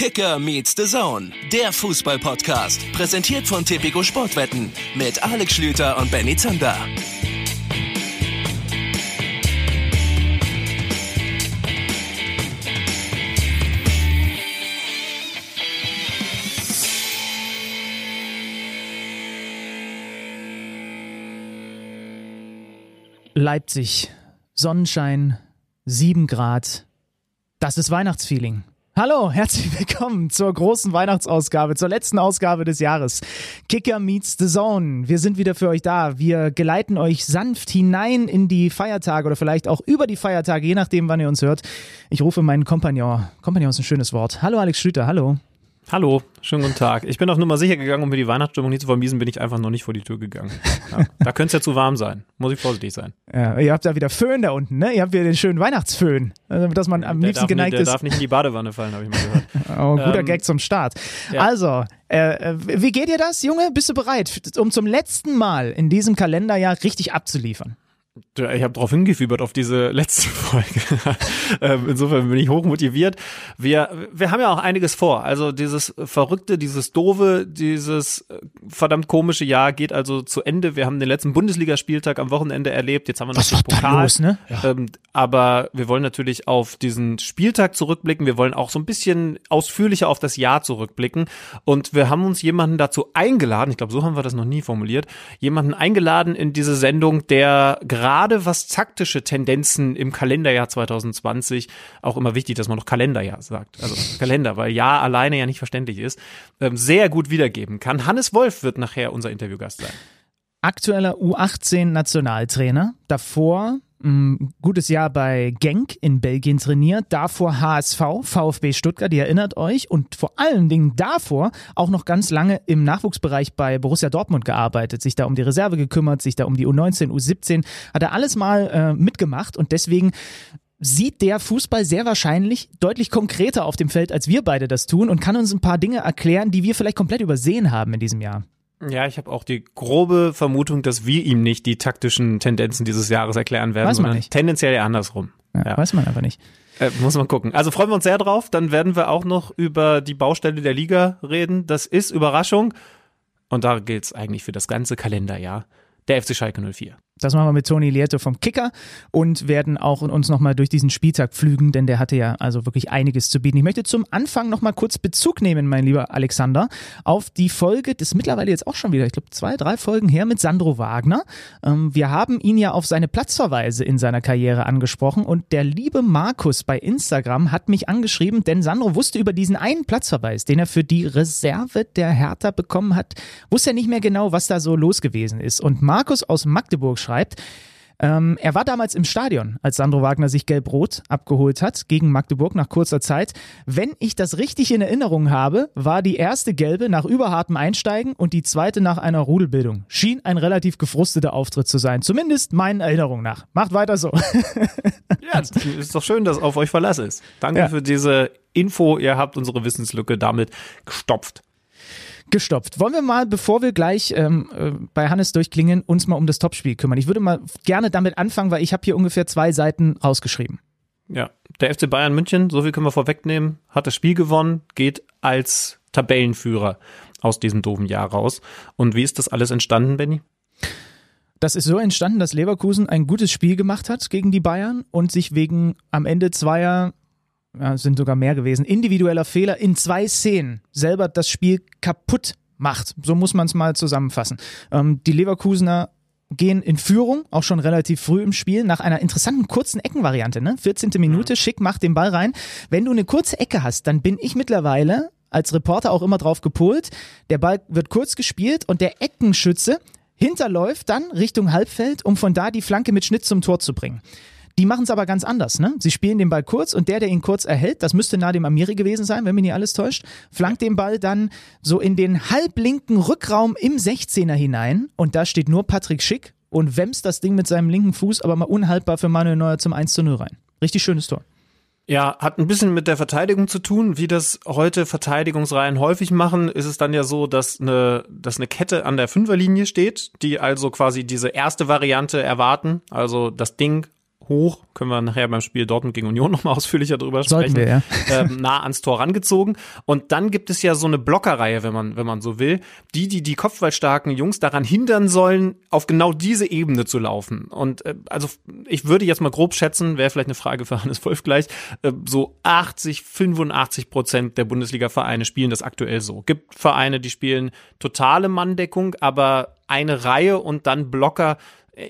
Kicker meets the Zone, der Fußball-Podcast. Präsentiert von Tipico Sportwetten mit Alex Schlüter und Benny Zander. Leipzig, Sonnenschein, 7 Grad. Das ist Weihnachtsfeeling. Hallo, herzlich willkommen zur großen Weihnachtsausgabe, zur letzten Ausgabe des Jahres. Kicker meets the Zone. Wir sind wieder für euch da. Wir geleiten euch sanft hinein in die Feiertage oder vielleicht auch über die Feiertage, je nachdem, wann ihr uns hört. Ich rufe meinen Kompagnon. Kompagnon ist ein schönes Wort. Hallo, Alex Schlüter. Hallo. Hallo, schönen guten Tag. Ich bin auf Nummer sicher gegangen, um mir die Weihnachtsstimmung nicht zu vermiesen, bin ich einfach noch nicht vor die Tür gegangen. Ja, da könnte es ja zu warm sein. Muss ich vorsichtig sein. Ja, ihr habt ja wieder Föhn da unten, ne? Ihr habt wieder den schönen Weihnachtsföhn, also, dass man am Der liebsten geneigt nicht, der ist. darf nicht in die Badewanne fallen, habe ich mal gehört. Oh, guter Ähm, Gag zum Start. ja. Also, äh, äh, wie geht dir das, Junge? Bist du bereit, um zum letzten Mal in diesem Kalenderjahr richtig abzuliefern? Ich habe darauf hingefiebert, auf diese letzte Folge. Ähm, Insofern bin ich hochmotiviert. Wir, wir haben ja auch einiges vor. Also dieses verrückte, dieses doofe, dieses äh, verdammt komische Jahr geht also zu Ende. Wir haben den letzten Bundesligaspieltag am Wochenende erlebt. Jetzt haben wir noch Was den Pokal. los, ne? Ja. Ähm, aber wir wollen natürlich auf diesen Spieltag zurückblicken. Wir wollen auch so ein bisschen ausführlicher auf das Jahr zurückblicken. Und wir haben uns jemanden dazu eingeladen, ich glaube, so haben wir das noch nie formuliert, jemanden eingeladen in diese Sendung, der gerade was taktische Tendenzen im Kalenderjahr 2020, auch immer wichtig, dass man noch Kalenderjahr sagt, also Kalender, weil Jahr alleine ja nicht verständlich ist, ähm, sehr gut wiedergeben kann. Hannes Wolf wird nachher unser Interviewgast sein. Aktueller U18-Nationaltrainer. Davor ein gutes Jahr bei Genk in Belgien trainiert. Davor HSV, VfB Stuttgart, ihr erinnert euch. Und vor allen Dingen davor auch noch ganz lange im Nachwuchsbereich bei Borussia Dortmund gearbeitet. Sich da um die Reserve gekümmert, sich da um die U19, U17. Hat er alles mal äh, mitgemacht. Und deswegen sieht der Fußball sehr wahrscheinlich deutlich konkreter auf dem Feld, als wir beide das tun und kann uns ein paar Dinge erklären, die wir vielleicht komplett übersehen haben in diesem Jahr. Ja, ich habe auch die grobe Vermutung, dass wir ihm nicht die taktischen Tendenzen dieses Jahres erklären werden, Weiß man sondern nicht. tendenziell eher andersrum. Ja, Ja. Weiß man einfach nicht. Äh, muss man gucken. Also freuen wir uns sehr drauf. Dann werden wir auch noch über die Baustelle der Liga reden. Das ist Überraschung. Und da gilt's eigentlich für das ganze Kalenderjahr. Der FC Schalke 04. Das machen wir mit Toni Lieto vom Kicker und werden auch uns nochmal durch diesen Spieltag pflügen, denn der hatte ja also wirklich einiges zu bieten. Ich möchte zum Anfang nochmal kurz Bezug nehmen, mein lieber Alexander, auf die Folge, das ist mittlerweile jetzt auch schon wieder, ich glaube zwei, drei Folgen her mit Sandro Wagner. Ähm, wir haben ihn ja auf seine Platzverweise in seiner Karriere angesprochen und der liebe Markus bei Instagram hat mich angeschrieben, denn Sandro wusste über diesen einen Platzverweis, den er für die Reserve der Hertha bekommen hat, wusste er nicht mehr genau, was da so los gewesen ist. Und Markus aus Magdeburg schreibt, ähm, er war damals im Stadion, als Sandro Wagner sich gelb-rot abgeholt hat gegen Magdeburg nach kurzer Zeit. Wenn ich das richtig in Erinnerung habe, war die erste gelbe nach überhartem Einsteigen und die zweite nach einer Rudelbildung. Schien ein relativ gefrusteter Auftritt zu sein, zumindest meinen Erinnerungen nach. Macht weiter so. Ja, ist doch schön, dass auf euch Verlass ist. Danke Ja. für diese Info. Ihr habt unsere Wissenslücke damit gestopft. Gestopft. Wollen wir mal, bevor wir gleich ähm, äh, bei Hannes durchklingen, uns mal um das Topspiel kümmern. Ich würde mal gerne damit anfangen, weil ich habe hier ungefähr zwei Seiten rausgeschrieben. Ja, der FC Bayern München, so viel können wir vorwegnehmen, hat das Spiel gewonnen, geht als Tabellenführer aus diesem doofen Jahr raus. Und wie ist das alles entstanden, Benny? Das ist so entstanden, dass Leverkusen ein gutes Spiel gemacht hat gegen die Bayern und sich wegen am Ende zweier, ja, sind sogar mehr gewesen, individueller Fehler in zwei Szenen selber das Spiel kaputt macht. So muss man es mal zusammenfassen. Ähm, die Leverkusener gehen in Führung, auch schon relativ früh im Spiel, nach einer interessanten kurzen Eckenvariante. Ne? 14. Minute, Schick macht den Ball rein. Wenn du eine kurze Ecke hast, dann bin ich mittlerweile als Reporter auch immer drauf gepolt. Der Ball wird kurz gespielt und der Eckenschütze hinterläuft dann Richtung Halbfeld, um von da die Flanke mit Schnitt zum Tor zu bringen. Die machen es aber ganz anders. Ne? Sie spielen den Ball kurz und der, der ihn kurz erhält, das müsste Nadim Amiri gewesen sein, wenn mich nicht alles täuscht, flankt den Ball dann so in den halblinken Rückraum im 16er hinein und da steht nur Patrick Schick und wämst das Ding mit seinem linken Fuß aber mal unhaltbar für Manuel Neuer zum 1 zu 0 rein. Richtig schönes Tor. Ja, hat ein bisschen mit der Verteidigung zu tun. Wie das heute Verteidigungsreihen häufig machen, ist es dann ja so, dass eine, dass eine Kette an der Fünferlinie steht, die also quasi diese erste Variante erwarten, also das Ding hoch, können wir nachher beim Spiel Dortmund gegen Union nochmal ausführlicher drüber Sollten sprechen, wir, ja. ähm, nah ans Tor rangezogen. Und dann gibt es ja so eine Blockerreihe, wenn man, wenn man so will, die, die die kopfballstarken Jungs daran hindern sollen, auf genau diese Ebene zu laufen. Und äh, also ich würde jetzt mal grob schätzen, wäre vielleicht eine Frage für Hannes Wolf gleich, äh, so 80, 85 Prozent der Bundesliga-Vereine spielen das aktuell so. Gibt Vereine, die spielen totale Manndeckung, aber eine Reihe und dann Blocker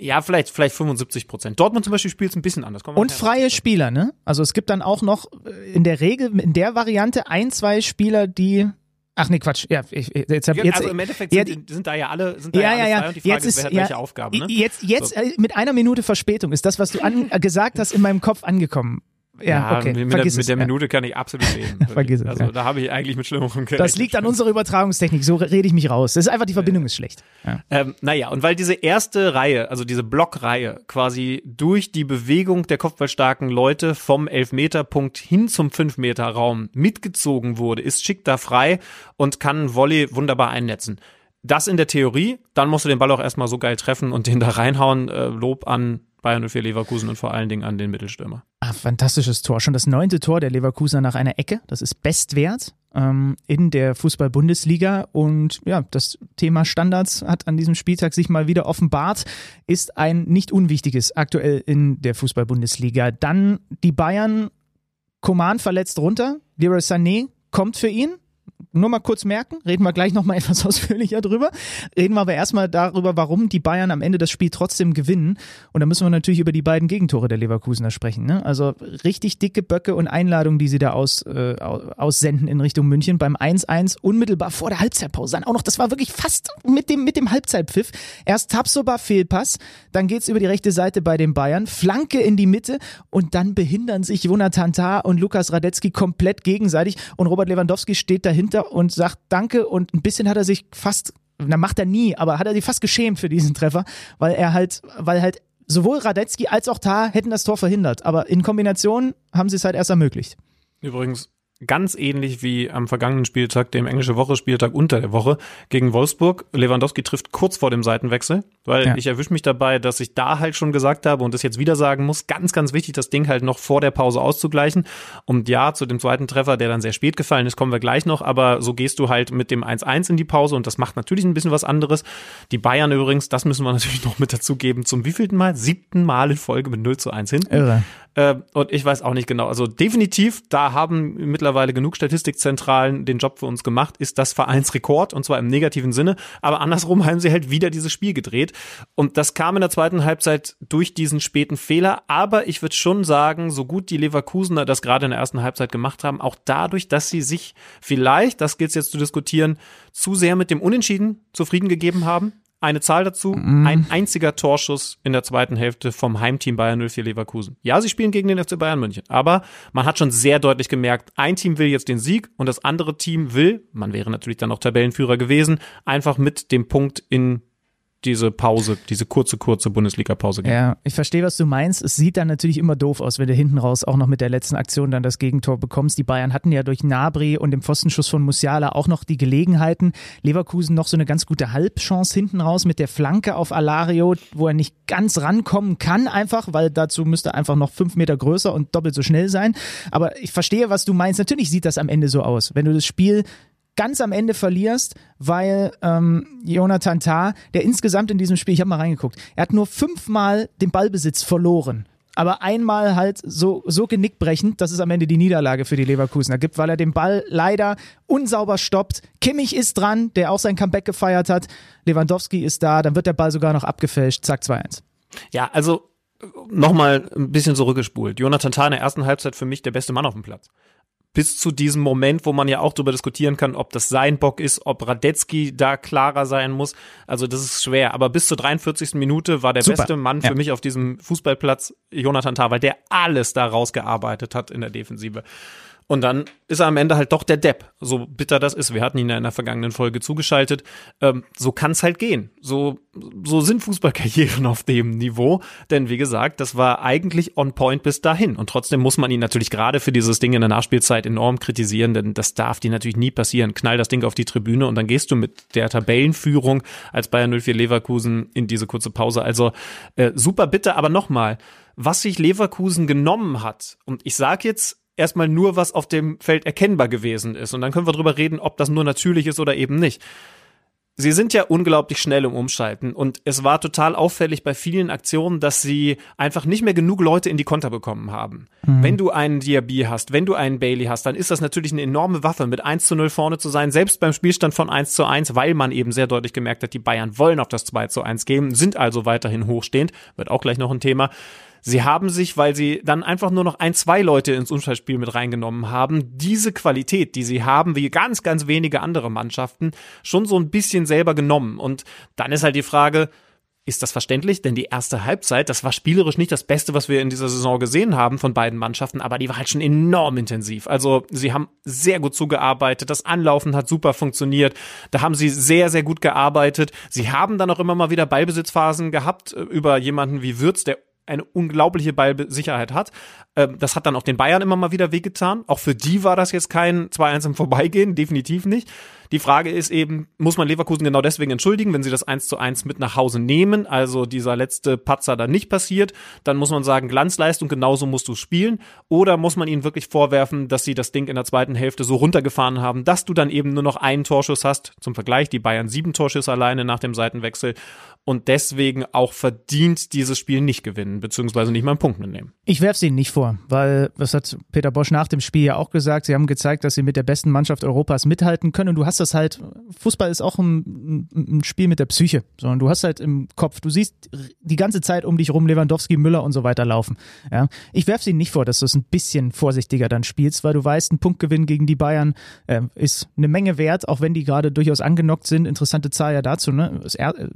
ja, vielleicht, vielleicht 75 Prozent. Dortmund zum Beispiel spielt es ein bisschen anders. Und freie Spieler, ne? Also es gibt dann auch noch äh, in der Regel, in der Variante, ein, zwei Spieler, die Ach nee, Quatsch. Ja, ich, jetzt hab, jetzt, also im Endeffekt sind, ja, sind da ja alle, sind da ja, ja, ja, frei und die Frage jetzt ist, wer hat ja, welche Aufgaben. Ne? Jetzt, jetzt so. Äh, mit einer Minute Verspätung ist das, was du an, gesagt hast, in meinem Kopf angekommen. Ja, okay. Mit, Vergiss der, es, mit der ja. Minute kann ich absolut leben. Vergiss es, also ja. da habe ich eigentlich mit Schlimmerem gerechnet. Das liegt an unserer Übertragungstechnik, so rede ich mich raus. Das ist einfach, die Verbindung ist schlecht. Ja. Ähm, naja, und weil diese erste Reihe, also diese Blockreihe, quasi durch die Bewegung der kopfballstarken Leute vom Elfmeterpunkt hin zum Fünfmeterraum mitgezogen wurde, ist Schick da frei und kann Volley wunderbar einnetzen. Das in der Theorie, dann musst du den Ball auch erstmal so geil treffen und den da reinhauen. Äh, Lob an Bayern 04 Leverkusen und vor allen Dingen an den Mittelstürmer. Ah, fantastisches Tor. Schon das neunte Tor der Leverkusener nach einer Ecke. Das ist Bestwert ähm, in der Fußball-Bundesliga. Und ja, das Thema Standards hat an diesem Spieltag sich mal wieder offenbart. Ist ein nicht unwichtiges aktuell in der Fußball-Bundesliga. Dann die Bayern. Koman verletzt runter. Leroy Sané kommt für ihn nur mal kurz merken, reden wir gleich nochmal etwas ausführlicher drüber. Reden wir aber erstmal darüber, warum die Bayern am Ende das Spiel trotzdem gewinnen. Und da müssen wir natürlich über die beiden Gegentore der Leverkusener sprechen. Ne? Also richtig dicke Böcke und Einladungen, die sie da aus, äh, aussenden in Richtung München. Beim 1-1 unmittelbar vor der Halbzeitpause. Dann auch noch, das war wirklich fast mit dem, mit dem Halbzeitpfiff. Erst Tapsoba Fehlpass, dann geht's über die rechte Seite bei den Bayern, Flanke in die Mitte und dann behindern sich Jonathan Tah und Lukas Radetzky komplett gegenseitig und Robert Lewandowski steht dahinter und sagt Danke und ein bisschen hat er sich fast, na macht er nie, aber hat er sich fast geschämt für diesen Treffer, weil er halt, weil halt sowohl Radetzky als auch Tah hätten das Tor verhindert, aber in Kombination haben sie es halt erst ermöglicht. Übrigens ganz ähnlich wie am vergangenen Spieltag, dem englische Woche Spieltag unter der Woche gegen Wolfsburg. Lewandowski trifft kurz vor dem Seitenwechsel, weil Ja. ich erwische mich dabei, dass ich da halt schon gesagt habe und das jetzt wieder sagen muss, ganz, ganz wichtig, das Ding halt noch vor der Pause auszugleichen. Und ja, zu dem zweiten Treffer, der dann sehr spät gefallen ist, kommen wir gleich noch, aber so gehst du halt mit dem 1-1 in die Pause und das macht natürlich ein bisschen was anderes. Die Bayern übrigens, das müssen wir natürlich noch mit dazugeben, zum wievielten Mal? Siebten Mal in Folge mit 0 zu 1 hinten. Irre. Äh, und ich weiß auch nicht genau. Also definitiv, da haben mittlerweile genug Statistikzentralen den Job für uns gemacht, ist das Vereinsrekord und zwar im negativen Sinne. Aber andersrum haben sie halt wieder dieses Spiel gedreht. Und das kam in der zweiten Halbzeit durch diesen späten Fehler. Aber ich würde schon sagen, so gut die Leverkusener das gerade in der ersten Halbzeit gemacht haben, auch dadurch, dass sie sich vielleicht, das gilt jetzt zu diskutieren, zu sehr mit dem Unentschieden zufrieden gegeben haben. Eine Zahl dazu, ein einziger Torschuss in der zweiten Hälfte vom Heimteam Bayern 04 Leverkusen. Ja, sie spielen gegen den FC Bayern München, aber man hat schon sehr deutlich gemerkt, ein Team will jetzt den Sieg und das andere Team will, man wäre natürlich dann auch Tabellenführer gewesen, einfach mit dem Punkt in diese Pause, diese kurze, kurze Bundesliga-Pause gehen. Ja, ich verstehe, was du meinst. Es sieht dann natürlich immer doof aus, wenn du hinten raus auch noch mit der letzten Aktion dann das Gegentor bekommst. Die Bayern hatten ja durch Nabri und dem Pfostenschuss von Musiala auch noch die Gelegenheiten. Leverkusen noch so eine ganz gute Halbchance hinten raus mit der Flanke auf Alario, wo er nicht ganz rankommen kann, einfach, weil dazu müsste er einfach noch fünf Meter größer und doppelt so schnell sein. Aber ich verstehe, was du meinst. Natürlich sieht das am Ende so aus. Wenn du das Spiel ganz am Ende verlierst, weil ähm, Jonathan Tah, der insgesamt in diesem Spiel, ich habe mal reingeguckt, er hat nur fünfmal den Ballbesitz verloren. Aber einmal halt so, so genickbrechend, dass es am Ende die Niederlage für die Leverkusener gibt, weil er den Ball leider unsauber stoppt. Kimmich ist dran, der auch sein Comeback gefeiert hat. Lewandowski ist da, dann wird der Ball sogar noch abgefälscht. Zack, 2-1. Ja, also nochmal ein bisschen zurückgespult. Jonathan Tah in der ersten Halbzeit für mich der beste Mann auf dem Platz. Bis zu diesem Moment, wo man ja auch darüber diskutieren kann, ob das sein Bock ist, ob Radetzky da klarer sein muss. Also das ist schwer. Aber bis zur 43. Minute war der Super. beste Mann für Ja. mich auf diesem Fußballplatz Jonathan Tah, weil der alles da rausgearbeitet hat in der Defensive. Und dann ist er am Ende halt doch der Depp. So bitter das ist. Wir hatten ihn ja in der vergangenen Folge zugeschaltet. Ähm, so kann es halt gehen. So, so sind Fußballkarrieren auf dem Niveau. Denn wie gesagt, das war eigentlich on point bis dahin. Und trotzdem muss man ihn natürlich gerade für dieses Ding in der Nachspielzeit enorm kritisieren, denn das darf dir natürlich nie passieren. Knall das Ding auf die Tribüne und dann gehst du mit der Tabellenführung als Bayern 04 Leverkusen in diese kurze Pause. Also äh, super bitter, aber nochmal, was sich Leverkusen genommen hat, und ich sage jetzt erstmal nur, was auf dem Feld erkennbar gewesen ist. Und dann können wir drüber reden, ob das nur natürlich ist oder eben nicht. Sie sind ja unglaublich schnell im Umschalten und es war total auffällig bei vielen Aktionen, dass sie einfach nicht mehr genug Leute in die Konter bekommen haben. Mhm. Wenn du einen Diaby hast, wenn du einen Bailey hast, dann ist das natürlich eine enorme Waffe, mit 1 zu 0 vorne zu sein, selbst beim Spielstand von 1 zu 1, weil man eben sehr deutlich gemerkt hat, die Bayern wollen auf das 2 zu 1 gehen, sind also weiterhin hochstehend, wird auch gleich noch ein Thema. Sie haben sich, weil sie dann einfach nur noch ein, zwei Leute ins Unfallspiel mit reingenommen haben, diese Qualität, die sie haben, wie ganz, ganz wenige andere Mannschaften, schon so ein bisschen selber genommen. Und dann ist halt die Frage, ist das verständlich? Denn die erste Halbzeit, das war spielerisch nicht das Beste, was wir in dieser Saison gesehen haben von beiden Mannschaften, aber die war halt schon enorm intensiv. Also sie haben sehr gut zugearbeitet, das Anlaufen hat super funktioniert, da haben sie sehr, sehr gut gearbeitet. Sie haben dann auch immer mal wieder Ballbesitzphasen gehabt äh, über jemanden wie Würz, der eine unglaubliche Ballsicherheit hat. Ähm, das hat dann auch den Bayern immer mal wieder wehgetan. Auch für die war das jetzt kein 2-1 im Vorbeigehen, definitiv nicht. Die Frage ist eben, muss man Leverkusen genau deswegen entschuldigen, wenn sie das 1 zu 1 mit nach Hause nehmen, also dieser letzte Patzer dann nicht passiert, dann muss man sagen, Glanzleistung, genauso musst du spielen. Oder muss man ihnen wirklich vorwerfen, dass sie das Ding in der zweiten Hälfte so runtergefahren haben, dass du dann eben nur noch einen Torschuss hast. Zum Vergleich, die Bayern sieben Torschüsse alleine nach dem Seitenwechsel und deswegen auch verdient dieses Spiel nicht gewinnen, beziehungsweise nicht mal einen Punkt mitnehmen. Ich werfe sie nicht vor, weil, das hat Peter Bosch nach dem Spiel ja auch gesagt, sie haben gezeigt, dass sie mit der besten Mannschaft Europas mithalten können und du hast das halt, Fußball ist auch ein, ein Spiel mit der Psyche, sondern du hast halt im Kopf, du siehst die ganze Zeit um dich rum Lewandowski, Müller und so weiter laufen. Ja? Ich werfe sie nicht vor, dass du es ein bisschen vorsichtiger dann spielst, weil du weißt, ein Punktgewinn gegen die Bayern äh, ist eine Menge wert, auch wenn die gerade durchaus angenockt sind. Interessante Zahl ja dazu, ne?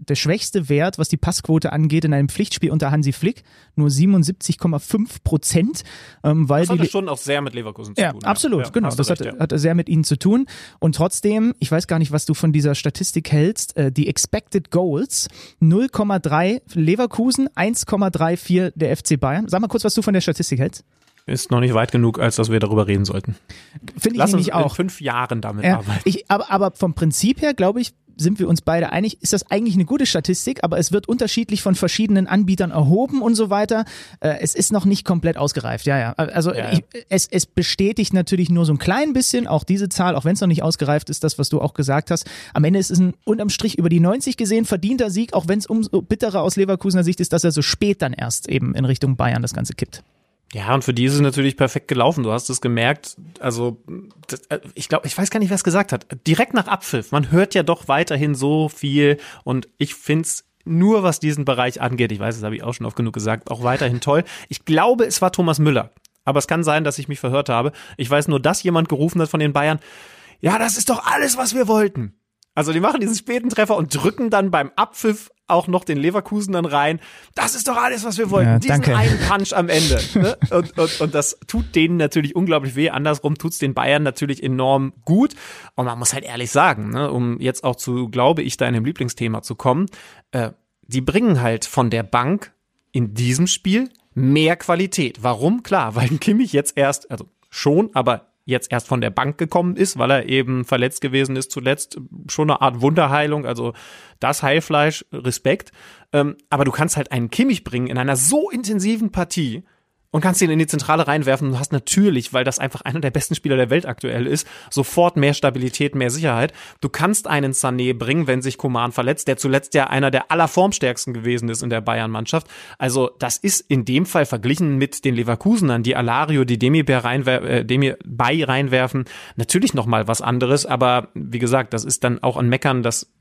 Der schwächste Wert, was die Passquote angeht, in einem Pflichtspiel unter Hansi Flick, nur 77,5 Prozent. Ähm, weil das hat schon auch sehr mit Leverkusen zu ja, tun. Absolut, ja, genau. Das recht, hat, ja. hat sehr mit ihnen zu tun. Und trotzdem, ich weiß gar nicht, was du von dieser Statistik hältst, äh, die Expected Goals 0,3 Leverkusen, 1,34 der FC Bayern. Sag mal kurz, was du von der Statistik hältst ist noch nicht weit genug, als dass wir darüber reden sollten. Finde ich Lass nämlich auch. in fünf Jahren damit ja, arbeiten. Ich, aber, aber vom Prinzip her, glaube ich, sind wir uns beide einig, ist das eigentlich eine gute Statistik, aber es wird unterschiedlich von verschiedenen Anbietern erhoben und so weiter. Äh, es ist noch nicht komplett ausgereift, ja, ja. Also ja, ja. Ich, es, es bestätigt natürlich nur so ein klein bisschen, auch diese Zahl, auch wenn es noch nicht ausgereift ist, das, was du auch gesagt hast. Am Ende ist es ein unterm Strich über die 90 gesehen verdienter Sieg, auch wenn es umso bitterer aus Leverkusener Sicht ist, dass er so spät dann erst eben in Richtung Bayern das Ganze kippt. Ja, und für die ist es natürlich perfekt gelaufen. Du hast es gemerkt. Also, äh, ich glaube, ich weiß gar nicht, wer es gesagt hat. Direkt nach Abpfiff. Man hört ja doch weiterhin so viel. Und ich find's nur, was diesen Bereich angeht, ich weiß, das habe ich auch schon oft genug gesagt, auch weiterhin toll. Ich glaube, es war Thomas Müller. Aber es kann sein, dass ich mich verhört habe. Ich weiß nur, dass jemand gerufen hat von den Bayern. Ja, das ist doch alles, was wir wollten. Also die machen diesen späten Treffer und drücken dann beim Abpfiff auch noch den Leverkusen dann rein. Das ist doch alles, was wir wollten. Ja, Diesen danke. einen Punch am Ende. Ne? Und, und, und das tut denen natürlich unglaublich weh. Andersrum tut's den Bayern natürlich enorm gut. Und man muss halt ehrlich sagen, ne, um jetzt auch zu, glaube ich, deinem Lieblingsthema zu kommen, äh, die bringen halt von der Bank in diesem Spiel mehr Qualität. Warum? Klar, weil Kimmich jetzt erst, also schon, aber jetzt erst von der Bank gekommen ist, weil er eben verletzt gewesen ist zuletzt. Schon eine Art Wunderheilung, also das Heilfleisch, Respekt. Ähm, aber du kannst halt einen Kimmich bringen in einer so intensiven Partie, und kannst ihn in die Zentrale reinwerfen. Du hast natürlich, weil das einfach einer der besten Spieler der Welt aktuell ist, sofort mehr Stabilität, mehr Sicherheit. Du kannst einen Sané bringen, wenn sich Koman verletzt, der zuletzt ja einer der allerformstärksten gewesen ist in der Bayern-Mannschaft. Also das ist in dem Fall verglichen mit den Leverkusenern, die Alario, die Demi, reinwer äh, Demi bei reinwerfen, natürlich nochmal was anderes. Aber wie gesagt, das ist dann auch an Meckern, das,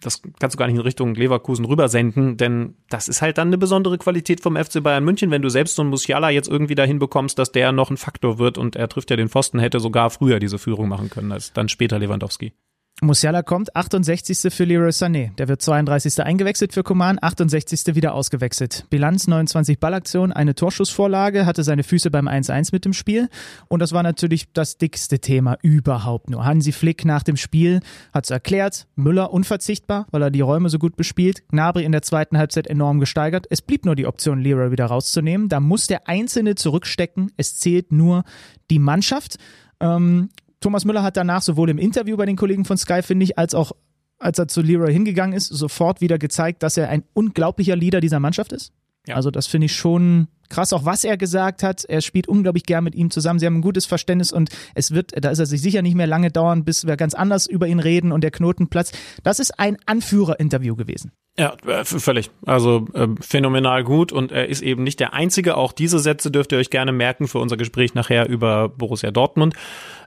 das kannst du gar nicht in Richtung Leverkusen rübersenden, denn das ist halt dann eine besondere Qualität vom FC Bayern München, wenn du selbst so ein Musiala jetzt irgendwie dahin bekommst, dass der noch ein Faktor wird und er trifft ja den Pfosten, hätte sogar früher diese Führung machen können als dann später Lewandowski. Musiala kommt, 68. für Leroy Sané. Der wird 32. eingewechselt für Coman, 68. wieder ausgewechselt. Bilanz 29 Ballaktionen, eine Torschussvorlage, hatte seine Füße beim 1-1 mit dem Spiel. Und das war natürlich das dickste Thema überhaupt nur. Hansi Flick nach dem Spiel hat es erklärt, Müller unverzichtbar, weil er die Räume so gut bespielt. Gnabry in der zweiten Halbzeit enorm gesteigert. Es blieb nur die Option, Leroy wieder rauszunehmen. Da muss der Einzelne zurückstecken. Es zählt nur die Mannschaft. Ähm, Thomas Müller hat danach sowohl im Interview bei den Kollegen von Sky, finde ich, als auch als er zu Leroy hingegangen ist, sofort wieder gezeigt, dass er ein unglaublicher Leader dieser Mannschaft ist. Ja. Also das finde ich schon krass, auch was er gesagt hat. Er spielt unglaublich gern mit ihm zusammen. Sie haben ein gutes Verständnis und es wird, da ist er sich sicher nicht mehr lange dauern, bis wir ganz anders über ihn reden und der Knoten platzt. Das ist ein Anführer-Interview gewesen. Ja, äh, völlig. Also äh, phänomenal gut und er ist eben nicht der Einzige. Auch diese Sätze dürft ihr euch gerne merken für unser Gespräch nachher über Borussia Dortmund.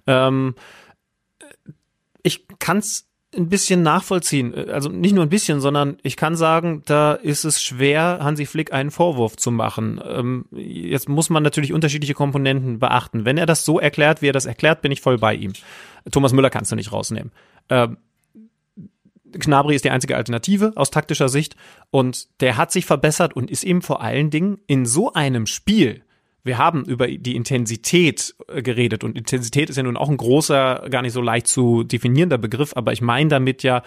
Ähm, ich kann's ein bisschen nachvollziehen. Also nicht nur ein bisschen, sondern ich kann sagen, da ist es schwer, Hansi Flick einen Vorwurf zu machen. Ähm, jetzt muss man natürlich unterschiedliche Komponenten beachten. Wenn er das so erklärt, wie er das erklärt, bin ich voll bei ihm. Thomas Müller kannst du nicht rausnehmen. Ähm, Gnabry ist die einzige Alternative aus taktischer Sicht und der hat sich verbessert und ist eben vor allen Dingen in so einem Spiel, wir haben über die Intensität äh, geredet und Intensität ist ja nun auch ein großer, gar nicht so leicht zu definierender Begriff, aber ich meine damit ja,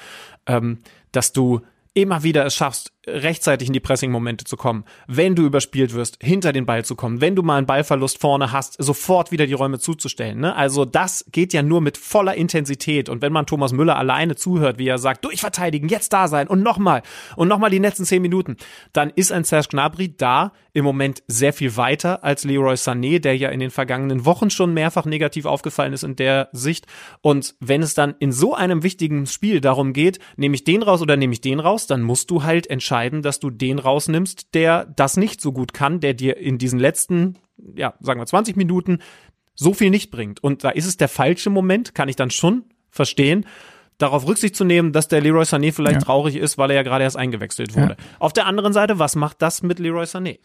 ähm, dass du immer wieder es schaffst, rechtzeitig in die Pressing-Momente zu kommen, wenn du überspielt wirst, hinter den Ball zu kommen, wenn du mal einen Ballverlust vorne hast, sofort wieder die Räume zuzustellen. Ne? Also das geht ja nur mit voller Intensität. Und wenn man Thomas Müller alleine zuhört, wie er sagt, durchverteidigen, jetzt da sein und nochmal und nochmal die letzten zehn Minuten, dann ist ein Serge Gnabry da im Moment sehr viel weiter als Leroy Sané, der ja in den vergangenen Wochen schon mehrfach negativ aufgefallen ist in der Sicht. Und wenn es dann in so einem wichtigen Spiel darum geht, nehme ich den raus oder nehme ich den raus, dann musst du halt entscheiden, entscheiden, dass du den rausnimmst, der das nicht so gut kann, der dir in diesen letzten, ja, sagen wir 20 Minuten so viel nicht bringt. Und da ist es der falsche Moment, kann ich dann schon verstehen, darauf Rücksicht zu nehmen, dass der Leroy Sané vielleicht ja. traurig ist, weil er ja gerade erst eingewechselt wurde. Ja. Auf der anderen Seite, was macht das mit Leroy Sané?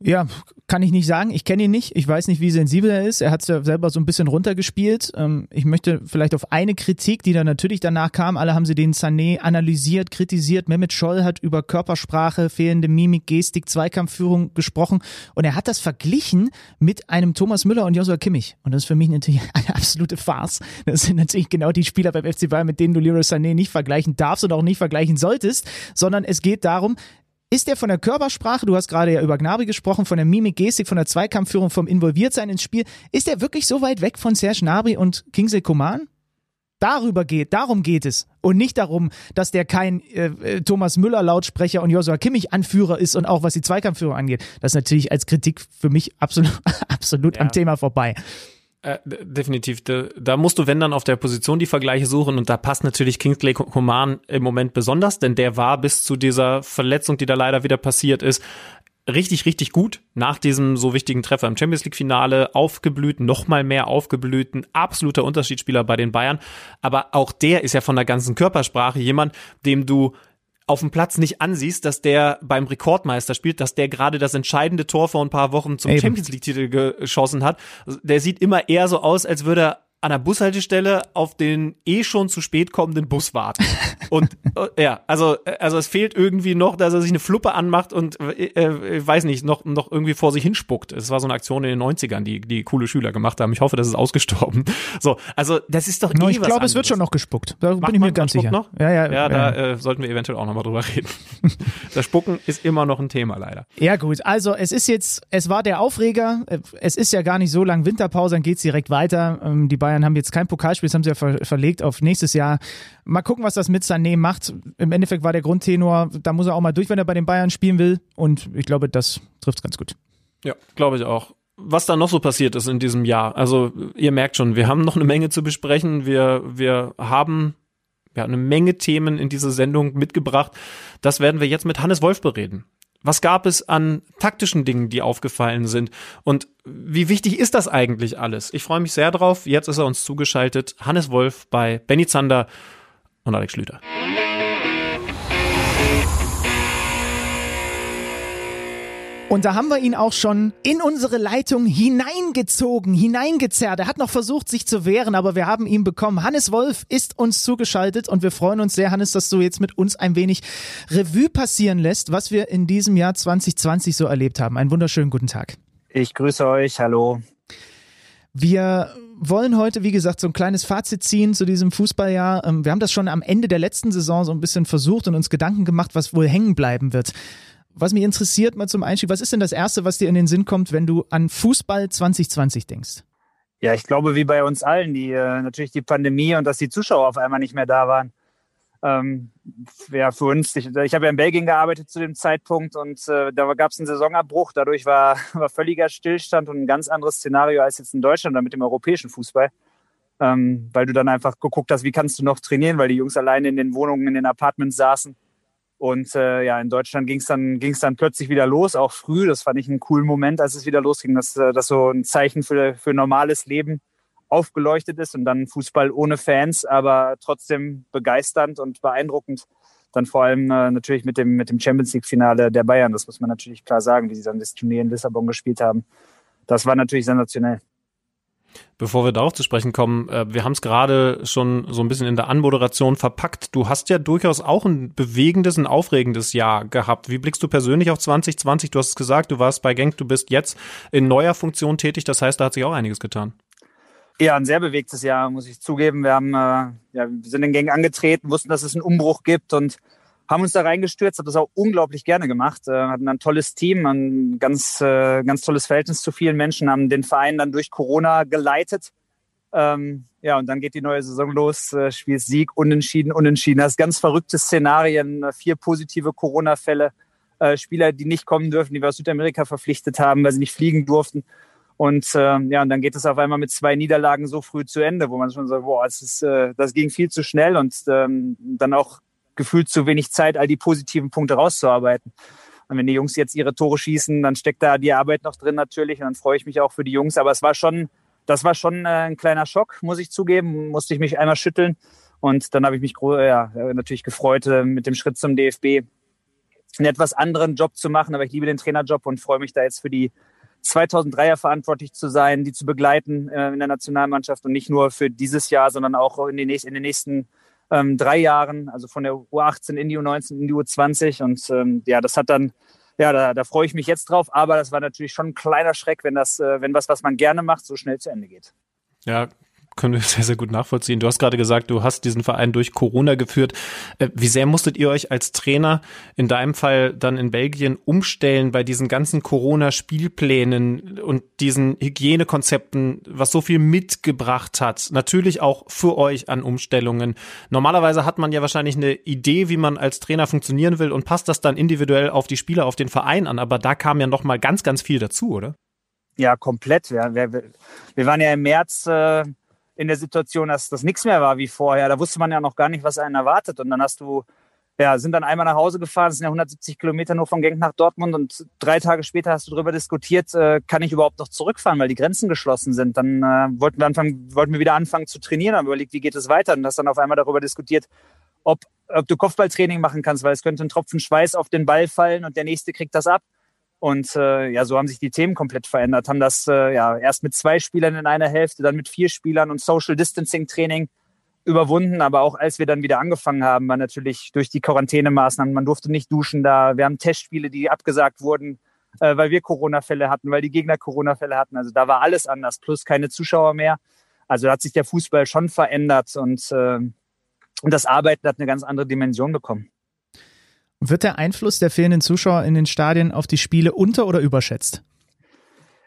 Ja, kann ich nicht sagen. Ich kenne ihn nicht. Ich weiß nicht, wie sensibel er ist. Er hat es ja selber so ein bisschen runtergespielt. Ähm, ich möchte vielleicht auf eine Kritik, die dann natürlich danach kam. Alle haben sie den Sané analysiert, kritisiert. Mehmet Scholl hat über Körpersprache, fehlende Mimik, Gestik, Zweikampfführung gesprochen. Und er hat das verglichen mit einem Thomas Müller und Joshua Kimmich. Und das ist für mich natürlich eine absolute Farce. Das sind natürlich genau die Spieler beim FC Bayern, mit denen du Leroy Sané nicht vergleichen darfst und auch nicht vergleichen solltest. Sondern es geht darum, ist er von der Körpersprache, du hast gerade ja über Gnabry gesprochen, von der Mimik, Gestik, von der Zweikampfführung, vom Involviertsein ins Spiel, ist er wirklich so weit weg von Serge Gnabry und Kingsley Coman? Darüber geht, darum geht es. Und nicht darum, dass der kein äh, äh, Thomas Müller Lautsprecher und Joshua Kimmich Anführer ist und auch was die Zweikampfführung angeht. Das ist natürlich als Kritik für mich absolut, absolut ja. am Thema vorbei. Äh, definitiv. Da, da, musst du, wenn dann, auf der Position die Vergleiche suchen und da passt natürlich Kingsley Coman im Moment besonders, denn der war bis zu dieser Verletzung, die da leider wieder passiert ist, richtig, richtig gut nach diesem so wichtigen Treffer im Champions League Finale aufgeblüht, nochmal mehr aufgeblüht, ein absoluter Unterschiedsspieler bei den Bayern. Aber auch der ist ja von der ganzen Körpersprache jemand, dem du auf dem Platz nicht ansiehst, dass der beim Rekordmeister spielt, dass der gerade das entscheidende Tor vor ein paar Wochen zum Eben. Champions League Titel geschossen hat. Der sieht immer eher so aus, als würde er an der Bushaltestelle auf den eh schon zu spät kommenden Bus warten. Und äh, ja, also also es fehlt irgendwie noch, dass er sich eine Fluppe anmacht und äh, äh, weiß nicht, noch noch irgendwie vor sich hinspuckt. Es war so eine Aktion in den 90ern, die die coole Schüler gemacht haben. Ich hoffe, das ist ausgestorben. So, also das ist doch no, eh Ich glaube, es wird schon noch gespuckt. Da Macht bin ich mir ganz sicher. Noch? Ja, ja, ja, da ja. Äh, sollten wir eventuell auch noch mal drüber reden. das Spucken ist immer noch ein Thema leider. Ja, gut. Also, es ist jetzt es war der Aufreger. Es ist ja gar nicht so lang Winterpause, dann geht's direkt weiter. Ähm, die Bayern haben jetzt kein Pokalspiel, das haben sie ja ver verlegt auf nächstes Jahr. Mal gucken, was das mit Sané macht. Im Endeffekt war der Grundtenor, da muss er auch mal durch, wenn er bei den Bayern spielen will. Und ich glaube, das trifft ganz gut. Ja, glaube ich auch was da noch so passiert ist in diesem Jahr. Also ihr merkt schon, wir haben noch eine Menge zu besprechen. Wir, wir haben ja, eine Menge Themen in diese Sendung mitgebracht. Das werden wir jetzt mit Hannes Wolf bereden. Was gab es an taktischen Dingen, die aufgefallen sind? Und wie wichtig ist das eigentlich alles? Ich freue mich sehr drauf. Jetzt ist er uns zugeschaltet. Hannes Wolf bei Benny Zander und Alex Schlüter. Und da haben wir ihn auch schon in unsere Leitung hineingezogen, hineingezerrt. Er hat noch versucht, sich zu wehren, aber wir haben ihn bekommen. Hannes Wolf ist uns zugeschaltet und wir freuen uns sehr, Hannes, dass du jetzt mit uns ein wenig Revue passieren lässt, was wir in diesem Jahr 2020 so erlebt haben. Einen wunderschönen guten Tag. Ich grüße euch, hallo. Wir wollen heute, wie gesagt, so ein kleines Fazit ziehen zu diesem Fußballjahr. Ähm, wir haben das schon am Ende der letzten Saison so ein bisschen versucht und uns Gedanken gemacht, was wohl hängen bleiben wird. Was mich interessiert mal zum Einstieg, was ist denn das Erste, was dir in den Sinn kommt, wenn du an Fußball 2020 denkst? Ja, ich glaube, wie bei uns allen, die äh, natürlich die Pandemie und dass die Zuschauer auf einmal nicht mehr da waren. Ähm, ja, für uns, ich, ich habe ja in Belgien gearbeitet zu dem Zeitpunkt und äh, da gab es einen Saisonabbruch. Dadurch war, war völliger Stillstand und ein ganz anderes Szenario als jetzt in Deutschland oder mit dem europäischen Fußball. Ähm, weil du dann einfach geguckt hast, wie kannst du noch trainieren, weil die Jungs alleine in den Wohnungen, in den Apartments saßen und äh, ja, in Deutschland ging es dann, ging's dann plötzlich wieder los, auch früh. Das fand ich einen coolen Moment, als es wieder losging, dass äh, das so ein Zeichen für, für normales Leben aufgeleuchtet ist und dann Fußball ohne Fans, aber trotzdem begeisternd und beeindruckend. Dann vor allem äh, natürlich mit dem, mit dem Champions League-Finale der Bayern, das muss man natürlich klar sagen, wie sie dann das Turnier in Lissabon gespielt haben. Das war natürlich sensationell. Bevor wir darauf zu sprechen kommen, äh, wir haben es gerade schon so ein bisschen in der Anmoderation verpackt. Du hast ja durchaus auch ein bewegendes, ein aufregendes Jahr gehabt. Wie blickst du persönlich auf 2020? Du hast es gesagt, du warst bei Genk, du bist jetzt in neuer Funktion tätig. Das heißt, da hat sich auch einiges getan. Ja, ein sehr bewegtes Jahr, muss ich zugeben. Wir haben, äh, ja, wir sind in Genk angetreten, wussten, dass es einen Umbruch gibt und haben uns da reingestürzt, habe das auch unglaublich gerne gemacht, äh, hatten ein tolles Team, ein ganz, äh, ganz tolles Verhältnis zu vielen Menschen, haben den Verein dann durch Corona geleitet. Ähm, ja, und dann geht die neue Saison los, äh, Sieg, Unentschieden, Unentschieden. Das ganz verrückte Szenarien, äh, vier positive Corona-Fälle, Spieler, die nicht kommen dürfen, die wir aus Südamerika verpflichtet haben, weil sie nicht fliegen durften. Und äh, ja, und dann geht es auf einmal mit zwei Niederlagen so früh zu Ende, wo man schon sagt, boah, es ist, äh, das ging viel zu schnell und ähm, dann auch gefühlt zu wenig Zeit, all die positiven Punkte rauszuarbeiten. Und wenn die Jungs jetzt ihre Tore schießen, dann steckt da die Arbeit noch drin natürlich und dann freue ich mich auch für die Jungs. Aber es war schon, das war schon äh, ein kleiner Schock, muss ich zugeben. Musste ich mich einmal schütteln und dann habe ich mich ja, natürlich gefreut, äh, mit dem Schritt zum DFB einen etwas anderen Job zu machen. Aber ich liebe den Trainerjob und freue mich da jetzt für die 2003er verantwortlich zu sein, die zu begleiten äh, in der Nationalmannschaft und nicht nur für dieses Jahr, sondern auch in, den nächsten, in den nächsten ähm, drei Jahren, also von der U18 in die U19 in die U20. Und ähm, ja, das hat dann, ja, da, da freue ich mich jetzt drauf. Aber das war natürlich schon ein kleiner Schreck, wenn das, äh, wenn was, was man gerne macht, so schnell zu Ende geht. Ja, können wir sehr, sehr gut nachvollziehen. Du hast gerade gesagt, du hast diesen Verein durch Corona geführt. Äh, wie sehr musstet ihr euch als Trainer in deinem Fall dann in Belgien umstellen bei diesen ganzen Corona-Spielplänen und diesen Hygienekonzepten, was so viel mitgebracht hat? Natürlich auch für euch an Umstellungen. Normalerweise hat man ja wahrscheinlich eine Idee, wie man als Trainer funktionieren will und passt das dann individuell auf die Spieler, auf den Verein an. Aber da kam ja noch mal ganz, ganz viel dazu, oder? Ja, komplett. Wir, wir, wir waren ja im März äh, in der Situation, dass das nichts mehr war wie vorher. Da wusste man ja noch gar nicht, was einen erwartet. Und dann hast du, ja, sind dann einmal nach Hause gefahren, sind ja 170 Kilometer nur von Genk nach Dortmund und drei Tage später hast du darüber diskutiert, äh, kann ich überhaupt noch zurückfahren, weil die Grenzen geschlossen sind. Dann äh, wollten, wir anfangen, wollten wir wieder anfangen zu trainieren, haben überlegt, wie geht es weiter und hast dann auf einmal darüber diskutiert, ob, ob du Kopfballtraining machen kannst, weil es könnte ein Tropfen Schweiß auf den Ball fallen und der nächste kriegt das ab. Und äh, ja, so haben sich die Themen komplett verändert. Haben das äh, ja erst mit zwei Spielern in einer Hälfte, dann mit vier Spielern und Social Distancing Training überwunden. Aber auch als wir dann wieder angefangen haben, war natürlich durch die Quarantänemaßnahmen, man durfte nicht duschen da. Wir haben Testspiele, die abgesagt wurden, äh, weil wir Corona-Fälle hatten, weil die Gegner Corona-Fälle hatten. Also da war alles anders, plus keine Zuschauer mehr. Also da hat sich der Fußball schon verändert und, äh, und das Arbeiten hat eine ganz andere Dimension bekommen. Wird der Einfluss der fehlenden Zuschauer in den Stadien auf die Spiele unter- oder überschätzt?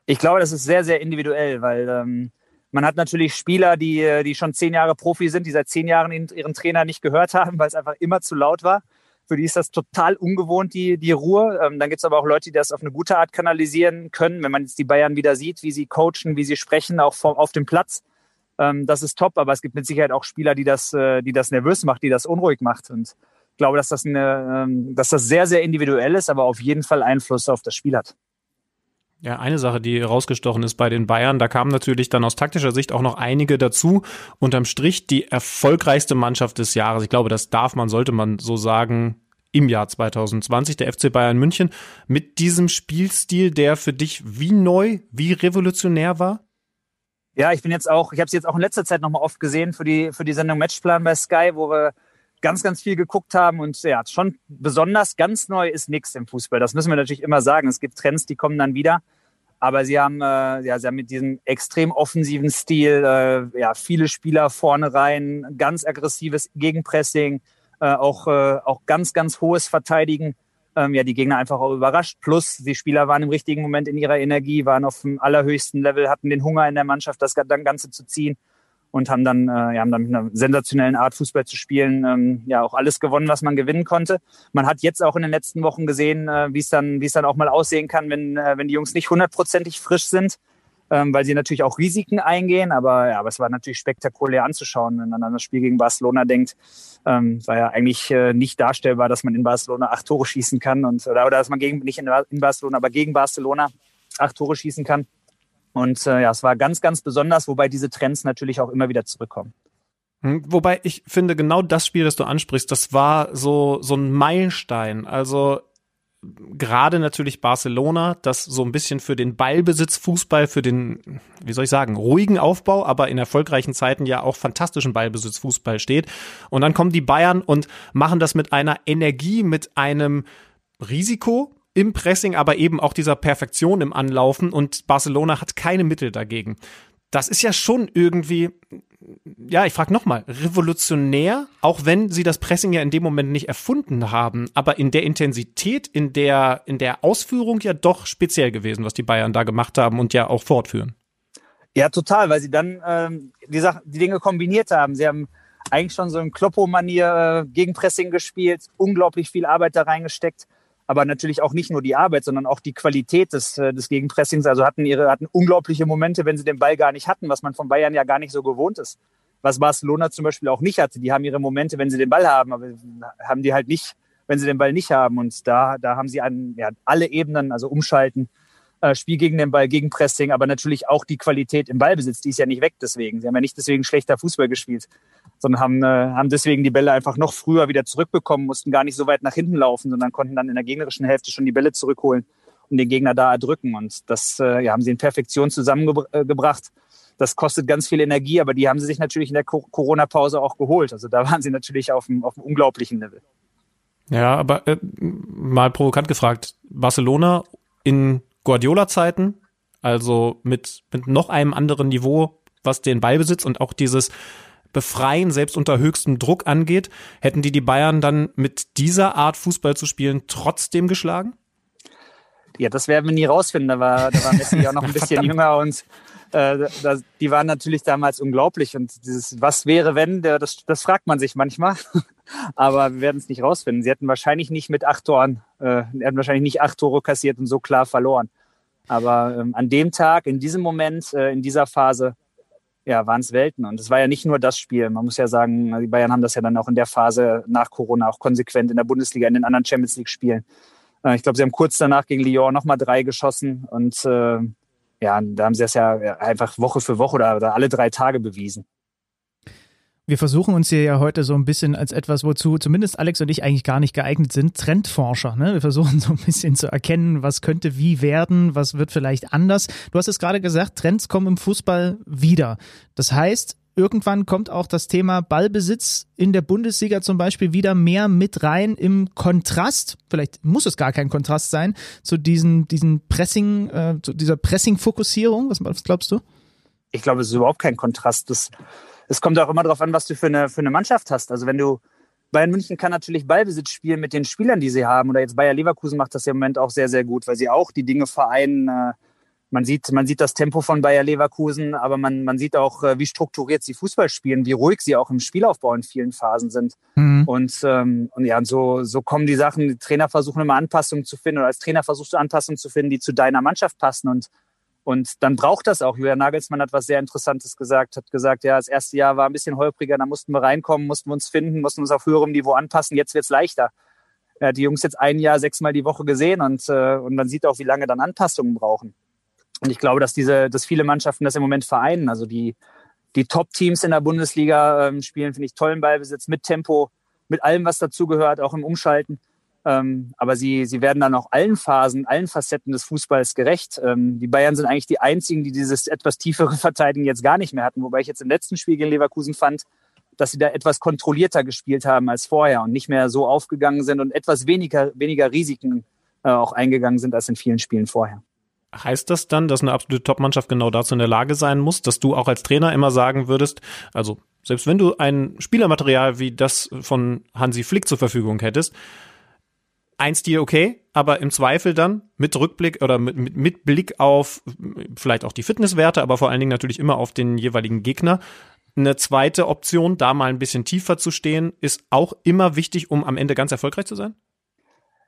Ich glaube, das ist sehr, sehr individuell, weil ähm, man hat natürlich Spieler, die, die schon zehn Jahre Profi sind, die seit zehn Jahren ihren Trainer nicht gehört haben, weil es einfach immer zu laut war. Für die ist das total ungewohnt, die, die Ruhe. Ähm, dann gibt es aber auch Leute, die das auf eine gute Art kanalisieren können. Wenn man jetzt die Bayern wieder sieht, wie sie coachen, wie sie sprechen, auch vom, auf dem Platz, ähm, das ist top. Aber es gibt mit Sicherheit auch Spieler, die das, äh, die das nervös macht, die das unruhig macht. Und glaube, dass das, eine, ähm, dass das sehr, sehr individuell ist, aber auf jeden Fall Einfluss auf das Spiel hat. Ja, eine Sache, die rausgestochen ist bei den Bayern, da kamen natürlich dann aus taktischer Sicht auch noch einige dazu. Unterm Strich die erfolgreichste Mannschaft des Jahres. Ich glaube, das darf man, sollte man so sagen, im Jahr 2020, der FC Bayern München, mit diesem Spielstil, der für dich wie neu, wie revolutionär war? Ja, ich bin jetzt auch, ich habe es jetzt auch in letzter Zeit nochmal oft gesehen für die, für die Sendung Matchplan bei Sky, wo wir ganz, ganz viel geguckt haben. Und ja, schon besonders ganz neu ist nichts im Fußball. Das müssen wir natürlich immer sagen. Es gibt Trends, die kommen dann wieder. Aber sie haben, äh, ja, sie haben mit diesem extrem offensiven Stil äh, ja, viele Spieler vorne rein, ganz aggressives Gegenpressing, äh, auch, äh, auch ganz, ganz hohes Verteidigen. Ähm, ja, die Gegner einfach auch überrascht. Plus, die Spieler waren im richtigen Moment in ihrer Energie, waren auf dem allerhöchsten Level, hatten den Hunger in der Mannschaft, das Ganze zu ziehen und haben dann, äh, ja, haben dann mit einer sensationellen Art Fußball zu spielen, ähm, ja auch alles gewonnen, was man gewinnen konnte. Man hat jetzt auch in den letzten Wochen gesehen, äh, wie es dann, es dann auch mal aussehen kann, wenn, äh, wenn die Jungs nicht hundertprozentig frisch sind, ähm, weil sie natürlich auch Risiken eingehen. Aber ja, aber es war natürlich spektakulär anzuschauen, wenn man an das Spiel gegen Barcelona denkt. Ähm, war ja eigentlich äh, nicht darstellbar, dass man in Barcelona acht Tore schießen kann und oder, oder dass man gegen nicht in, in Barcelona, aber gegen Barcelona acht Tore schießen kann. Und äh, ja, es war ganz, ganz besonders, wobei diese Trends natürlich auch immer wieder zurückkommen. Hm, wobei ich finde, genau das Spiel, das du ansprichst, das war so, so ein Meilenstein. Also gerade natürlich Barcelona, das so ein bisschen für den Ballbesitz Fußball, für den, wie soll ich sagen, ruhigen Aufbau, aber in erfolgreichen Zeiten ja auch fantastischen Ballbesitz Fußball steht. Und dann kommen die Bayern und machen das mit einer Energie, mit einem Risiko, im Pressing, aber eben auch dieser Perfektion im Anlaufen und Barcelona hat keine Mittel dagegen. Das ist ja schon irgendwie, ja, ich frage nochmal, revolutionär, auch wenn sie das Pressing ja in dem Moment nicht erfunden haben, aber in der Intensität, in der, in der Ausführung ja doch speziell gewesen, was die Bayern da gemacht haben und ja auch fortführen. Ja, total, weil sie dann ähm, die, Sache, die Dinge kombiniert haben. Sie haben eigentlich schon so in Kloppo-Manier äh, gegen Pressing gespielt, unglaublich viel Arbeit da reingesteckt aber natürlich auch nicht nur die Arbeit, sondern auch die Qualität des, äh, des Gegenpressings. Also hatten ihre hatten unglaubliche Momente, wenn sie den Ball gar nicht hatten, was man von Bayern ja gar nicht so gewohnt ist. Was Barcelona zum Beispiel auch nicht hatte. Die haben ihre Momente, wenn sie den Ball haben, aber haben die halt nicht, wenn sie den Ball nicht haben. Und da, da haben sie an ja, alle Ebenen, also umschalten, äh, Spiel gegen den Ball, gegen Pressing, aber natürlich auch die Qualität im Ballbesitz, die ist ja nicht weg deswegen. Sie haben ja nicht deswegen schlechter Fußball gespielt sondern haben, äh, haben deswegen die Bälle einfach noch früher wieder zurückbekommen, mussten gar nicht so weit nach hinten laufen, sondern konnten dann in der gegnerischen Hälfte schon die Bälle zurückholen und den Gegner da erdrücken. Und das äh, ja, haben sie in Perfektion zusammengebracht. Das kostet ganz viel Energie, aber die haben sie sich natürlich in der Corona-Pause auch geholt. Also da waren sie natürlich auf einem, auf einem unglaublichen Level. Ja, aber äh, mal provokant gefragt, Barcelona in Guardiola-Zeiten, also mit, mit noch einem anderen Niveau, was den Ballbesitz und auch dieses befreien, selbst unter höchstem Druck angeht. Hätten die die Bayern dann mit dieser Art Fußball zu spielen trotzdem geschlagen? Ja, das werden wir nie rausfinden. Da war, da war Messi auch noch ein bisschen jünger und äh, das, die waren natürlich damals unglaublich. Und dieses Was wäre, wenn, der, das, das fragt man sich manchmal. Aber wir werden es nicht rausfinden. Sie hätten wahrscheinlich nicht mit acht Toren, äh, hätten wahrscheinlich nicht acht Tore kassiert und so klar verloren. Aber ähm, an dem Tag, in diesem Moment, äh, in dieser Phase, ja, waren es Welten. Und es war ja nicht nur das Spiel. Man muss ja sagen, die Bayern haben das ja dann auch in der Phase nach Corona auch konsequent in der Bundesliga, in den anderen Champions League-Spielen. Äh, ich glaube, sie haben kurz danach gegen Lyon nochmal drei geschossen. Und äh, ja, da haben sie es ja einfach Woche für Woche oder, oder alle drei Tage bewiesen. Wir versuchen uns hier ja heute so ein bisschen als etwas, wozu zumindest Alex und ich eigentlich gar nicht geeignet sind, Trendforscher. Ne? Wir versuchen so ein bisschen zu erkennen, was könnte wie werden, was wird vielleicht anders. Du hast es gerade gesagt, Trends kommen im Fußball wieder. Das heißt, irgendwann kommt auch das Thema Ballbesitz in der Bundesliga zum Beispiel wieder mehr mit rein im Kontrast. Vielleicht muss es gar kein Kontrast sein zu diesen, diesen Pressing, äh, zu dieser Pressing-Fokussierung. Was, was glaubst du? Ich glaube, es ist überhaupt kein Kontrast. Das es kommt auch immer darauf an, was du für eine, für eine Mannschaft hast. Also wenn du Bayern München kann natürlich Ballbesitz spielen mit den Spielern, die sie haben. Oder jetzt Bayer Leverkusen macht das im Moment auch sehr, sehr gut, weil sie auch die Dinge vereinen. Äh, man sieht, man sieht das Tempo von Bayer Leverkusen, aber man, man sieht auch, äh, wie strukturiert sie Fußball spielen, wie ruhig sie auch im Spielaufbau in vielen Phasen sind. Mhm. Und, ähm, und ja, und so, so kommen die Sachen, die Trainer versuchen immer Anpassungen zu finden oder als Trainer versuchst du Anpassungen zu finden, die zu deiner Mannschaft passen. Und und dann braucht das auch. Julian Nagelsmann hat was sehr Interessantes gesagt, hat gesagt, ja, das erste Jahr war ein bisschen holpriger, da mussten wir reinkommen, mussten wir uns finden, mussten uns auf höherem Niveau anpassen, jetzt wird's leichter. Er hat die Jungs jetzt ein Jahr sechsmal die Woche gesehen und, äh, und man sieht auch, wie lange dann Anpassungen brauchen. Und ich glaube, dass diese, dass viele Mannschaften das im Moment vereinen. Also die, die Top-Teams in der Bundesliga ähm, spielen, finde ich, tollen Ballbesitz mit Tempo, mit allem, was dazugehört, auch im Umschalten. Ähm, aber sie, sie werden dann auch allen Phasen, allen Facetten des Fußballs gerecht. Ähm, die Bayern sind eigentlich die einzigen, die dieses etwas tiefere Verteidigen jetzt gar nicht mehr hatten. Wobei ich jetzt im letzten Spiel gegen Leverkusen fand, dass sie da etwas kontrollierter gespielt haben als vorher und nicht mehr so aufgegangen sind und etwas weniger, weniger Risiken äh, auch eingegangen sind als in vielen Spielen vorher. Heißt das dann, dass eine absolute Top-Mannschaft genau dazu in der Lage sein muss, dass du auch als Trainer immer sagen würdest, also selbst wenn du ein Spielermaterial wie das von Hansi Flick zur Verfügung hättest, ein Stil okay, aber im Zweifel dann mit Rückblick oder mit, mit, mit Blick auf vielleicht auch die Fitnesswerte, aber vor allen Dingen natürlich immer auf den jeweiligen Gegner. Eine zweite Option, da mal ein bisschen tiefer zu stehen, ist auch immer wichtig, um am Ende ganz erfolgreich zu sein?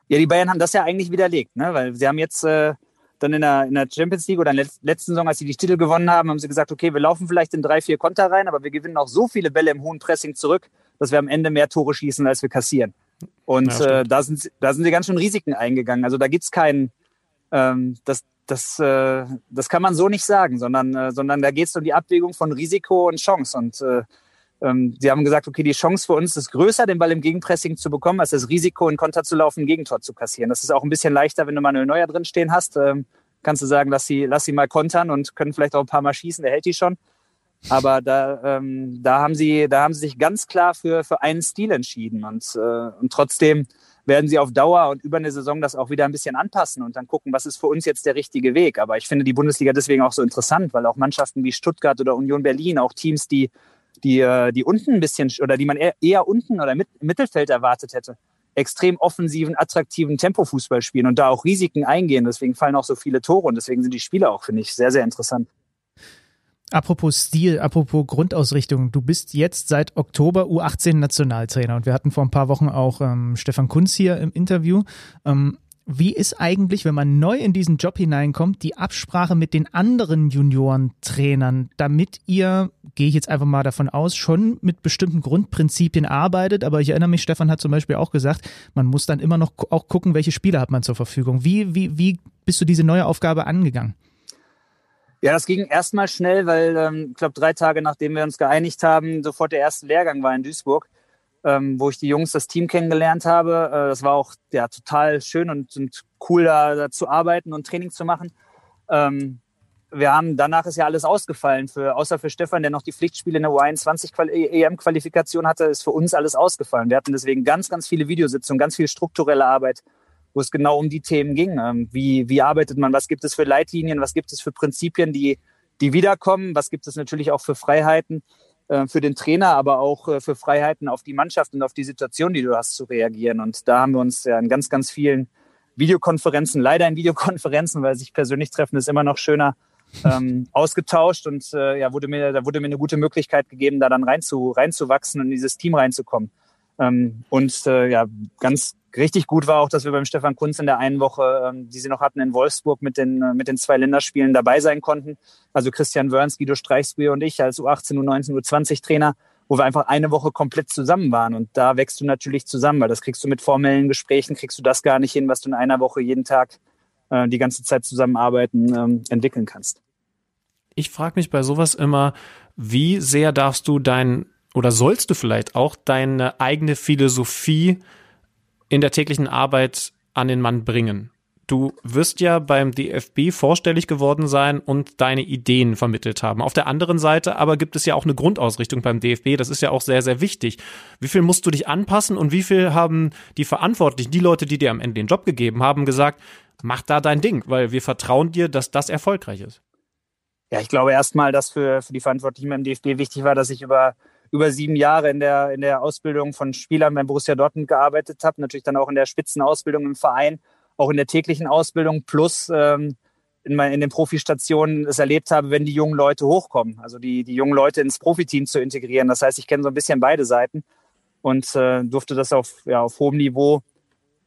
Ja, die Bayern haben das ja eigentlich widerlegt, ne? weil sie haben jetzt äh, dann in der, in der Champions League oder in der letzten Saison, als sie die Titel gewonnen haben, haben sie gesagt, okay, wir laufen vielleicht in drei, vier Konter rein, aber wir gewinnen auch so viele Bälle im hohen Pressing zurück, dass wir am Ende mehr Tore schießen, als wir kassieren. Und ja, äh, da, sind, da sind sie ganz schön Risiken eingegangen. Also da gibt's keinen, ähm, das, das, äh, das kann man so nicht sagen, sondern, äh, sondern da geht es um die Abwägung von Risiko und Chance. Und äh, ähm, sie haben gesagt, okay, die Chance für uns ist größer, den Ball im Gegenpressing zu bekommen, als das Risiko, in Konter zu laufen, ein Gegentor zu kassieren. Das ist auch ein bisschen leichter, wenn du Manuel Neuer drin stehen hast. Ähm, kannst du sagen, lass sie, lass sie mal kontern und können vielleicht auch ein paar Mal schießen, der hält die schon. Aber da, ähm, da, haben sie, da haben sie sich ganz klar für, für einen Stil entschieden. Und, äh, und trotzdem werden sie auf Dauer und über eine Saison das auch wieder ein bisschen anpassen und dann gucken, was ist für uns jetzt der richtige Weg. Aber ich finde die Bundesliga deswegen auch so interessant, weil auch Mannschaften wie Stuttgart oder Union Berlin, auch Teams, die, die, äh, die unten ein bisschen oder die man eher, eher unten oder mit, im Mittelfeld erwartet hätte, extrem offensiven, attraktiven Tempofußball spielen und da auch Risiken eingehen. Deswegen fallen auch so viele Tore und deswegen sind die Spiele auch, finde ich, sehr, sehr interessant. Apropos Stil, apropos Grundausrichtung, du bist jetzt seit Oktober U18 Nationaltrainer und wir hatten vor ein paar Wochen auch ähm, Stefan Kunz hier im Interview. Ähm, wie ist eigentlich, wenn man neu in diesen Job hineinkommt, die Absprache mit den anderen Juniorentrainern, damit ihr, gehe ich jetzt einfach mal davon aus, schon mit bestimmten Grundprinzipien arbeitet? Aber ich erinnere mich, Stefan hat zum Beispiel auch gesagt, man muss dann immer noch auch gucken, welche Spieler hat man zur Verfügung. Wie, wie, wie bist du diese neue Aufgabe angegangen? Ja, das ging erstmal schnell, weil ähm, ich glaube, drei Tage nachdem wir uns geeinigt haben, sofort der erste Lehrgang war in Duisburg, ähm, wo ich die Jungs, das Team kennengelernt habe. Äh, das war auch ja, total schön und, und cool, da, da zu arbeiten und Training zu machen. Ähm, wir haben, danach ist ja alles ausgefallen, für, außer für Stefan, der noch die Pflichtspiele in der U21-EM-Qualifikation hatte, ist für uns alles ausgefallen. Wir hatten deswegen ganz, ganz viele Videositzungen, ganz viel strukturelle Arbeit, wo es genau um die Themen ging. Ähm, wie, wie arbeitet man? Was gibt es für Leitlinien? Was gibt es für Prinzipien, die, die wiederkommen? Was gibt es natürlich auch für Freiheiten für den Trainer, aber auch äh, für Freiheiten auf die Mannschaft und auf die Situation, die du hast, zu reagieren? Und da haben wir uns ja in ganz, ganz vielen Videokonferenzen, leider in Videokonferenzen, weil sich persönlich treffen ist immer noch schöner, ähm, ausgetauscht und äh, ja, wurde mir, da wurde mir eine gute Möglichkeit gegeben, da dann rein zu, reinzuwachsen und in dieses Team reinzukommen. Ähm, und äh, ja, ganz richtig gut war auch, dass wir beim Stefan Kunz in der einen Woche, ähm, die sie noch hatten in Wolfsburg mit den, äh, mit den zwei Länderspielen dabei sein konnten. Also Christian Wörns, Guido Streichsbier und ich als U18, U19, U20 Trainer, wo wir einfach eine Woche komplett zusammen waren. Und da wächst du natürlich zusammen, weil das kriegst du mit formellen Gesprächen, kriegst du das gar nicht hin, was du in einer Woche jeden Tag äh, die ganze Zeit zusammenarbeiten ähm, entwickeln kannst. Ich frage mich bei sowas immer, wie sehr darfst du dein oder sollst du vielleicht auch deine eigene Philosophie in der täglichen Arbeit an den Mann bringen? Du wirst ja beim DFB vorstellig geworden sein und deine Ideen vermittelt haben. Auf der anderen Seite aber gibt es ja auch eine Grundausrichtung beim DFB. Das ist ja auch sehr, sehr wichtig. Wie viel musst du dich anpassen und wie viel haben die Verantwortlichen, die Leute, die dir am Ende den Job gegeben haben, gesagt, mach da dein Ding, weil wir vertrauen dir, dass das erfolgreich ist? Ja, ich glaube erstmal, dass für, für die Verantwortlichen beim DFB wichtig war, dass ich über über sieben Jahre in der, in der Ausbildung von Spielern beim Borussia Dortmund gearbeitet habe, natürlich dann auch in der Spitzenausbildung im Verein, auch in der täglichen Ausbildung plus ähm, in, in den Profistationen es erlebt habe, wenn die jungen Leute hochkommen, also die, die jungen Leute ins Profiteam zu integrieren. Das heißt, ich kenne so ein bisschen beide Seiten und äh, durfte das auf, ja, auf hohem Niveau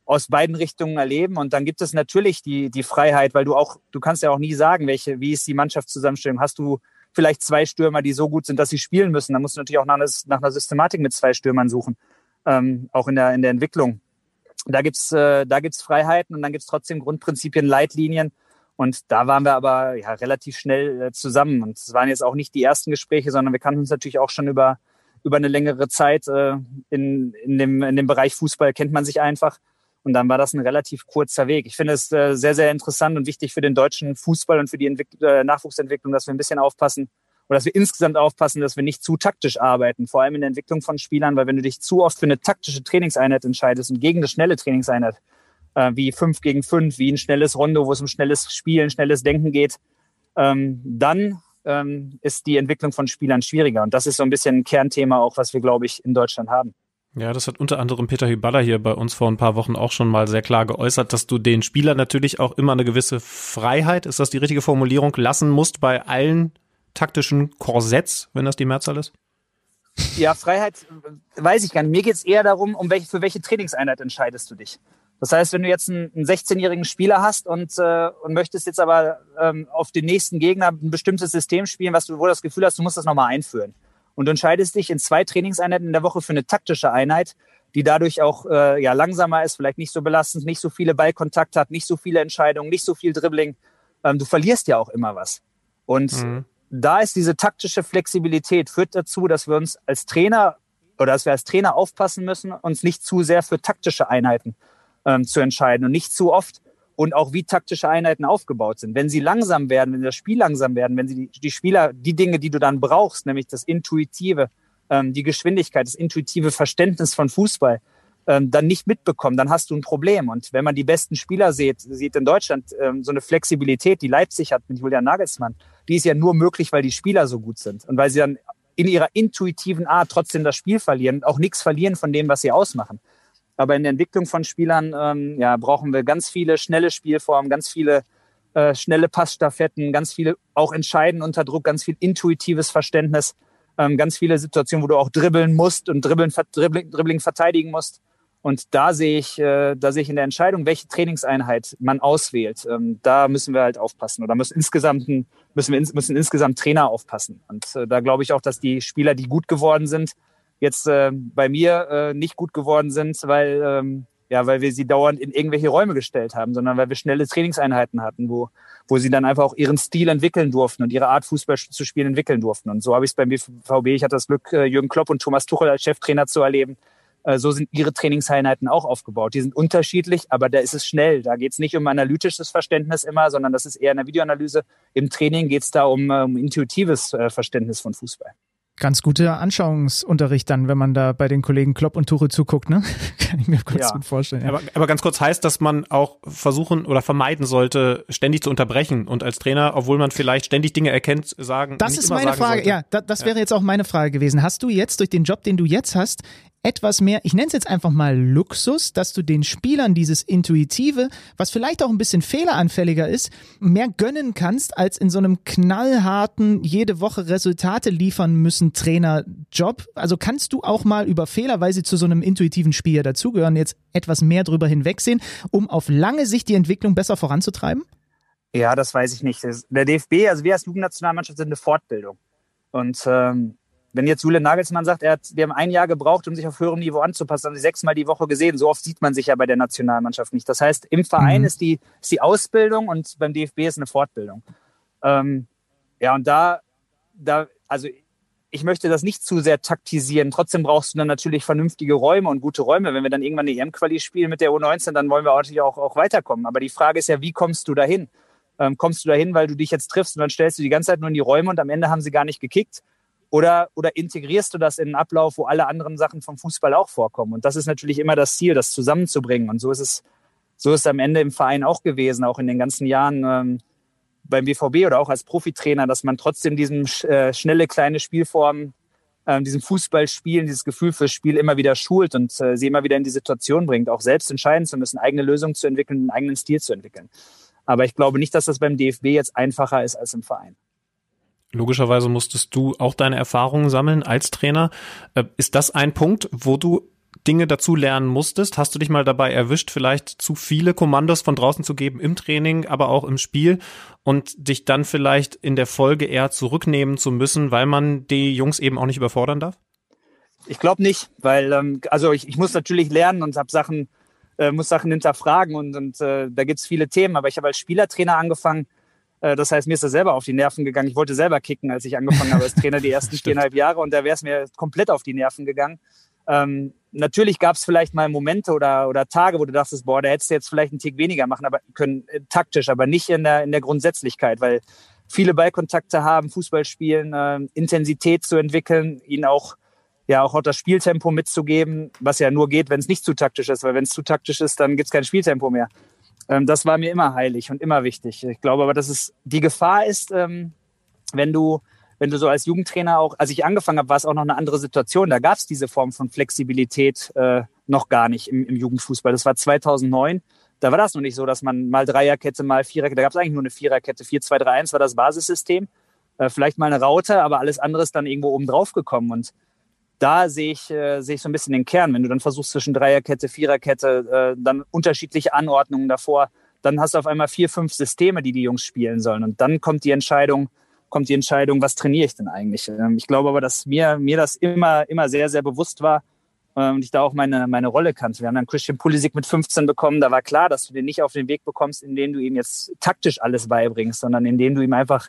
aus beiden Richtungen erleben. Und dann gibt es natürlich die, die Freiheit, weil du auch, du kannst ja auch nie sagen, welche, wie ist die Mannschaftszusammenstellung. Hast du vielleicht zwei Stürmer, die so gut sind, dass sie spielen müssen. Da musst du natürlich auch nach einer, nach einer Systematik mit zwei Stürmern suchen, ähm, auch in der, in der Entwicklung. Da gibt's äh, Freiheiten und dann gibt's trotzdem Grundprinzipien, Leitlinien. Und da waren wir aber ja, relativ schnell äh, zusammen. Und es waren jetzt auch nicht die ersten Gespräche, sondern wir kannten uns natürlich auch schon über, über eine längere Zeit. Äh, in, in, dem, in dem Bereich Fußball kennt man sich einfach. Und dann war das ein relativ kurzer Weg. Ich finde es äh, sehr, sehr interessant und wichtig für den deutschen Fußball und für die Entwick äh, Nachwuchsentwicklung, dass wir ein bisschen aufpassen oder dass wir insgesamt aufpassen, dass wir nicht zu taktisch arbeiten, vor allem in der Entwicklung von Spielern, weil wenn du dich zu oft für eine taktische Trainingseinheit entscheidest und gegen eine schnelle Trainingseinheit, äh, wie fünf gegen fünf, wie ein schnelles Rondo, wo es um schnelles Spielen, schnelles Denken geht, ähm, dann ähm, ist die Entwicklung von Spielern schwieriger. Und das ist so ein bisschen ein Kernthema auch, was wir, glaube ich, in Deutschland haben. Ja, das hat unter anderem Peter Hyballa hier bei uns vor ein paar Wochen auch schon mal sehr klar geäußert, dass du den Spieler natürlich auch immer eine gewisse Freiheit, ist das die richtige Formulierung, lassen musst bei allen taktischen Korsetts, wenn das die Mehrzahl ist? Ja, Freiheit weiß ich gar nicht. Mir geht es eher darum, um welche, für welche Trainingseinheit entscheidest du dich. Das heißt, wenn du jetzt einen, einen 16-jährigen Spieler hast und, äh, und möchtest jetzt aber ähm, auf den nächsten Gegner ein bestimmtes System spielen, was du, wo du das Gefühl hast, du musst das nochmal einführen und du entscheidest dich in zwei Trainingseinheiten in der Woche für eine taktische Einheit, die dadurch auch äh, ja, langsamer ist, vielleicht nicht so belastend, nicht so viele Ballkontakte hat, nicht so viele Entscheidungen, nicht so viel Dribbling. Ähm, du verlierst ja auch immer was. Und mhm. da ist diese taktische Flexibilität, führt dazu, dass wir uns als Trainer oder dass wir als Trainer aufpassen müssen, uns nicht zu sehr für taktische Einheiten ähm, zu entscheiden und nicht zu oft und auch wie taktische Einheiten aufgebaut sind. Wenn sie langsam werden, wenn das Spiel langsam werden, wenn sie die, die Spieler die Dinge, die du dann brauchst, nämlich das Intuitive, ähm, die Geschwindigkeit, das intuitive Verständnis von Fußball, ähm, dann nicht mitbekommen, dann hast du ein Problem. Und wenn man die besten Spieler sieht, sieht in Deutschland ähm, so eine Flexibilität, die Leipzig hat mit Julian Nagelsmann, die ist ja nur möglich, weil die Spieler so gut sind und weil sie dann in ihrer intuitiven Art trotzdem das Spiel verlieren, auch nichts verlieren von dem, was sie ausmachen. Aber in der Entwicklung von Spielern ähm, ja, brauchen wir ganz viele schnelle Spielformen, ganz viele äh, schnelle Passstaffetten, ganz viele auch Entscheiden unter Druck, ganz viel intuitives Verständnis, ähm, ganz viele Situationen, wo du auch dribbeln musst und dribbeln, dribbling, dribbling verteidigen musst. Und da sehe ich, äh, da sehe ich in der Entscheidung, welche Trainingseinheit man auswählt. Ähm, da müssen wir halt aufpassen oder müssen insgesamt müssen wir ins, müssen insgesamt Trainer aufpassen. Und äh, da glaube ich auch, dass die Spieler, die gut geworden sind, jetzt äh, bei mir äh, nicht gut geworden sind, weil, ähm, ja, weil wir sie dauernd in irgendwelche Räume gestellt haben, sondern weil wir schnelle Trainingseinheiten hatten, wo, wo sie dann einfach auch ihren Stil entwickeln durften und ihre Art Fußball zu spielen entwickeln durften. Und so habe ich es beim BVB, ich hatte das Glück, äh, Jürgen Klopp und Thomas Tuchel als Cheftrainer zu erleben. Äh, so sind ihre Trainingseinheiten auch aufgebaut. Die sind unterschiedlich, aber da ist es schnell. Da geht es nicht um analytisches Verständnis immer, sondern das ist eher eine Videoanalyse. Im Training geht es da um, äh, um intuitives Verständnis von Fußball ganz guter Anschauungsunterricht dann, wenn man da bei den Kollegen Klopp und Tuche zuguckt, ne? Kann ich mir kurz ja. gut vorstellen. Ja. Aber, aber ganz kurz heißt, dass man auch versuchen oder vermeiden sollte, ständig zu unterbrechen und als Trainer, obwohl man vielleicht ständig Dinge erkennt, sagen. Das ist meine Frage, sollte. ja, da, das wäre jetzt auch meine Frage gewesen. Hast du jetzt durch den Job, den du jetzt hast, etwas mehr, ich nenne es jetzt einfach mal Luxus, dass du den Spielern dieses Intuitive, was vielleicht auch ein bisschen fehleranfälliger ist, mehr gönnen kannst, als in so einem knallharten, jede Woche Resultate liefern müssen Trainerjob. Also kannst du auch mal über Fehler, weil sie zu so einem intuitiven Spiel dazugehören, jetzt etwas mehr drüber hinwegsehen, um auf lange Sicht die Entwicklung besser voranzutreiben? Ja, das weiß ich nicht. Der DFB, also wir als Jugendnationalmannschaft sind eine Fortbildung. Und ähm, wenn jetzt Julian Nagelsmann sagt, er hat, wir haben ein Jahr gebraucht, um sich auf höherem Niveau anzupassen, haben sie sechsmal die Woche gesehen. So oft sieht man sich ja bei der Nationalmannschaft nicht. Das heißt, im Verein mhm. ist, die, ist die Ausbildung und beim DFB ist eine Fortbildung. Ähm, ja, und da, da, also ich möchte das nicht zu sehr taktisieren. Trotzdem brauchst du dann natürlich vernünftige Räume und gute Räume. Wenn wir dann irgendwann eine EM-Quali spielen mit der U19, dann wollen wir natürlich auch, auch weiterkommen. Aber die Frage ist ja, wie kommst du dahin? Ähm, kommst du dahin, weil du dich jetzt triffst und dann stellst du die ganze Zeit nur in die Räume und am Ende haben sie gar nicht gekickt? Oder, oder integrierst du das in einen Ablauf, wo alle anderen Sachen vom Fußball auch vorkommen? Und das ist natürlich immer das Ziel, das zusammenzubringen. Und so ist es, so ist es am Ende im Verein auch gewesen, auch in den ganzen Jahren ähm, beim BVB oder auch als Profitrainer, dass man trotzdem diesem äh, schnelle kleine Spielform, äh, diesem Fußballspielen, dieses Gefühl fürs Spiel immer wieder schult und äh, sie immer wieder in die Situation bringt, auch selbst entscheiden zu müssen, eigene Lösungen zu entwickeln, einen eigenen Stil zu entwickeln. Aber ich glaube nicht, dass das beim DFB jetzt einfacher ist als im Verein. Logischerweise musstest du auch deine Erfahrungen sammeln als Trainer. Äh, ist das ein Punkt, wo du Dinge dazu lernen musstest? Hast du dich mal dabei erwischt, vielleicht zu viele Kommandos von draußen zu geben im Training, aber auch im Spiel und dich dann vielleicht in der Folge eher zurücknehmen zu müssen, weil man die Jungs eben auch nicht überfordern darf? Ich glaube nicht, weil ähm, also ich, ich muss natürlich lernen und habe Sachen, äh, muss Sachen hinterfragen und, und äh, da gibt's viele Themen, aber ich habe als Spielertrainer angefangen das heißt, mir ist das selber auf die Nerven gegangen. Ich wollte selber kicken, als ich angefangen habe als Trainer die ersten viereinhalb Jahre und da wäre es mir komplett auf die Nerven gegangen. Ähm, natürlich gab es vielleicht mal Momente oder, oder Tage, wo du dachtest, boah, da hättest du jetzt vielleicht einen Tick weniger machen aber können, äh, taktisch, aber nicht in der, in der Grundsätzlichkeit, weil viele Ballkontakte haben, Fußball spielen, äh, Intensität zu entwickeln, ihnen auch ja auch, auch das Spieltempo mitzugeben, was ja nur geht, wenn es nicht zu taktisch ist, weil wenn es zu taktisch ist, dann gibt es kein Spieltempo mehr. Ähm, das war mir immer heilig und immer wichtig. Ich glaube aber, dass es die Gefahr ist, ähm, wenn du wenn du so als Jugendtrainer auch, als ich angefangen habe, war es auch noch eine andere Situation. Da gab es diese Form von Flexibilität äh, noch gar nicht im, im Jugendfußball. Das war 2009. Da war das noch nicht so, dass man mal Dreierkette, mal Viererkette, da gab es eigentlich nur eine Viererkette. 4-2-3-1 war das Basissystem. Äh, vielleicht mal eine Raute, aber alles andere ist dann irgendwo oben drauf gekommen. Und da sehe ich, äh, sehe ich so ein bisschen den Kern. Wenn du dann versuchst zwischen Dreierkette, Viererkette, äh, dann unterschiedliche Anordnungen davor, dann hast du auf einmal vier, fünf Systeme, die die Jungs spielen sollen. Und dann kommt die Entscheidung, kommt die Entscheidung, was trainiere ich denn eigentlich? Ähm, ich glaube aber, dass mir, mir das immer, immer sehr, sehr bewusst war äh, und ich da auch meine, meine Rolle kannte. Wir haben dann Christian Pulisic mit 15 bekommen. Da war klar, dass du den nicht auf den Weg bekommst, indem du ihm jetzt taktisch alles beibringst, sondern indem du ihm einfach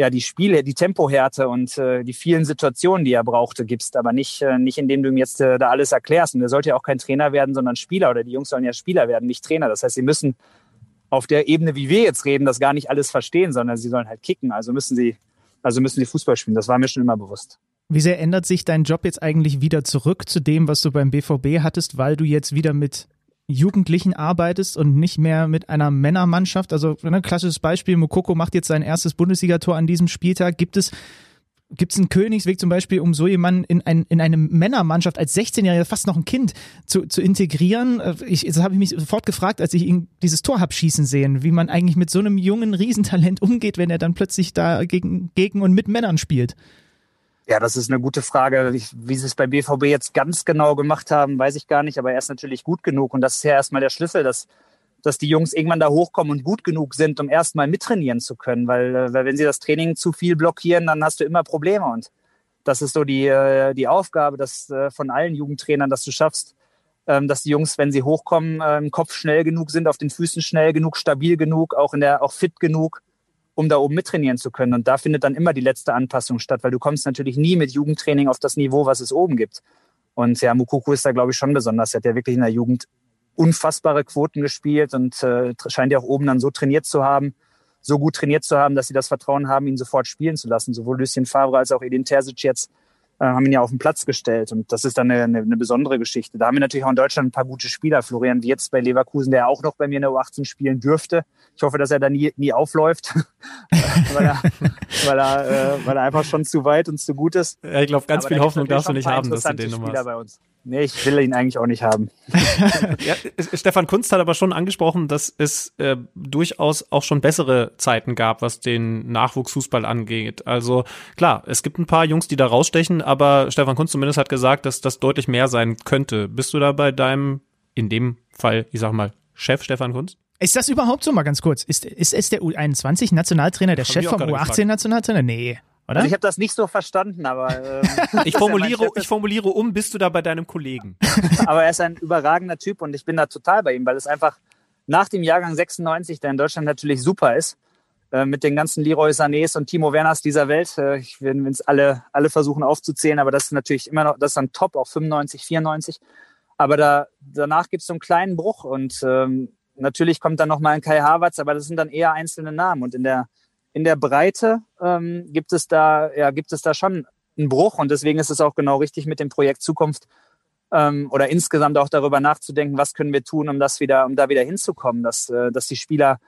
ja, die Spiele, die Tempohärte und äh, die vielen Situationen, die er brauchte, gibst, aber nicht, äh, nicht indem du ihm jetzt äh, da alles erklärst. Und er sollte ja auch kein Trainer werden, sondern Spieler oder die Jungs sollen ja Spieler werden, nicht Trainer. Das heißt, sie müssen auf der Ebene, wie wir jetzt reden, das gar nicht alles verstehen, sondern sie sollen halt kicken. Also müssen sie, also müssen sie Fußball spielen. Das war mir schon immer bewusst. Wie sehr ändert sich dein Job jetzt eigentlich wieder zurück zu dem, was du beim BVB hattest, weil du jetzt wieder mit Jugendlichen arbeitest und nicht mehr mit einer Männermannschaft? Also ein ne, klassisches Beispiel, Mokoko macht jetzt sein erstes Bundesligator an diesem Spieltag. Gibt es Gibt es einen Königsweg zum Beispiel, um so jemanden in, ein, in eine Männermannschaft als 16-Jähriger, fast noch ein Kind, zu, zu integrieren? Äh, ich, das habe ich mich sofort gefragt, als ich ihn dieses Tor hab schießen sehen, wie man eigentlich mit so einem jungen Riesentalent umgeht, wenn er dann plötzlich da gegen, gegen und mit Männern spielt. Ja, das ist eine gute Frage. Wie sie es bei BVB jetzt ganz genau gemacht haben, weiß ich gar nicht, aber er ist natürlich gut genug und das ist ja erstmal der Schlüssel, dass dass die Jungs irgendwann da hochkommen und gut genug sind, um erstmal mittrainieren zu können. Weil, äh, weil wenn sie das Training zu viel blockieren, dann hast du immer Probleme. Und das ist so die, äh, die Aufgabe dass, äh, von allen Jugendtrainern, dass du schaffst, ähm, dass die Jungs, wenn sie hochkommen, im Kopf schnell genug sind, auf den Füßen schnell genug, stabil genug, auch in der, auch fit genug, um da oben mittrainieren zu können. Und da findet dann immer die letzte Anpassung statt, weil du kommst natürlich nie mit Jugendtraining auf das Niveau, was es oben gibt. Und ja, Mukuku ist da, glaube ich, schon besonders. Er hat ja wirklich in der Jugend unfassbare Quoten gespielt und äh, scheint ja auch oben dann so trainiert zu haben, so gut trainiert zu haben, dass sie das Vertrauen haben, ihn sofort spielen zu lassen. Sowohl Lucien Favre als auch Edin Terzic jetzt haben ihn ja auf den Platz gestellt. Und das ist dann eine, eine, eine besondere Geschichte. Da haben wir natürlich auch in Deutschland ein paar gute Spieler. Florian Wirtz bei Leverkusen, der auch noch bei mir in der U18 spielen dürfte. Ich hoffe, dass er da nie, nie aufläuft, weil, er, weil, er, äh, weil er einfach schon zu weit und zu gut ist. Ja, ich glaube, ganz Aber viel Hoffnung darfst du nicht haben, dass du den Spieler bei uns. Nee, ich will ihn eigentlich auch nicht haben. ja, Stefan Kunst hat aber schon angesprochen, dass es äh, durchaus auch schon bessere Zeiten gab, was den Nachwuchsfußball angeht. Also klar, es gibt ein paar Jungs, die da rausstechen, aber Stefan Kunst zumindest hat gesagt, dass das deutlich mehr sein könnte. Bist du da bei deinem, in dem Fall, ich sag mal, Chef Stefan Kunst? Ist das überhaupt so mal ganz kurz? Ist, ist, ist der U21-Nationaltrainer der Chef vom U18-Nationaltrainer? Nee. Oder? Also ich habe das nicht so verstanden, aber ähm, ich formuliere, ja ich formuliere um, bist du da bei deinem Kollegen? aber er ist ein überragender Typ und ich bin da total bei ihm, weil es einfach nach dem Jahrgang 96, der in Deutschland natürlich super ist, äh, mit den ganzen Leroy Sanés und Timo Werners dieser Welt. Äh, ich will es alle, alle versuchen aufzuzählen, aber das ist natürlich immer noch, das ist dann top, auch 95, 94. Aber da, danach gibt es so einen kleinen Bruch und ähm, natürlich kommt dann nochmal ein Kai Havertz, aber das sind dann eher einzelne Namen und in der in der Breite ähm, gibt es da, ja, gibt es da schon einen Bruch und deswegen ist es auch genau richtig mit dem Projekt Zukunft ähm, oder insgesamt auch darüber nachzudenken, was können wir tun, um das wieder, um da wieder hinzukommen, dass, äh, dass die Spieler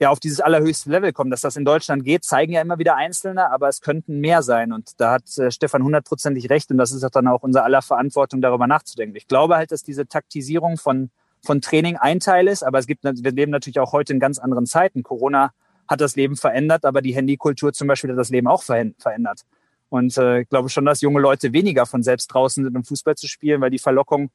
ja auf dieses allerhöchste Level kommen. Dass das in Deutschland geht, zeigen ja immer wieder Einzelne, aber es könnten mehr sein. Und da hat äh, Stefan hundertprozentig recht und das ist auch dann auch unser aller Verantwortung, darüber nachzudenken. Ich glaube halt, dass diese Taktisierung von, von Training ein Teil ist, aber es gibt, wir leben natürlich auch heute in ganz anderen Zeiten. Corona hat das Leben verändert, aber die Handykultur zum Beispiel hat das Leben auch verändert. Und äh, ich glaube schon, dass junge Leute weniger von selbst draußen sind, um Fußball zu spielen, weil die Verlockung,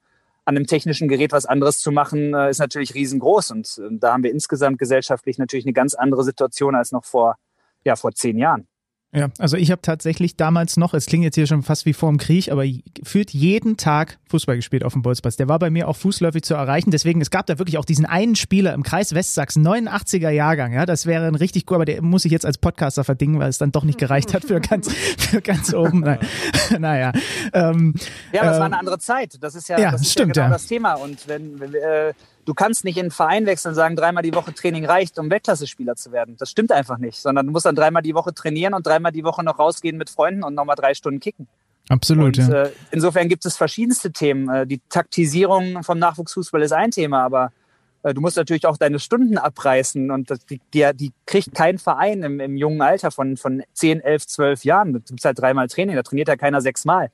an einem technischen Gerät was anderes zu machen, äh, ist natürlich riesengroß. Und äh, da haben wir insgesamt gesellschaftlich natürlich eine ganz andere Situation als noch vor, ja, vor zehn Jahren. Ja, also ich habe tatsächlich damals noch, es klingt jetzt hier schon fast wie vor dem Krieg, aber gefühlt jeden Tag Fußball gespielt auf dem Bolzplatz. Der war bei mir auch fußläufig zu erreichen. Deswegen, es gab da wirklich auch diesen einen Spieler im Kreis Westsachsen, 89er Jahrgang. Ja, das wäre ein richtig cool, aber der muss ich jetzt als Podcaster verdingen, weil es dann doch nicht gereicht hat für ganz, für ganz oben. Naja. naja ähm, ja, aber es äh, war eine andere Zeit. Das ist ja, ja das, ist stimmt, ja genau ja. das Thema. Und wenn, wenn äh, du kannst nicht in einen Verein wechseln und sagen, dreimal die Woche Training reicht, um Weltklasse-Spieler zu werden. Das stimmt einfach nicht, sondern du musst dann dreimal die Woche trainieren und dreimal die Woche noch rausgehen mit Freunden und nochmal drei Stunden kicken. Absolut, und, ja. Äh, insofern gibt es verschiedenste Themen. Äh, die Taktisierung vom Nachwuchsfußball ist ein Thema, aber äh, du musst natürlich auch deine Stunden abreißen und das, die, die, die kriegt kein Verein im, im jungen Alter von, von 10, 11, 12 Jahren. Du gibt halt dreimal Training, da trainiert ja keiner sechsmal.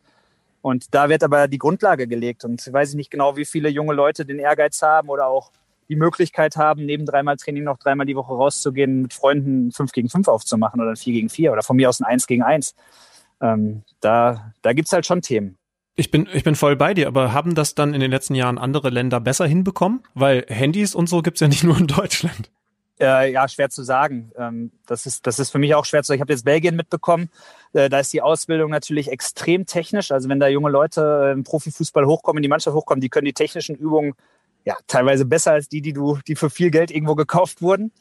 Und da wird aber die Grundlage gelegt. Und ich weiß nicht genau, wie viele junge Leute den Ehrgeiz haben oder auch die Möglichkeit haben, neben dreimal Training noch dreimal die Woche rauszugehen, mit Freunden fünf gegen fünf aufzumachen oder vier gegen vier oder von mir aus ein eins gegen eins. Ähm, da da gibt's halt schon Themen. Ich bin, ich bin voll bei dir, aber haben das dann in den letzten Jahren andere Länder besser hinbekommen? Weil Handys und so gibt's ja nicht nur in Deutschland. Äh, ja, schwer zu sagen. Ähm, das, ist, das ist für mich auch schwer zu sagen. Ich habe jetzt Belgien mitbekommen. Äh, da ist die Ausbildung natürlich extrem technisch. Also wenn da junge Leute im Profifußball hochkommen, in die Mannschaft hochkommen, die können die technischen Übungen ja teilweise besser als die, die du, die für viel Geld irgendwo gekauft wurden.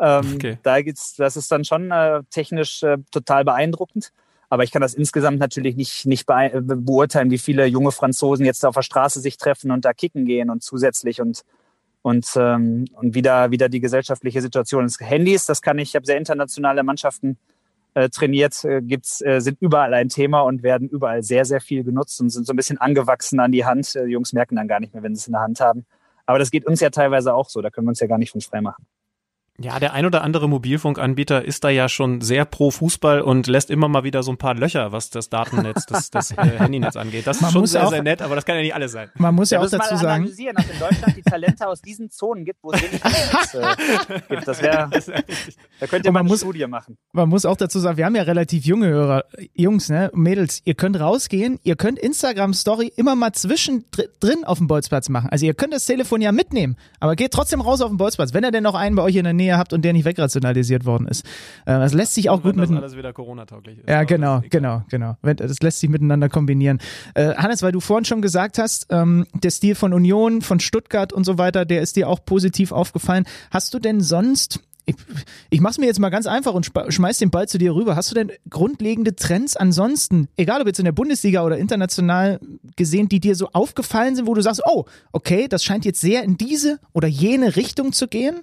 Ähm, okay. Da geht's, das ist dann schon äh, technisch äh, total beeindruckend. Aber ich kann das insgesamt natürlich nicht, nicht beurteilen, wie viele junge Franzosen jetzt auf der Straße sich treffen und da kicken gehen und zusätzlich und und, ähm, und wieder, wieder die gesellschaftliche Situation des Handys. Das kann ich, ich habe sehr internationale Mannschaften äh, trainiert, äh, gibt's, äh, sind überall ein Thema und werden überall sehr, sehr viel genutzt und sind so ein bisschen angewachsen an die Hand. Äh, die Jungs merken dann gar nicht mehr, wenn sie es in der Hand haben. Aber das geht uns ja teilweise auch so, da können wir uns ja gar nicht von frei machen. Ja, der ein oder andere Mobilfunkanbieter ist da ja schon sehr pro Fußball und lässt immer mal wieder so ein paar Löcher, was das Datennetz, das, das äh, Handynetz angeht. Das man ist schon sehr, auch, sehr nett, aber das kann ja nicht alles sein. Man muss ja, ja auch dazu mal sagen. analysieren, ob in Deutschland die Talente aus diesen Zonen gibt, wo es wenig äh, gibt. Das wäre, da könnt ihr mal eine muss, Studie machen. Man muss auch dazu sagen, wir haben ja relativ junge Hörer, Jungs, ne, Mädels, ihr könnt rausgehen, ihr könnt Instagram-Story immer mal zwischendrin auf dem Bolzplatz machen. Also ihr könnt das Telefon ja mitnehmen, aber geht trotzdem raus auf den Bolzplatz, wenn ihr denn noch einen bei euch in der Nähe habt und der nicht wegrationalisiert worden ist. Äh, das lässt sich auch und gut mit. alles wieder Corona-tauglich ist. Ja, genau, genau, genau. Das lässt sich miteinander kombinieren. Äh, Hannes, weil du vorhin schon gesagt hast, ähm, der Stil von Union, von Stuttgart und so weiter, der ist dir auch positiv aufgefallen. Hast du denn sonst ich, ich mach's mir jetzt mal ganz einfach und schmeiß den Ball zu dir rüber. Hast du denn grundlegende Trends ansonsten, egal ob jetzt in der Bundesliga oder international gesehen, die dir so aufgefallen sind, wo du sagst, oh, okay, das scheint jetzt sehr in diese oder jene Richtung zu gehen?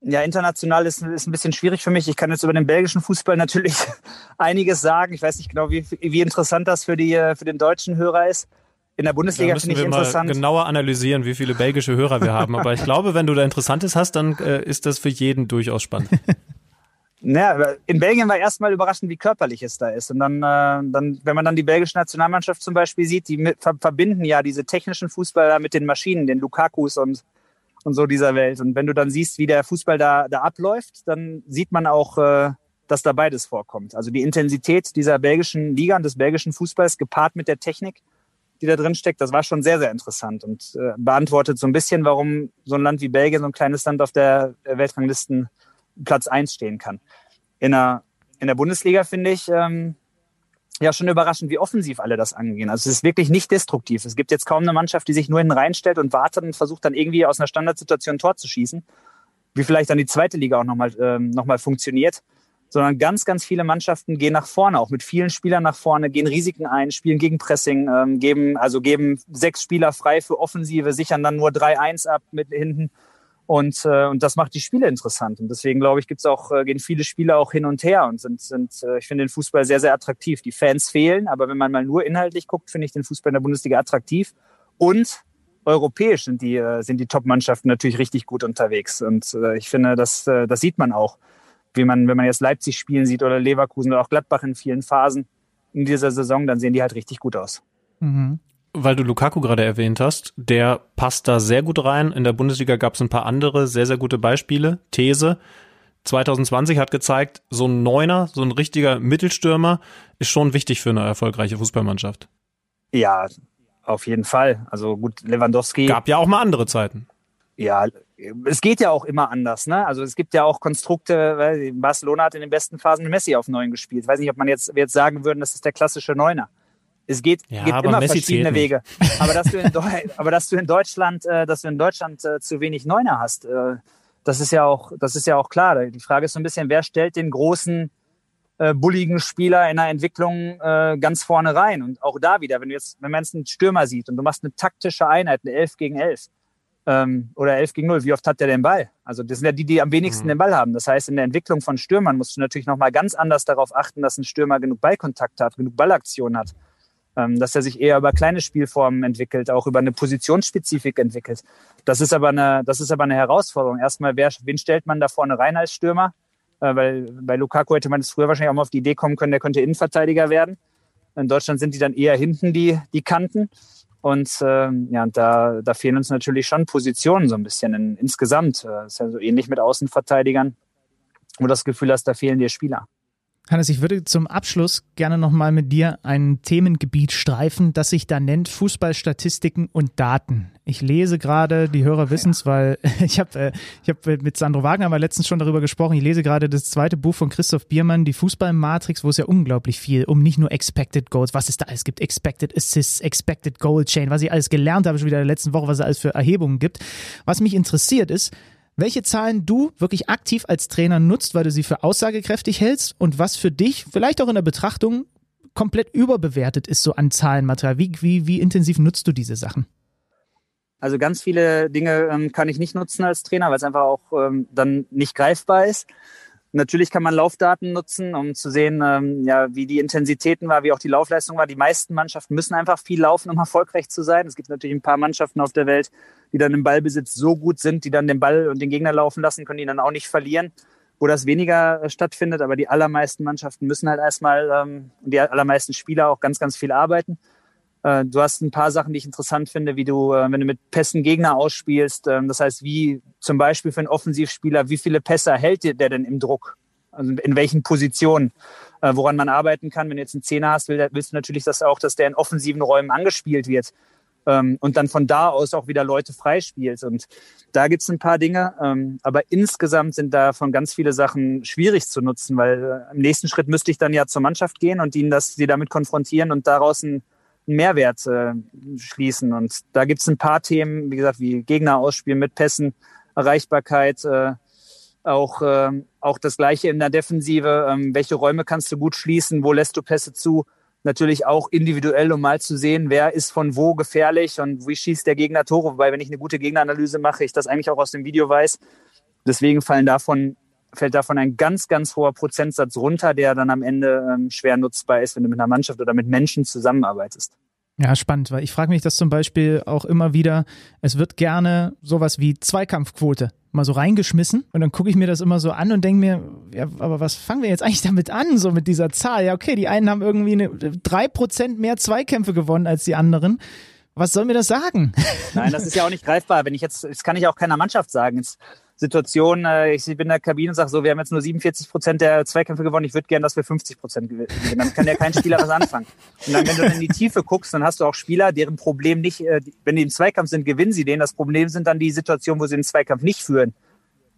Ja, international ist, ist ein bisschen schwierig für mich. Ich kann jetzt über den belgischen Fußball natürlich einiges sagen. Ich weiß nicht genau, wie, wie interessant das für, die, für den deutschen Hörer ist. In der Bundesliga finde ich wir interessant. Mal genauer analysieren, wie viele belgische Hörer wir haben. Aber ich glaube, wenn du da Interessantes hast, dann äh, ist das für jeden durchaus spannend. Naja, in Belgien war erstmal überraschend, wie körperlich es da ist. Und dann, äh, dann, wenn man dann die belgische Nationalmannschaft zum Beispiel sieht, die mit, verbinden ja diese technischen Fußballer mit den Maschinen, den Lukakus und und so dieser Welt. Und wenn du dann siehst, wie der Fußball da, da abläuft, dann sieht man auch, äh, dass da beides vorkommt. Also die Intensität dieser belgischen Liga und des belgischen Fußballs gepaart mit der Technik, die da drin steckt, das war schon sehr, sehr interessant und äh, beantwortet so ein bisschen, warum so ein Land wie Belgien, so ein kleines Land auf der Weltranglisten Platz eins stehen kann. In der, in der Bundesliga finde ich, ähm, ja schon überraschend, wie offensiv alle das angehen. Also es ist wirklich nicht destruktiv. Es gibt jetzt kaum eine Mannschaft, die sich nur hinten reinstellt und wartet und versucht dann irgendwie aus einer Standardsituation ein Tor zu schießen, wie vielleicht dann die zweite Liga auch nochmal ähm, noch funktioniert, sondern ganz, ganz viele Mannschaften gehen nach vorne, auch mit vielen Spielern nach vorne, gehen Risiken ein, spielen gegen Pressing, ähm, geben, also geben sechs Spieler frei für Offensive, sichern dann nur 3-1 ab mit hinten und, äh, und das macht die Spiele interessant. Und deswegen, glaube ich, gibt's auch, äh, gehen viele Spiele auch hin und her und sind, sind äh, ich finde den Fußball sehr, sehr attraktiv. Die Fans fehlen, aber wenn man mal nur inhaltlich guckt, finde ich den Fußball in der Bundesliga attraktiv. Und europäisch sind die, äh, sind die Top-Mannschaften natürlich richtig gut unterwegs. Und äh, ich finde, das, äh, das sieht man auch. Wie man, wenn man jetzt Leipzig spielen sieht oder Leverkusen oder auch Gladbach in vielen Phasen in dieser Saison, dann sehen die halt richtig gut aus. Mhm weil du Lukaku gerade erwähnt hast, der passt da sehr gut rein. In der Bundesliga gab es ein paar andere sehr, sehr gute Beispiele. These. 2020 hat gezeigt, so ein Neuner, so ein richtiger Mittelstürmer ist schon wichtig für eine erfolgreiche Fußballmannschaft. Ja, auf jeden Fall. Also gut, Lewandowski. Gab ja auch mal andere Zeiten. Ja, es geht ja auch immer anders. Ne? Also es gibt ja auch Konstrukte, Barcelona hat in den besten Phasen Messi auf Neun gespielt. Ich weiß nicht, ob man jetzt, jetzt sagen würde, das ist der klassische Neuner. Es geht, ja, gibt immer Messi verschiedene Wege. Aber dass du in, aber dass du in Deutschland, äh, dass du in Deutschland äh, zu wenig Neuner hast, äh, das ist ja auch, das ist ja auch klar. Die Frage ist so ein bisschen, wer stellt den großen äh, bulligen Spieler in der Entwicklung äh, ganz vorne rein? Und auch da wieder, wenn du jetzt, wenn man jetzt einen Stürmer sieht und du machst eine taktische Einheit, eine 11 gegen 11 ähm, oder 11 gegen 0, wie oft hat der den Ball? Also das sind ja die, die am wenigsten mhm. den Ball haben. Das heißt, in der Entwicklung von Stürmern musst du natürlich nochmal ganz anders darauf achten, dass ein Stürmer genug Ballkontakt hat, genug Ballaktion hat dass er sich eher über kleine Spielformen entwickelt, auch über eine Positionsspezifik entwickelt. Das ist aber eine, das ist aber eine Herausforderung. Erstmal, wer, wen stellt man da vorne rein als Stürmer? Äh, weil bei Lukaku hätte man es früher wahrscheinlich auch mal auf die Idee kommen können, der könnte Innenverteidiger werden. In Deutschland sind die dann eher hinten die, die Kanten. Und ähm, ja, da, da fehlen uns natürlich schon Positionen so ein bisschen in, insgesamt. Das ist ja so ähnlich mit Außenverteidigern, wo du das Gefühl hast, da fehlen dir Spieler. Hannes, ich würde zum Abschluss gerne nochmal mit dir ein Themengebiet streifen, das sich da nennt Fußballstatistiken und Daten. Ich lese gerade, die Hörer wissen es, weil ich habe äh, ich hab mit Sandro Wagner aber letztens schon darüber gesprochen. Ich lese gerade das zweite Buch von Christoph Biermann, die Fußballmatrix, wo es ja unglaublich viel um nicht nur Expected Goals, was es da alles gibt, Expected Assists, Expected Goal Chain, was ich alles gelernt habe schon wieder in der letzten Woche, was es alles für Erhebungen gibt. Was mich interessiert ist, welche Zahlen du wirklich aktiv als Trainer nutzt, weil du sie für aussagekräftig hältst und was für dich vielleicht auch in der Betrachtung komplett überbewertet ist, so an Zahlenmaterial. Wie, wie, wie intensiv nutzt du diese Sachen? Also ganz viele Dinge ähm, kann ich nicht nutzen als Trainer, weil es einfach auch ähm, dann nicht greifbar ist. Natürlich kann man Laufdaten nutzen, um zu sehen, ähm, ja, wie die Intensitäten war, wie auch die Laufleistung war. Die meisten Mannschaften müssen einfach viel laufen, um erfolgreich zu sein. Es gibt natürlich ein paar Mannschaften auf der Welt, die dann im Ballbesitz so gut sind, die dann den Ball und den Gegner laufen lassen, können die dann auch nicht verlieren, wo das weniger äh, stattfindet. Aber die allermeisten Mannschaften müssen halt erstmal, ähm, die allermeisten Spieler auch ganz, ganz viel arbeiten. Äh, du hast ein paar Sachen, die ich interessant finde, wie du, äh, wenn du mit Pässen Gegner ausspielst, äh, das heißt, wie zum Beispiel für einen Offensivspieler, wie viele Pässe hält der denn im Druck? Also in welchen Positionen, äh, woran man arbeiten kann. Wenn du jetzt einen Zehner hast, willst du natürlich dass auch, dass der in offensiven Räumen angespielt wird ähm, und dann von da aus auch wieder Leute freispielt. Und da gibt's ein paar Dinge, ähm, aber insgesamt sind davon ganz viele Sachen schwierig zu nutzen, weil im nächsten Schritt müsste ich dann ja zur Mannschaft gehen und ihnen das, sie damit konfrontieren und daraus ein Mehrwert äh, schließen. Und da gibt es ein paar Themen, wie gesagt, wie Gegner ausspielen mit Pässen, Erreichbarkeit, äh, auch, äh, auch das Gleiche in der Defensive. Ähm, welche Räume kannst du gut schließen? Wo lässt du Pässe zu? Natürlich auch individuell, um mal zu sehen, wer ist von wo gefährlich und wie schießt der Gegner Tore. Wobei, wenn ich eine gute Gegneranalyse mache, ich das eigentlich auch aus dem Video weiß. Deswegen fallen davon fällt davon ein ganz, ganz hoher Prozentsatz runter, der dann am Ende ähm, schwer nutzbar ist, wenn du mit einer Mannschaft oder mit Menschen zusammenarbeitest. Ja, spannend, weil ich frage mich das zum Beispiel auch immer wieder, es wird gerne sowas wie Zweikampfquote mal so reingeschmissen und dann gucke ich mir das immer so an und denke mir, ja, aber was fangen wir jetzt eigentlich damit an, so mit dieser Zahl? Ja, okay, die einen haben irgendwie eine, drei Prozent mehr Zweikämpfe gewonnen als die anderen. Was soll mir das sagen? Nein, das ist ja auch nicht greifbar. Wenn ich jetzt, das kann ich auch keiner Mannschaft sagen. Jetzt Situation, äh, ich bin in der Kabine und sage so, wir haben jetzt nur 47 Prozent der Zweikämpfe gewonnen, ich würde gerne, dass wir 50 Prozent gewinnen. Dann kann ja kein Spieler was anfangen. Und dann, wenn du in die Tiefe guckst, dann hast du auch Spieler, deren Problem nicht, äh, wenn die im Zweikampf sind, gewinnen sie den. Das Problem sind dann die Situationen, wo sie den Zweikampf nicht führen,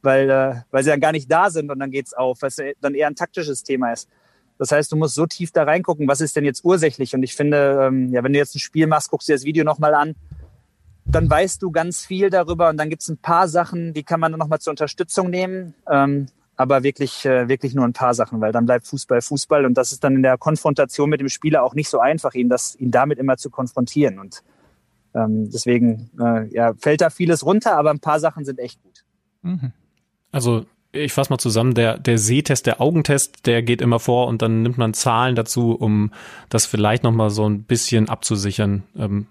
weil, äh, weil sie dann gar nicht da sind und dann geht's auf, weil es dann eher ein taktisches Thema ist. Das heißt, du musst so tief da reingucken, was ist denn jetzt ursächlich? Und ich finde, ähm, ja, wenn du jetzt ein Spiel machst, guckst du dir das Video nochmal an, dann weißt du ganz viel darüber und dann gibt es ein paar Sachen, die kann man dann nochmal zur Unterstützung nehmen. Ähm, aber wirklich, äh, wirklich nur ein paar Sachen, weil dann bleibt Fußball Fußball und das ist dann in der Konfrontation mit dem Spieler auch nicht so einfach, ihn, das, ihn damit immer zu konfrontieren. Und ähm, deswegen äh, ja, fällt da vieles runter, aber ein paar Sachen sind echt gut. Mhm. Also ich fasse mal zusammen, der, der Sehtest, der Augentest, der geht immer vor und dann nimmt man Zahlen dazu, um das vielleicht nochmal so ein bisschen abzusichern. Ähm,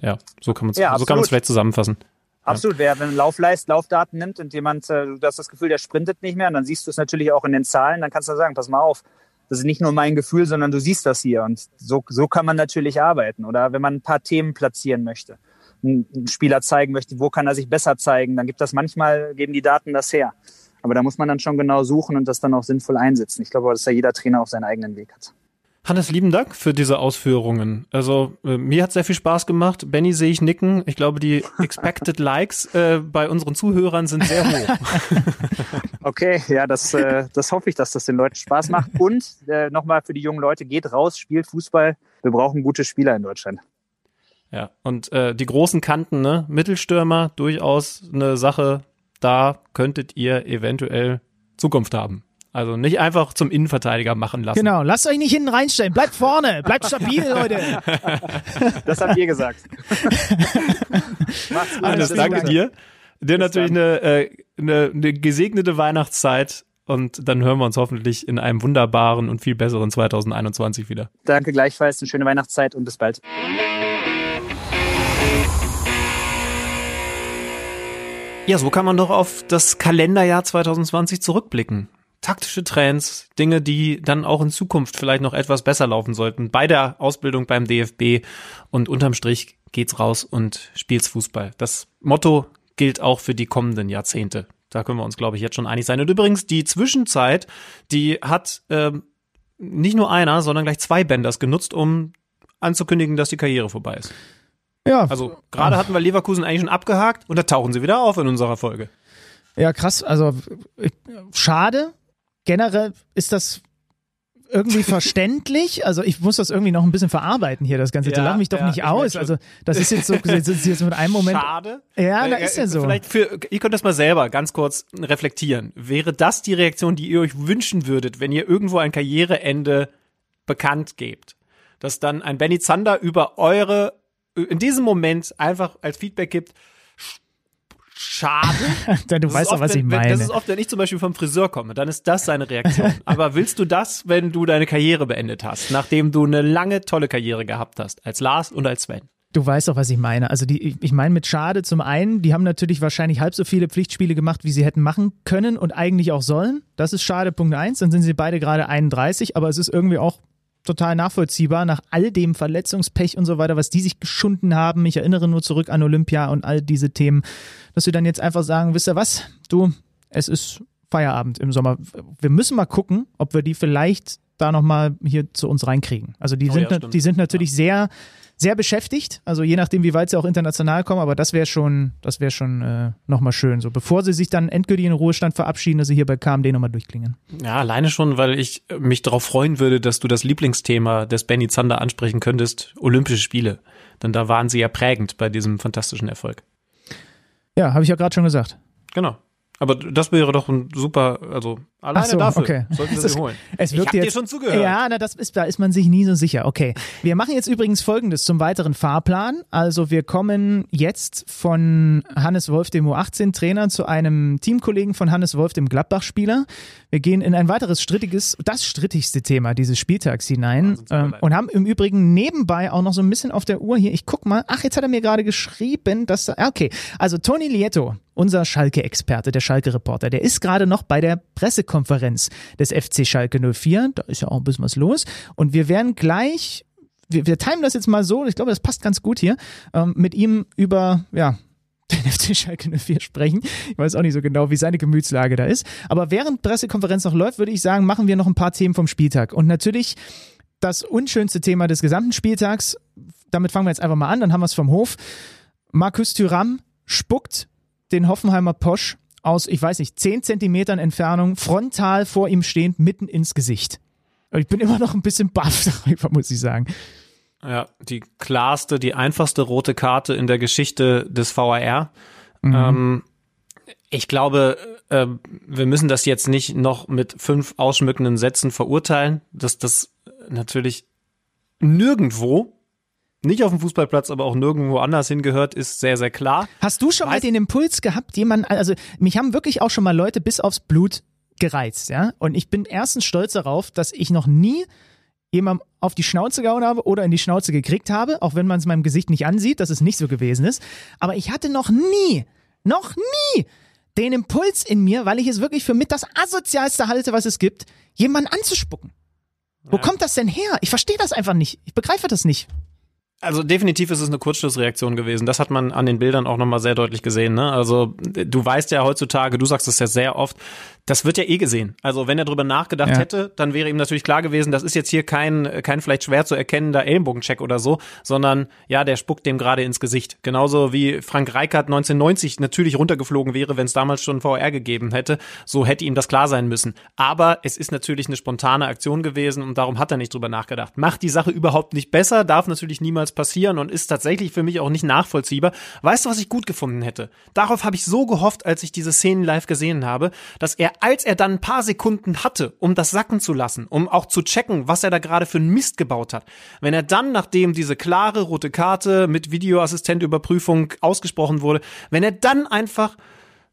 ja, so kann man es ja, so kann vielleicht zusammenfassen. Absolut, wer wenn Laufleist, Laufdaten nimmt und jemand, äh, du hast das Gefühl, der sprintet nicht mehr, und dann siehst du es natürlich auch in den Zahlen, dann kannst du sagen, pass mal auf, das ist nicht nur mein Gefühl, sondern du siehst das hier und so, so kann man natürlich arbeiten. Oder wenn man ein paar Themen platzieren möchte, einen Spieler zeigen möchte, wo kann er sich besser zeigen, dann gibt das manchmal, geben die Daten das her. Aber da muss man dann schon genau suchen und das dann auch sinnvoll einsetzen. Ich glaube, dass da jeder Trainer auch seinen eigenen Weg hat. Hannes, lieben Dank für diese Ausführungen. Also äh, mir hat sehr viel Spaß gemacht. Benny sehe ich nicken. Ich glaube, die Expected Likes äh, bei unseren Zuhörern sind sehr hoch. Okay, ja, das, äh, das hoffe ich, dass das den Leuten Spaß macht. Und äh, nochmal für die jungen Leute, geht raus, spielt Fußball. Wir brauchen gute Spieler in Deutschland. Ja, und äh, die großen Kanten, ne? Mittelstürmer, durchaus eine Sache. Da könntet ihr eventuell Zukunft haben. Also nicht einfach zum Innenverteidiger machen lassen. Genau, lasst euch nicht hinten reinstellen. Bleibt vorne, bleibt stabil, Leute. Das habt ihr gesagt. Macht's gut. Hannes, Bis danke dir. Dir natürlich dann. eine, äh, eine, eine gesegnete Weihnachtszeit und dann hören wir uns hoffentlich in einem wunderbaren und viel besseren 2021 wieder. Danke gleichfalls, eine schöne Weihnachtszeit und bis bald. Ja, so kann man doch auf das Kalenderjahr 2020 zurückblicken. Taktische Trends, Dinge, die dann auch in Zukunft vielleicht noch etwas besser laufen sollten bei der Ausbildung beim DFB und unterm Strich geht's raus und spielt's Fußball. Das Motto gilt auch für die kommenden Jahrzehnte. Da können wir uns, glaube ich, jetzt schon einig sein. Und übrigens, die Zwischenzeit, die hat ähm, nicht nur einer, sondern gleich zwei Bänders genutzt, um anzukündigen, dass die Karriere vorbei ist. Ja, Also gerade hatten wir Leverkusen eigentlich schon abgehakt und da tauchen sie wieder auf in unserer Folge. Ja, krass. Also ich- schade. Generell ist das irgendwie verständlich. Also ich muss das irgendwie noch ein bisschen verarbeiten hier, das Ganze. Ja, Lach mich doch ja, nicht ich aus. Also das ist jetzt so, das ist jetzt mit einem Moment. Schade. Ja, da Äh, ist ja so. Vielleicht für, ihr könnt das mal selber ganz kurz reflektieren. Wäre das die Reaktion, die ihr euch wünschen würdet, wenn ihr irgendwo ein Karriereende bekannt gebt? Dass dann ein Benny Zander über eure, in diesem Moment einfach als Feedback gibt, schade. Denn du Das weißt doch, was ich wenn, wenn- meine. Das ist oft, wenn ich zum Beispiel vom Friseur komme, dann ist das seine Reaktion. Aber willst du das, wenn du deine Karriere beendet hast, nachdem du eine lange, tolle Karriere gehabt hast, als Lars und als Sven? Du weißt doch, was ich meine. Also die, ich- ich meine mit schade zum einen, die haben natürlich wahrscheinlich halb so viele Pflichtspiele gemacht, wie sie hätten machen können und eigentlich auch sollen. Das ist schade, Punkt eins. Dann sind sie beide gerade 31, aber es ist irgendwie auch total nachvollziehbar nach all dem Verletzungspech und so weiter, was die sich geschunden haben. Ich erinnere nur zurück an Olympia und all diese Themen, dass sie dann jetzt einfach sagen, wisst ihr was, du, es ist Feierabend im Sommer. Wir müssen mal gucken, ob wir die vielleicht da nochmal hier zu uns reinkriegen. Also die Oh sind, ja, die sind natürlich sehr, sehr beschäftigt. Also je nachdem, wie weit sie auch international kommen, aber das wäre schon, das wäre schon äh, nochmal schön. So bevor sie sich dann endgültig in den Ruhestand verabschieden, dass sie hier bei KMD nochmal durchklingen. Ja, alleine schon, weil ich mich darauf freuen würde, dass du das Lieblingsthema des Benny Zander ansprechen könntest, Olympische Spiele. Denn da waren sie ja prägend bei diesem fantastischen Erfolg. Ja, habe ich ja gerade schon gesagt. Genau. Aber das wäre doch ein super, also alleine so, dafür okay. sollten wir sie holen. Es ich wirkt habe dir schon zugehört. Ja, na, das ist, da ist man sich nie so sicher. Okay. Wir machen jetzt übrigens folgendes zum weiteren Fahrplan. Also wir kommen jetzt von Hannes Wolf, dem U18-Trainer, zu einem Teamkollegen von Hannes Wolf, dem Gladbach-Spieler. Wir gehen in ein weiteres strittiges, das strittigste Thema dieses Spieltags hinein ähm, und haben im Übrigen nebenbei auch noch so ein bisschen auf der Uhr hier. Ich guck mal. Ach, jetzt hat er mir gerade geschrieben, dass da, ah, okay. Also Toni Lieto, unser Schalke-Experte, der Schalke-Reporter, der ist gerade noch bei der Pressekonferenz des FC Schalke 04. Da ist ja auch ein bisschen was los. Und wir werden gleich, wir, wir timen das jetzt mal so, ich glaube, das passt ganz gut hier, ähm, mit ihm über, ja, den FC Schalke 04 sprechen. Ich weiß auch nicht so genau, wie seine Gemütslage da ist. Aber während Pressekonferenz noch läuft, würde ich sagen, machen wir noch ein paar Themen vom Spieltag. Und natürlich das unschönste Thema des gesamten Spieltags, damit fangen wir jetzt einfach mal an, dann haben wir es vom Hof. Markus Thüram spuckt den Hoffenheimer Posch aus, ich weiß nicht, 10 Zentimetern Entfernung, frontal vor ihm stehend, mitten ins Gesicht. Und ich bin immer noch ein bisschen baff darüber, muss ich sagen. Ja, die klarste, die einfachste rote Karte in der Geschichte des VAR. Ähm, ich glaube, äh, wir müssen das jetzt nicht noch mit fünf ausschmückenden Sätzen verurteilen, dass das natürlich nirgendwo, nicht auf dem Fußballplatz, aber auch nirgendwo anders hingehört, ist sehr, sehr klar. Hast du schon mal Weiß- den Impuls gehabt, jemand, also mich haben wirklich auch schon mal Leute bis aufs Blut gereizt, ja? Und ich bin erstens stolz darauf, dass ich noch nie jemandem auf die Schnauze gehauen habe oder in die Schnauze gekriegt habe, auch wenn man es meinem Gesicht nicht ansieht, dass es nicht so gewesen ist. Aber ich hatte noch nie, noch nie den Impuls in mir, weil ich es wirklich für mit das asozialste halte, was es gibt, jemanden anzuspucken. Wo Ja. kommt das denn her? Ich verstehe das einfach nicht. Ich begreife das nicht. Also definitiv ist es eine Kurzschlussreaktion gewesen. Das hat man an den Bildern auch nochmal sehr deutlich gesehen. Ne? Also du weißt ja heutzutage, du sagst es ja sehr oft, das wird ja eh gesehen. Also wenn er drüber nachgedacht ja. hätte, dann wäre ihm natürlich klar gewesen, das ist jetzt hier kein, kein vielleicht schwer zu erkennender Ellenbogencheck oder so, sondern ja, der spuckt dem gerade ins Gesicht. Genauso wie Frank Reichardt 1990 natürlich runtergeflogen wäre, wenn es damals schon VR gegeben hätte. So hätte ihm das klar sein müssen. Aber es ist natürlich eine spontane Aktion gewesen und darum hat er nicht drüber nachgedacht. Macht die Sache überhaupt nicht besser, darf natürlich niemals passieren und ist tatsächlich für mich auch nicht nachvollziehbar. Weißt du, was ich gut gefunden hätte? Darauf habe ich so gehofft, als ich diese Szenen live gesehen habe, dass er als er dann ein paar Sekunden hatte, um das sacken zu lassen, um auch zu checken, was er da gerade für einen Mist gebaut hat, wenn er dann, nachdem diese klare rote Karte mit Videoassistentüberprüfung ausgesprochen wurde, wenn er dann einfach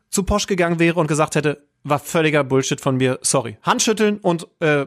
zu Posch gegangen wäre und gesagt hätte, war völliger Bullshit von mir, sorry. Handschütteln und äh,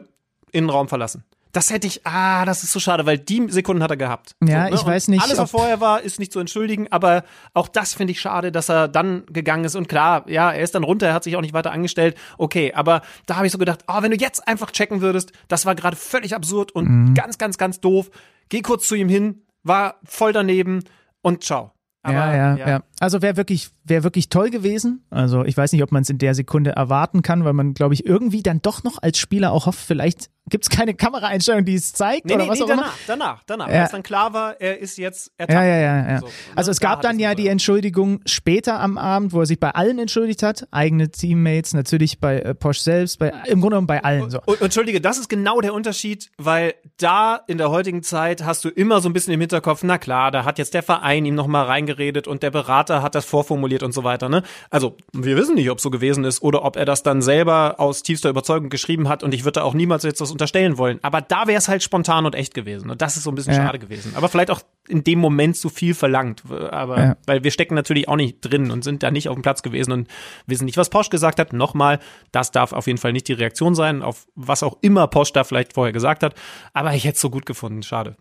Innenraum verlassen. Das hätte ich, ah, das ist so schade, weil die Sekunden hat er gehabt. Ja, so, ne? ich weiß nicht. Alles, was vorher war, ist nicht zu entschuldigen, aber auch das finde ich schade, dass er dann gegangen ist. Und klar, ja, er ist dann runter, er hat sich auch nicht weiter angestellt. Okay, aber da habe ich so gedacht, oh, wenn du jetzt einfach checken würdest, das war gerade völlig absurd und mhm. ganz, ganz, ganz doof. Geh kurz zu ihm hin, war voll daneben und ciao. Aber, ja, ja, ja, ja. Also wäre wirklich, wäre wirklich toll gewesen. Also ich weiß nicht, ob man es in der Sekunde erwarten kann, weil man, glaube ich, irgendwie dann doch noch als Spieler auch hofft, vielleicht gibt es keine Kameraeinstellung, die es zeigt nee, oder nee, was nee, auch danach, immer. Danach, danach, ja. als dann klar war, er ist jetzt ertappt. Ja, ja, ja. ja. So, also es gab dann ja die Entschuldigung später am Abend, wo er sich bei allen entschuldigt hat, eigene Teammates, natürlich bei äh, Posch selbst, bei im Grunde genommen bei allen. So. Und, Entschuldige, das ist genau der Unterschied, weil da in der heutigen Zeit hast du immer so ein bisschen im Hinterkopf, na klar, da hat jetzt der Verein ihm nochmal reingeredet und der Berater hat das vorformuliert und so weiter. Ne? Also wir wissen nicht, ob so gewesen ist oder ob er das dann selber aus tiefster Überzeugung geschrieben hat und ich würde da auch niemals jetzt das unterstellen wollen. Aber da wäre es halt spontan und echt gewesen. Und das ist so ein bisschen ja. schade gewesen. Aber vielleicht auch in dem Moment zu viel verlangt. Aber ja. weil wir stecken natürlich auch nicht drin und sind da nicht auf dem Platz gewesen und wissen nicht, was Posch gesagt hat. Nochmal, das darf auf jeden Fall nicht die Reaktion sein, auf was auch immer Posch da vielleicht vorher gesagt hat. Aber ich hätte es so gut gefunden. Schade.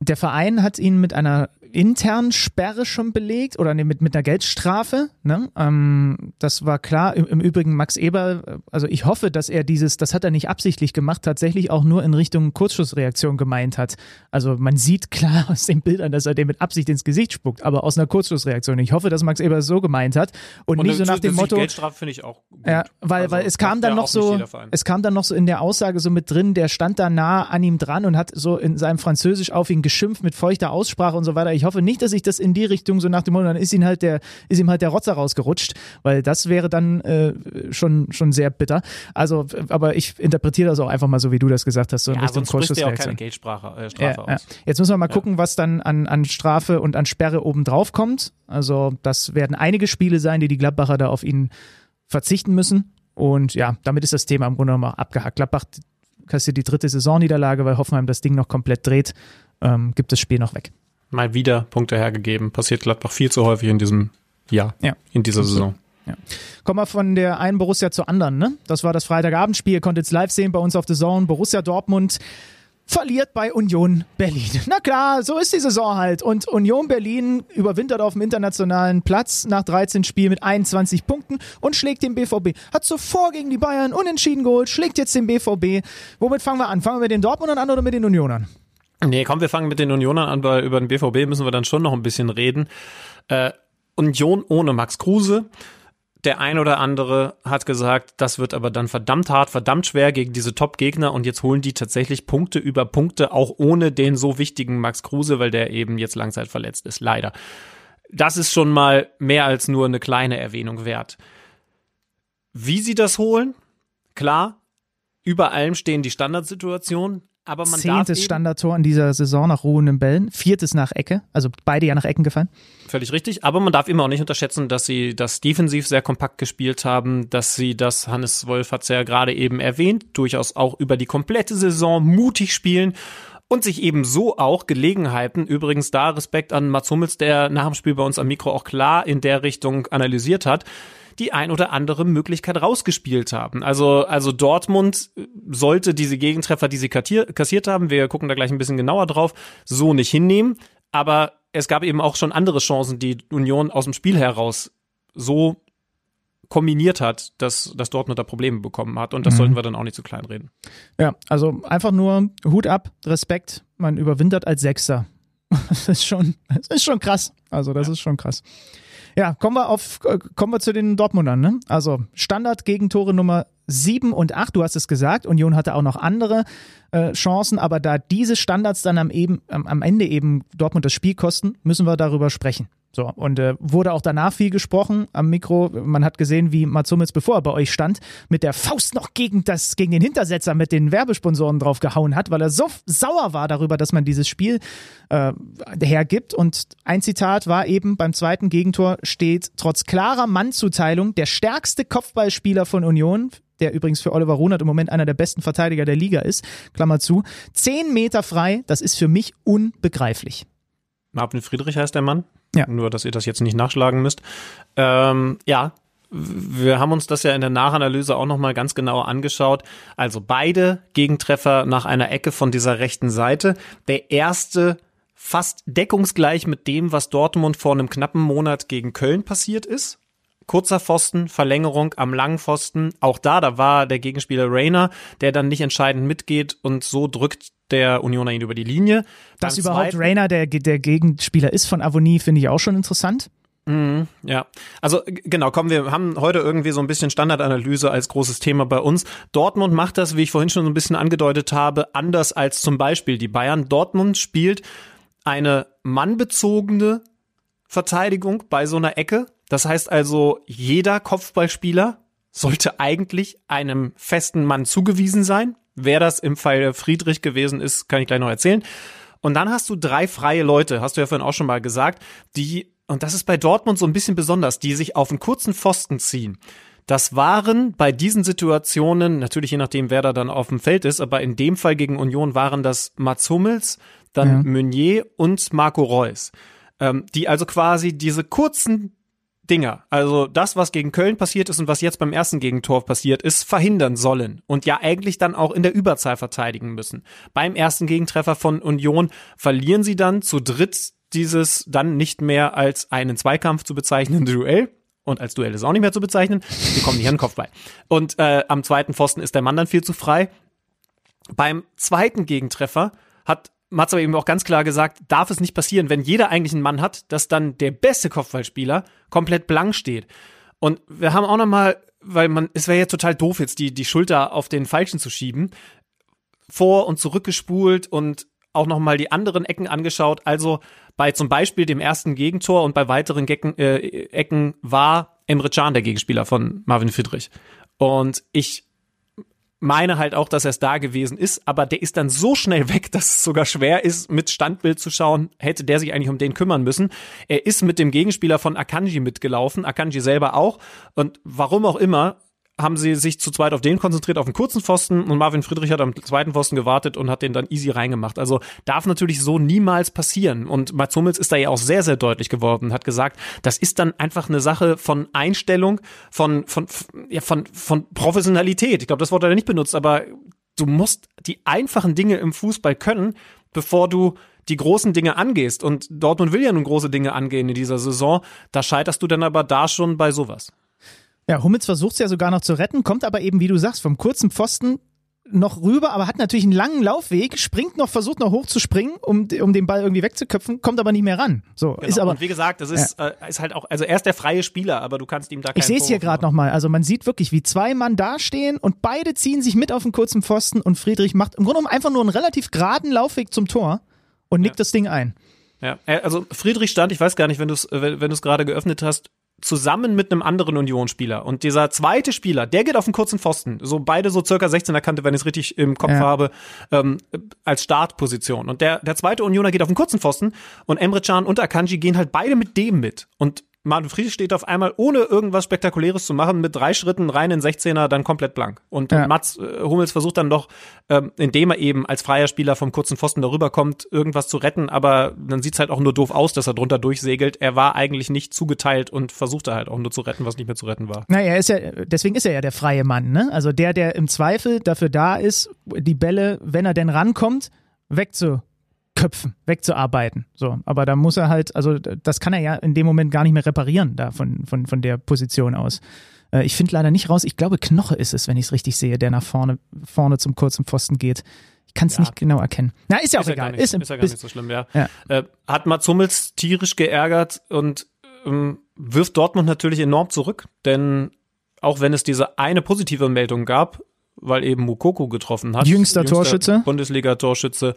Der Verein hat ihn mit einer internen Sperre schon belegt oder nee, mit, mit einer Geldstrafe. Ne? Ähm, das war klar. Im, Im, Übrigen Max Eber, also ich hoffe, dass er dieses, das hat er nicht absichtlich gemacht, tatsächlich auch nur in Richtung Kurzschussreaktion gemeint hat. Also man sieht klar aus den Bildern, dass er dem mit Absicht ins Gesicht spuckt, aber aus einer Kurzschussreaktion. Ich hoffe, dass Max Eber es so gemeint hat und, und nicht so nach dem Motto. Geldstrafe finde ich auch. Gut. Ja, weil, also, weil es kam dann noch so, es kam dann noch so in der Aussage so mit drin, der stand da nah an ihm dran und hat so in seinem Französisch auf ihn geschimpft mit feuchter Aussprache und so weiter. Ich hoffe nicht, dass ich das in die Richtung so nach dem Motto, dann ist ihm halt der, ist ihm halt der Rotzer rausgerutscht, weil das wäre dann äh, schon, schon sehr bitter. Also, aber ich interpretiere das auch einfach mal so, wie du das gesagt hast, so in ja, Richtung. Ja, keine Geldsprache, äh, Strafe ja, aus. Ja. Jetzt müssen wir mal gucken, was dann an, an Strafe und an Sperre obendrauf kommt. Also, das werden einige Spiele sein, die die Gladbacher da auf ihn verzichten müssen. Und ja, damit ist das Thema im Grunde genommen abgehakt. Gladbach kassiert die dritte Saisonniederlage, weil Hoffenheim das Ding noch komplett dreht ähm, gibt das Spiel noch weg. Mal wieder Punkte hergegeben. Passiert Gladbach viel zu häufig in diesem Jahr, ja. in dieser Saison. Ja. Kommen wir von der einen Borussia zur anderen. Ne? Das war das Freitagabendspiel. Ihr konntet es live sehen bei uns auf The Zone. Borussia Dortmund verliert bei Union Berlin. Na klar, so ist die Saison halt. Und Union Berlin überwintert auf dem internationalen Platz nach 13 Spielen mit 21 Punkten und schlägt den BVB. Hat zuvor gegen die Bayern unentschieden geholt, schlägt jetzt den BVB. Womit fangen wir an? Fangen wir mit den Dortmundern an oder mit den Unionern? Nee, komm, wir fangen mit den Unionern an, weil über den BVB müssen wir dann schon noch ein bisschen reden. Äh, Union ohne Max Kruse. Der ein oder andere hat gesagt, das wird aber dann verdammt hart, verdammt schwer gegen diese Top-Gegner und jetzt holen die tatsächlich Punkte über Punkte, auch ohne den so wichtigen Max Kruse, weil der eben jetzt langzeitverletzt ist, leider. Das ist schon mal mehr als nur eine kleine Erwähnung wert. Wie sie das holen? Klar, über allem stehen die Standardsituationen, aber man Zehntes Standardtor in dieser Saison nach ruhenden Bällen, viertes nach Ecke, also beide ja nach Ecken gefallen. Völlig richtig, aber man darf immer auch nicht unterschätzen, dass sie das defensiv sehr kompakt gespielt haben, dass sie das, Hannes Wolf hat es ja gerade eben erwähnt, durchaus auch über die komplette Saison mutig spielen und sich eben so auch Gelegenheiten, übrigens da Respekt an Mats Hummels, der nach dem Spiel bei uns am Mikro auch klar in der Richtung analysiert hat, die ein oder andere Möglichkeit rausgespielt haben. Also, also Dortmund sollte diese Gegentreffer, die sie kassiert haben, wir gucken da gleich ein bisschen genauer drauf, so nicht hinnehmen. Aber es gab eben auch schon andere Chancen, die Union aus dem Spiel heraus so kombiniert hat, dass, dass Dortmund da Probleme bekommen hat. Und das mhm. sollten wir dann auch nicht zu klein reden. Ja, also einfach nur Hut ab, Respekt. Man überwintert als Sechster Das ist schon, das ist schon krass. Also, das ja. ist schon krass. Ja, kommen wir auf, äh, kommen wir zu den Dortmundern, ne? Also, Standard-Gegentore Nummer 7 und 8, du hast es gesagt, Union hatte auch noch andere äh, Chancen, aber da diese Standards dann am, eben, am, am Ende eben Dortmund das Spiel kosten, müssen wir darüber sprechen. So, und äh, wurde auch danach viel gesprochen am Mikro. Man hat gesehen, wie Mats Hummels, bevor er bei euch stand, mit der Faust noch gegen, das, gegen den Hintersetzer mit den Werbesponsoren drauf gehauen hat, weil er so sauer war darüber, dass man dieses Spiel äh, hergibt. Und ein Zitat war eben, beim zweiten Gegentor steht, trotz klarer Mannzuteilung, der stärkste Kopfballspieler von Union, der übrigens für Oliver Runert im Moment einer der besten Verteidiger der Liga ist, Klammer zu, zehn Meter frei, das ist für mich unbegreiflich. Marvin Friedrich heißt der Mann. Ja. Nur, dass ihr das jetzt nicht nachschlagen müsst. Ähm, ja, wir haben uns das ja in der Nachanalyse auch nochmal ganz genau angeschaut. Also beide Gegentreffer nach einer Ecke von dieser rechten Seite. Der erste fast deckungsgleich mit dem, was Dortmund vor einem knappen Monat gegen Köln passiert ist. Kurzer Pfosten, Verlängerung am langen Pfosten. Auch da, da war der Gegenspieler Rainer, der dann nicht entscheidend mitgeht und so drückt der Unioner ihn über die Linie. Dass Beim überhaupt zweiten, Rainer der, der Gegenspieler ist von Avonie, finde ich auch schon interessant. Mhm, ja, also genau, kommen wir haben heute irgendwie so ein bisschen Standardanalyse als großes Thema bei uns. Dortmund macht das, wie ich vorhin schon so ein bisschen angedeutet habe, anders als zum Beispiel die Bayern. Dortmund spielt eine mannbezogene Verteidigung bei so einer Ecke. Das heißt also, jeder Kopfballspieler sollte eigentlich einem festen Mann zugewiesen sein. Wer das im Fall Friedrich gewesen ist, kann ich gleich noch erzählen. Und dann hast du drei freie Leute, hast du ja vorhin auch schon mal gesagt, die, und das ist bei Dortmund so ein bisschen besonders, die sich auf einen kurzen Pfosten ziehen. Das waren bei diesen Situationen, natürlich je nachdem, wer da dann auf dem Feld ist, aber in dem Fall gegen Union waren das Mats Hummels, dann ja. Meunier und Marco Reus. Ähm, die also quasi diese kurzen Dinger, also das, was gegen Köln passiert ist und was jetzt beim ersten Gegentor passiert ist, verhindern sollen und ja eigentlich dann auch in der Überzahl verteidigen müssen. Beim ersten Gegentreffer von Union verlieren sie dann zu dritt dieses dann nicht mehr als einen Zweikampf zu bezeichnende Duell. Und als Duell ist auch nicht mehr zu bezeichnen. Die kommen nicht an den Kopfball. Und äh, am zweiten Pfosten ist der Mann dann viel zu frei. Beim zweiten Gegentreffer hat Mats aber eben auch ganz klar gesagt, darf es nicht passieren, wenn jeder eigentlich einen Mann hat, dass dann der beste Kopfballspieler komplett blank steht. Und wir haben auch noch mal, weil man, es wäre jetzt total doof, jetzt die, die Schulter auf den Falschen zu schieben, vor und zurückgespult und auch noch mal die anderen Ecken angeschaut. Also bei zum Beispiel dem ersten Gegentor und bei weiteren Gecken, äh, Ecken war Emre Can der Gegenspieler von Marvin Friedrich. Und ich meine halt auch, dass er es da gewesen ist, aber der ist dann so schnell weg, dass es sogar schwer ist, mit Standbild zu schauen, hätte der sich eigentlich um den kümmern müssen. Er ist mit dem Gegenspieler von Akanji mitgelaufen, Akanji selber auch. Und warum auch immer, haben sie sich zu zweit auf den konzentriert, auf den kurzen Pfosten und Marvin Friedrich hat am zweiten Pfosten gewartet und hat den dann easy reingemacht. Also darf natürlich so niemals passieren. Und Mats Hummels ist da ja auch sehr, sehr deutlich geworden, hat gesagt, das ist dann einfach eine Sache von Einstellung, von, von, ja, von, von Professionalität. Ich glaube, das Wort hat er nicht benutzt, aber du musst die einfachen Dinge im Fußball können, bevor du die großen Dinge angehst. Und Dortmund will ja nun große Dinge angehen in dieser Saison. Da scheiterst du dann aber da schon bei sowas. Ja, Hummels versucht es ja sogar noch zu retten, kommt aber eben, wie du sagst, vom kurzen Pfosten noch rüber, aber hat natürlich einen langen Laufweg, springt noch, versucht noch hoch zu springen, um, um den Ball irgendwie wegzuköpfen, kommt aber nicht mehr ran. So, genau. ist aber, und wie gesagt, das ist, ja. äh, ist halt auch, also er ist der freie Spieler, aber du kannst ihm da keinen Ich sehe es hier gerade nochmal, also man sieht wirklich, wie zwei Mann dastehen und beide ziehen sich mit auf den kurzen Pfosten und Friedrich macht im Grunde genommen einfach nur einen relativ geraden Laufweg zum Tor und nickt ja. das Ding ein. Ja, also Friedrich stand, ich weiß gar nicht, wenn du es wenn, wenn gerade geöffnet hast, zusammen mit einem anderen Union-Spieler. Und dieser zweite Spieler, der geht auf den kurzen Pfosten. So beide so circa 16er Kante, wenn ich es richtig im Kopf ja. habe, ähm, als Startposition. Und der, der zweite Unioner geht auf den kurzen Pfosten und Emre Can und Akanji gehen halt beide mit dem mit. Und Martin Friedrich steht auf einmal, ohne irgendwas Spektakuläres zu machen, mit drei Schritten rein in 16er, dann komplett blank. Und, ja. Mats äh, Hummels versucht dann doch, ähm, indem er eben als freier Spieler vom kurzen Pfosten darüber kommt, irgendwas zu retten, aber dann sieht's halt auch nur doof aus, dass er drunter durchsegelt. Er war eigentlich nicht zugeteilt und versuchte halt auch nur zu retten, was nicht mehr zu retten war. Na, er ist ja, deswegen ist er ja der freie Mann, ne? Also der, der im Zweifel dafür da ist, die Bälle, wenn er denn rankommt, wegzu Köpfen wegzuarbeiten. So, aber da muss er halt, also das kann er ja in dem Moment gar nicht mehr reparieren, da von, von, von der Position aus. Äh, ich finde leider nicht raus, ich glaube Knoche ist es, wenn ich es richtig sehe, der nach vorne, vorne zum kurzen Pfosten geht. Ich kann es Ja. nicht genau erkennen. Na, ist ja auch ist egal. Nicht, ist, im- ist ja gar nicht so schlimm, ja. Ja. Äh, hat Mats Hummels tierisch geärgert und ähm, wirft Dortmund natürlich enorm zurück, denn auch wenn es diese eine positive Meldung gab, weil eben Mukoko getroffen hat. Jüngster Torschütze. Bundesliga-Torschütze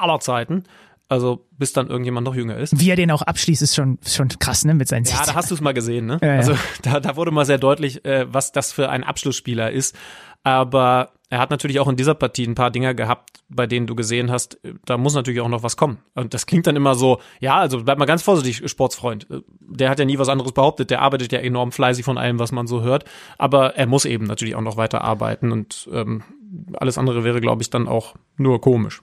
aller Zeiten. Also bis dann irgendjemand noch jünger ist. wie er den auch abschließt, ist schon, schon krass, ne? Mit seinen Ja, 16. da hast du es mal gesehen, ne? Ja, ja. Also da, da wurde mal sehr deutlich, äh, was das für ein Abschlussspieler ist. Aber er hat natürlich auch in dieser Partie ein paar Dinger gehabt, bei denen du gesehen hast, äh, da muss natürlich auch noch was kommen. Und das klingt dann immer so, ja, also bleib mal ganz vorsichtig, Sportsfreund. Äh, Der hat ja nie was anderes behauptet, der arbeitet ja enorm fleißig von allem, was man so hört. Aber er muss eben natürlich auch noch weiter arbeiten und ähm, alles andere wäre, glaube ich, dann auch nur komisch.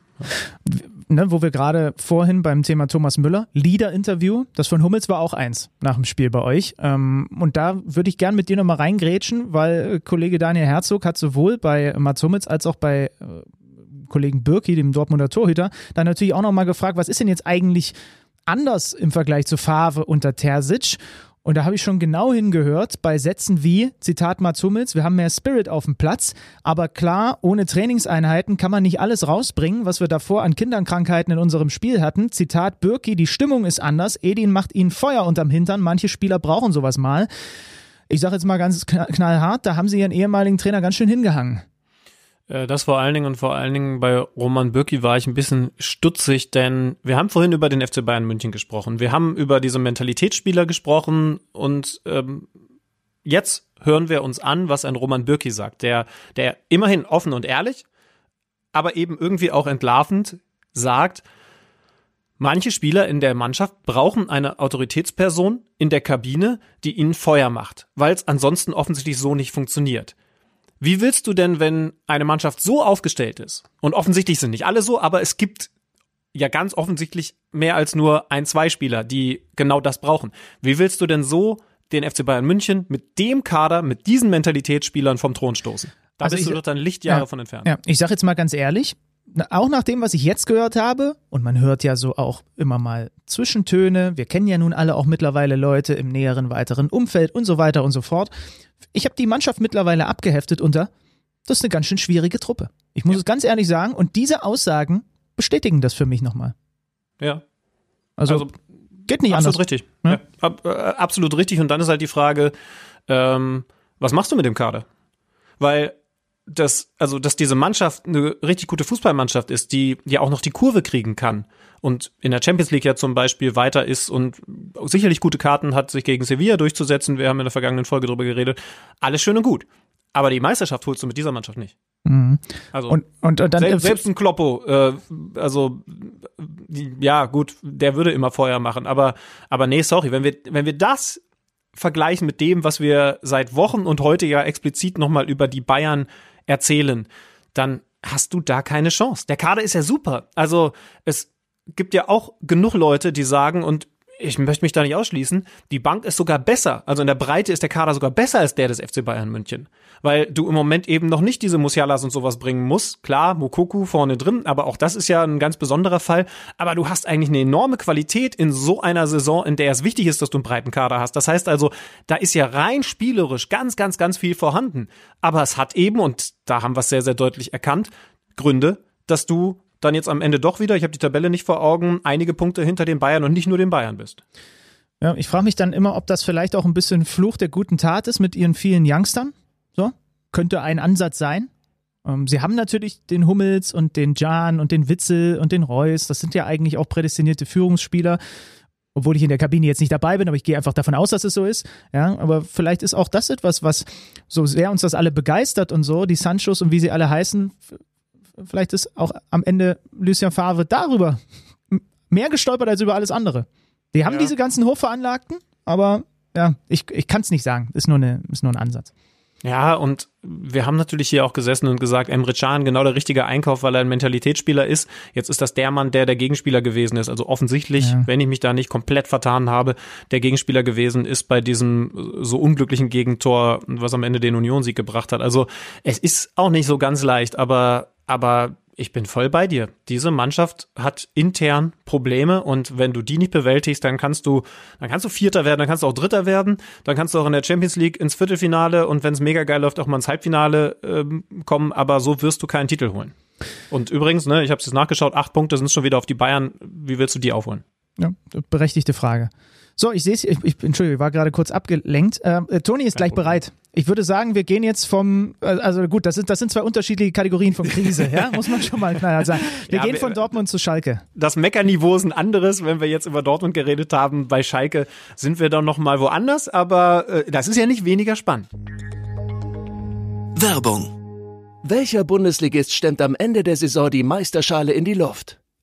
Ne, wo wir gerade vorhin beim Thema Thomas Müller, Leader-Interview, das von Hummels war auch eins nach dem Spiel bei euch. Ähm, und da würde ich gern mit dir nochmal reingrätschen, weil äh, Kollege Daniel Herzog hat sowohl bei Mats Hummels als auch bei äh, Kollegen Birki, dem Dortmunder Torhüter, dann natürlich auch nochmal gefragt, was ist denn jetzt eigentlich anders im Vergleich zu Favre unter Terzic? Und da habe ich schon genau hingehört bei Sätzen wie, Zitat Mats Hummels, wir haben mehr Spirit auf dem Platz, aber klar, ohne Trainingseinheiten kann man nicht alles rausbringen, was wir davor an Kinderkrankheiten in unserem Spiel hatten. Zitat Birki, die Stimmung ist anders, Edin macht ihnen Feuer unterm Hintern, manche Spieler brauchen sowas mal. Ich sage jetzt mal ganz kna- knallhart, da haben sie ihren ehemaligen Trainer ganz schön hingehangen. Äh, Das vor allen Dingen und vor allen Dingen bei Roman Bürki war ich ein bisschen stutzig, denn wir haben vorhin über den FC Bayern München gesprochen. Wir haben über diese Mentalitätsspieler gesprochen und ähm, jetzt hören wir uns an, was ein Roman Bürki sagt, der, der immerhin offen und ehrlich, aber eben irgendwie auch entlarvend sagt, manche Spieler in der Mannschaft brauchen eine Autoritätsperson in der Kabine, die ihnen Feuer macht, weil es ansonsten offensichtlich so nicht funktioniert. Wie willst du denn, wenn eine Mannschaft so aufgestellt ist? Und offensichtlich sind nicht alle so, aber es gibt ja ganz offensichtlich mehr als nur ein, zwei Spieler, die genau das brauchen. Wie willst du denn so den FC Bayern München mit dem Kader, mit diesen Mentalitätsspielern vom Thron stoßen? Da Also bist ich- du doch dann Lichtjahre Ja. von entfernt. Ja, ich sage jetzt mal ganz ehrlich, auch nach dem, was ich jetzt gehört habe, und man hört ja so auch immer mal Zwischentöne, wir kennen ja nun alle auch mittlerweile Leute im näheren, weiteren Umfeld und so weiter und so fort. Ich habe die Mannschaft mittlerweile abgeheftet unter, das ist eine ganz schön schwierige Truppe. Ich muss es ganz ehrlich sagen, und diese Aussagen bestätigen das für mich nochmal. Ja. Also, Also geht nicht absolut anders. richtig. Ja. Ja. ab, äh, absolut richtig. Und dann ist halt die Frage, ähm, was machst du mit dem Kader? Weil das, also, dass diese Mannschaft eine richtig gute Fußballmannschaft ist, die ja auch noch die Kurve kriegen kann und in der Champions League ja zum Beispiel weiter ist und sicherlich gute Karten hat, sich gegen Sevilla durchzusetzen. Wir haben in der vergangenen Folge drüber geredet. Alles schön und gut. Aber die Meisterschaft holst du mit dieser Mannschaft nicht. Mhm. Also Und, und, und dann selbst, selbst ein Kloppo, äh, also ja gut, der würde immer Feuer machen, aber aber nee, sorry, wenn wir wenn wir das vergleichen mit dem, was wir seit Wochen und heute ja explizit nochmal über die Bayern erzählen, dann hast du da keine Chance. Der Kader ist ja super. Also es gibt ja auch genug Leute, die sagen und ich möchte mich da nicht ausschließen, die Bank ist sogar besser. Also in der Breite ist der Kader sogar besser als der des FC Bayern München. Weil du im Moment eben noch nicht diese Musialas und sowas bringen musst. Klar, Mokoku vorne drin, aber auch das ist ja ein ganz besonderer Fall. Aber du hast eigentlich eine enorme Qualität in so einer Saison, in der es wichtig ist, dass du einen breiten Kader hast. Das heißt also, da ist ja rein spielerisch ganz, ganz, ganz viel vorhanden. Aber es hat eben, und da haben wir es sehr, sehr deutlich erkannt, Gründe, dass du dann jetzt am Ende doch wieder, ich habe die Tabelle nicht vor Augen, einige Punkte hinter den Bayern und nicht nur den Bayern bist. Ja, ich frage mich dann immer, ob das vielleicht auch ein bisschen Fluch der guten Tat ist mit ihren vielen Youngstern. So, könnte ein Ansatz sein. Ähm, sie haben natürlich den Hummels und den Jan und den Witzel und den Reus. Das sind ja eigentlich auch prädestinierte Führungsspieler. Obwohl ich in der Kabine jetzt nicht dabei bin, aber ich gehe einfach davon aus, dass es so ist. Ja, aber vielleicht ist auch das etwas, was so sehr uns das alle begeistert und so, die Sanchos und wie sie alle heißen. Vielleicht ist auch am Ende Lucien Favre darüber mehr gestolpert als über alles andere. Die haben Ja. diese ganzen Hochveranlagten, aber ja, ich, ich kann es nicht sagen. Ist nur, eine, ist nur ein Ansatz. Ja, und wir haben natürlich hier auch gesessen und gesagt, Emre Can, genau der richtige Einkauf, weil er ein Mentalitätsspieler ist. Jetzt ist das der Mann, der der Gegenspieler gewesen ist. Also offensichtlich, Ja. wenn ich mich da nicht komplett vertan habe, der Gegenspieler gewesen ist bei diesem so unglücklichen Gegentor, was am Ende den Union-Sieg gebracht hat. Also es ist auch nicht so ganz leicht, aber, aber ich bin voll bei dir. Diese Mannschaft hat intern Probleme und wenn du die nicht bewältigst, dann kannst du, dann kannst du Vierter werden, dann kannst du auch Dritter werden, dann kannst du auch in der Champions League ins Viertelfinale und wenn es mega geil läuft, auch mal ins Halbfinale ähm, kommen, aber so wirst du keinen Titel holen. Und übrigens, ne, ich habe es jetzt nachgeschaut, acht Punkte sind schon wieder auf die Bayern. Wie willst du die aufholen? Ja, berechtigte Frage. So, ich sehe es, ich, ich, Entschuldigung, ich war gerade kurz abgelenkt. Äh, äh Toni ist gleich bereit. Ich würde sagen, wir gehen jetzt vom, äh, also gut, das, ist, das sind zwei unterschiedliche Kategorien von Krise, ja, muss man schon mal knallhart sagen. Wir ja, gehen von Dortmund zu Schalke. Das Meckerniveau ist ein anderes, wenn wir jetzt über Dortmund geredet haben. Bei Schalke sind wir dann noch mal woanders, aber äh, das ist ja nicht weniger spannend. Werbung. Welcher Bundesligist stemmt am Ende der Saison die Meisterschale in die Luft?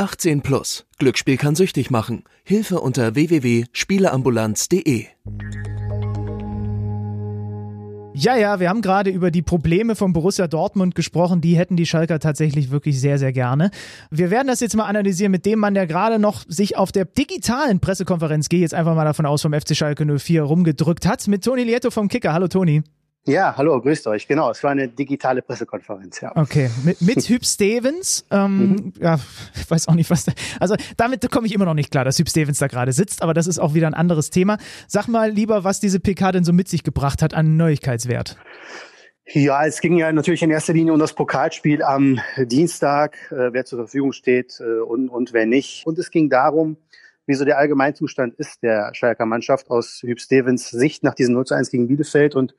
18 plus. Glücksspiel kann süchtig machen. Hilfe unter www.spieleambulanz.de. Ja, ja, wir haben gerade über die Probleme von Borussia Dortmund gesprochen. Die hätten die Schalker tatsächlich wirklich sehr, sehr gerne. Wir werden das jetzt mal analysieren mit dem Mann, der gerade noch sich auf der digitalen Pressekonferenz, gehe jetzt einfach mal davon aus, vom FC Schalke 04 rumgedrückt hat, mit Toni Lieto vom Kicker. Hallo Toni. Ja, hallo, grüßt euch. Genau, es war eine digitale Pressekonferenz, ja. Okay, mit, mit Hüb Stevens, ähm, mhm. ja, ich weiß auch nicht, was da, also damit komme ich immer noch nicht klar, dass Hüb Stevens da gerade sitzt, aber das ist auch wieder ein anderes Thema. Sag mal lieber, was diese PK denn so mit sich gebracht hat an Neuigkeitswert. Ja, es ging ja natürlich in erster Linie um das Pokalspiel am Dienstag, äh, wer zur Verfügung steht äh, und, und wer nicht. Und es ging darum, wie so der Allgemeinzustand ist der Schalker Mannschaft aus Hüb Stevens Sicht nach diesem 0 zu 1 gegen Bielefeld. Und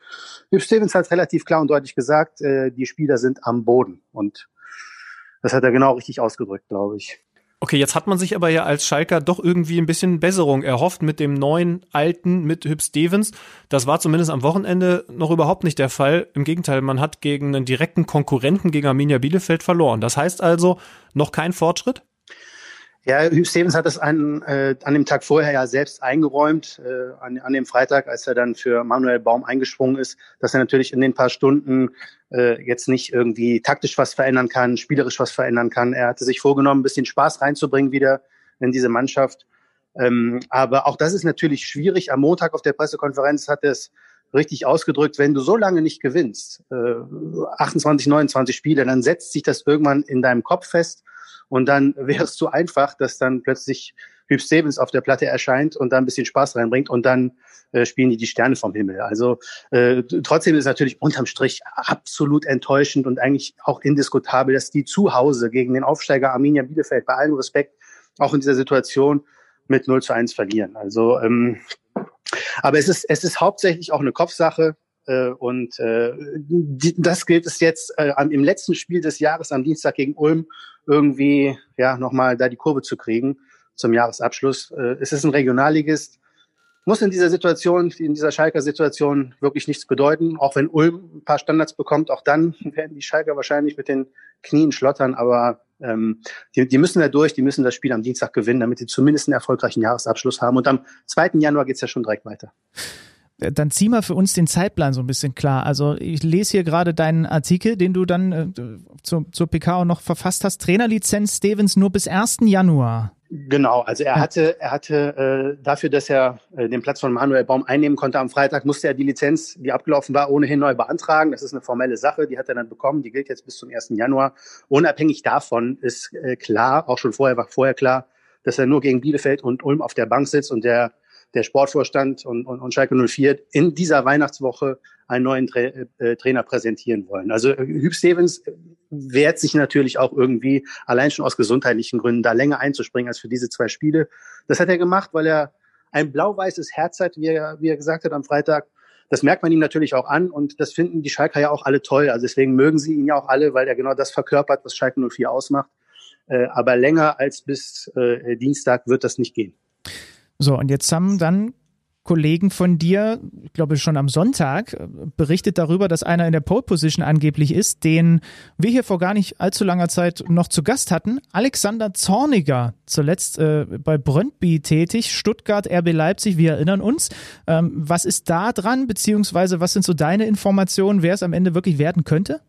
Hüb Stevens hat relativ klar und deutlich gesagt, äh, die Spieler sind am Boden. Und das hat er genau richtig ausgedrückt, glaube ich. Okay, jetzt hat man sich aber ja als Schalker doch irgendwie ein bisschen Besserung erhofft mit dem neuen Alten, mit Hüb Stevens. Das war zumindest am Wochenende noch überhaupt nicht der Fall. Im Gegenteil, man hat gegen einen direkten Konkurrenten, gegen Arminia Bielefeld verloren. Das heißt also noch kein Fortschritt? Ja, Hugh Stevens hat es an, äh, an dem Tag vorher ja selbst eingeräumt, äh, an, an dem Freitag, als er dann für Manuel Baum eingesprungen ist, dass er natürlich in den paar Stunden äh, jetzt nicht irgendwie taktisch was verändern kann, spielerisch was verändern kann. Er hatte sich vorgenommen, ein bisschen Spaß reinzubringen wieder in diese Mannschaft. Ähm, aber auch das ist natürlich schwierig. Am Montag auf der Pressekonferenz hat er es richtig ausgedrückt, wenn du so lange nicht gewinnst, äh, 28, 29 Spiele, dann setzt sich das irgendwann in deinem Kopf fest und dann wäre es zu einfach, dass dann plötzlich Hüb Stevens auf der Platte erscheint und da ein bisschen Spaß reinbringt und dann äh, spielen die die Sterne vom Himmel. Also äh, trotzdem ist natürlich unterm Strich absolut enttäuschend und eigentlich auch indiskutabel, dass die zu Hause gegen den Aufsteiger Arminia Bielefeld bei allem Respekt auch in dieser Situation mit 0 zu 1 verlieren. Also ähm, aber es ist, es ist hauptsächlich auch eine Kopfsache. Äh, und äh, die, das gilt es jetzt äh, im letzten Spiel des Jahres am Dienstag gegen Ulm irgendwie ja nochmal da die Kurve zu kriegen zum Jahresabschluss. Äh, es ist ein Regionalligist, muss in dieser Situation, in dieser Schalker Situation wirklich nichts bedeuten. Auch wenn Ulm ein paar Standards bekommt, auch dann werden die Schalker wahrscheinlich mit den Knien schlottern. Aber ähm, die, die müssen da durch, die müssen das Spiel am Dienstag gewinnen, damit sie zumindest einen erfolgreichen Jahresabschluss haben. Und am 2. Januar geht's ja schon direkt weiter dann zieh mal für uns den Zeitplan so ein bisschen klar. Also ich lese hier gerade deinen Artikel, den du dann äh, zur, zur PK noch verfasst hast. Trainerlizenz Stevens nur bis 1. Januar. Genau, also er hatte, er hatte äh, dafür, dass er äh, den Platz von Manuel Baum einnehmen konnte am Freitag, musste er die Lizenz, die abgelaufen war, ohnehin neu beantragen. Das ist eine formelle Sache, die hat er dann bekommen, die gilt jetzt bis zum 1. Januar. Unabhängig davon ist äh, klar, auch schon vorher war vorher klar, dass er nur gegen Bielefeld und Ulm auf der Bank sitzt und der der Sportvorstand und, und, und Schalke 04 in dieser Weihnachtswoche einen neuen Tra äh, Trainer präsentieren wollen. Also äh, Hüb Stevens wehrt sich natürlich auch irgendwie, allein schon aus gesundheitlichen Gründen, da länger einzuspringen als für diese zwei Spiele. Das hat er gemacht, weil er ein blau-weißes Herz hat, wie er, wie er gesagt hat am Freitag. Das merkt man ihm natürlich auch an und das finden die Schalker ja auch alle toll. Also deswegen mögen sie ihn ja auch alle, weil er genau das verkörpert, was Schalke 04 ausmacht. Äh, aber länger als bis äh, Dienstag wird das nicht gehen. So, und jetzt haben dann Kollegen von dir, ich glaube schon am Sonntag, berichtet darüber, dass einer in der Pole Position angeblich ist, den wir hier vor gar nicht allzu langer Zeit noch zu Gast hatten. Alexander Zorniger, zuletzt äh, bei Brøndby tätig, Stuttgart, RB Leipzig, wir erinnern uns. Ähm, was ist da dran, beziehungsweise was sind so deine Informationen, wer es am Ende wirklich werden könnte?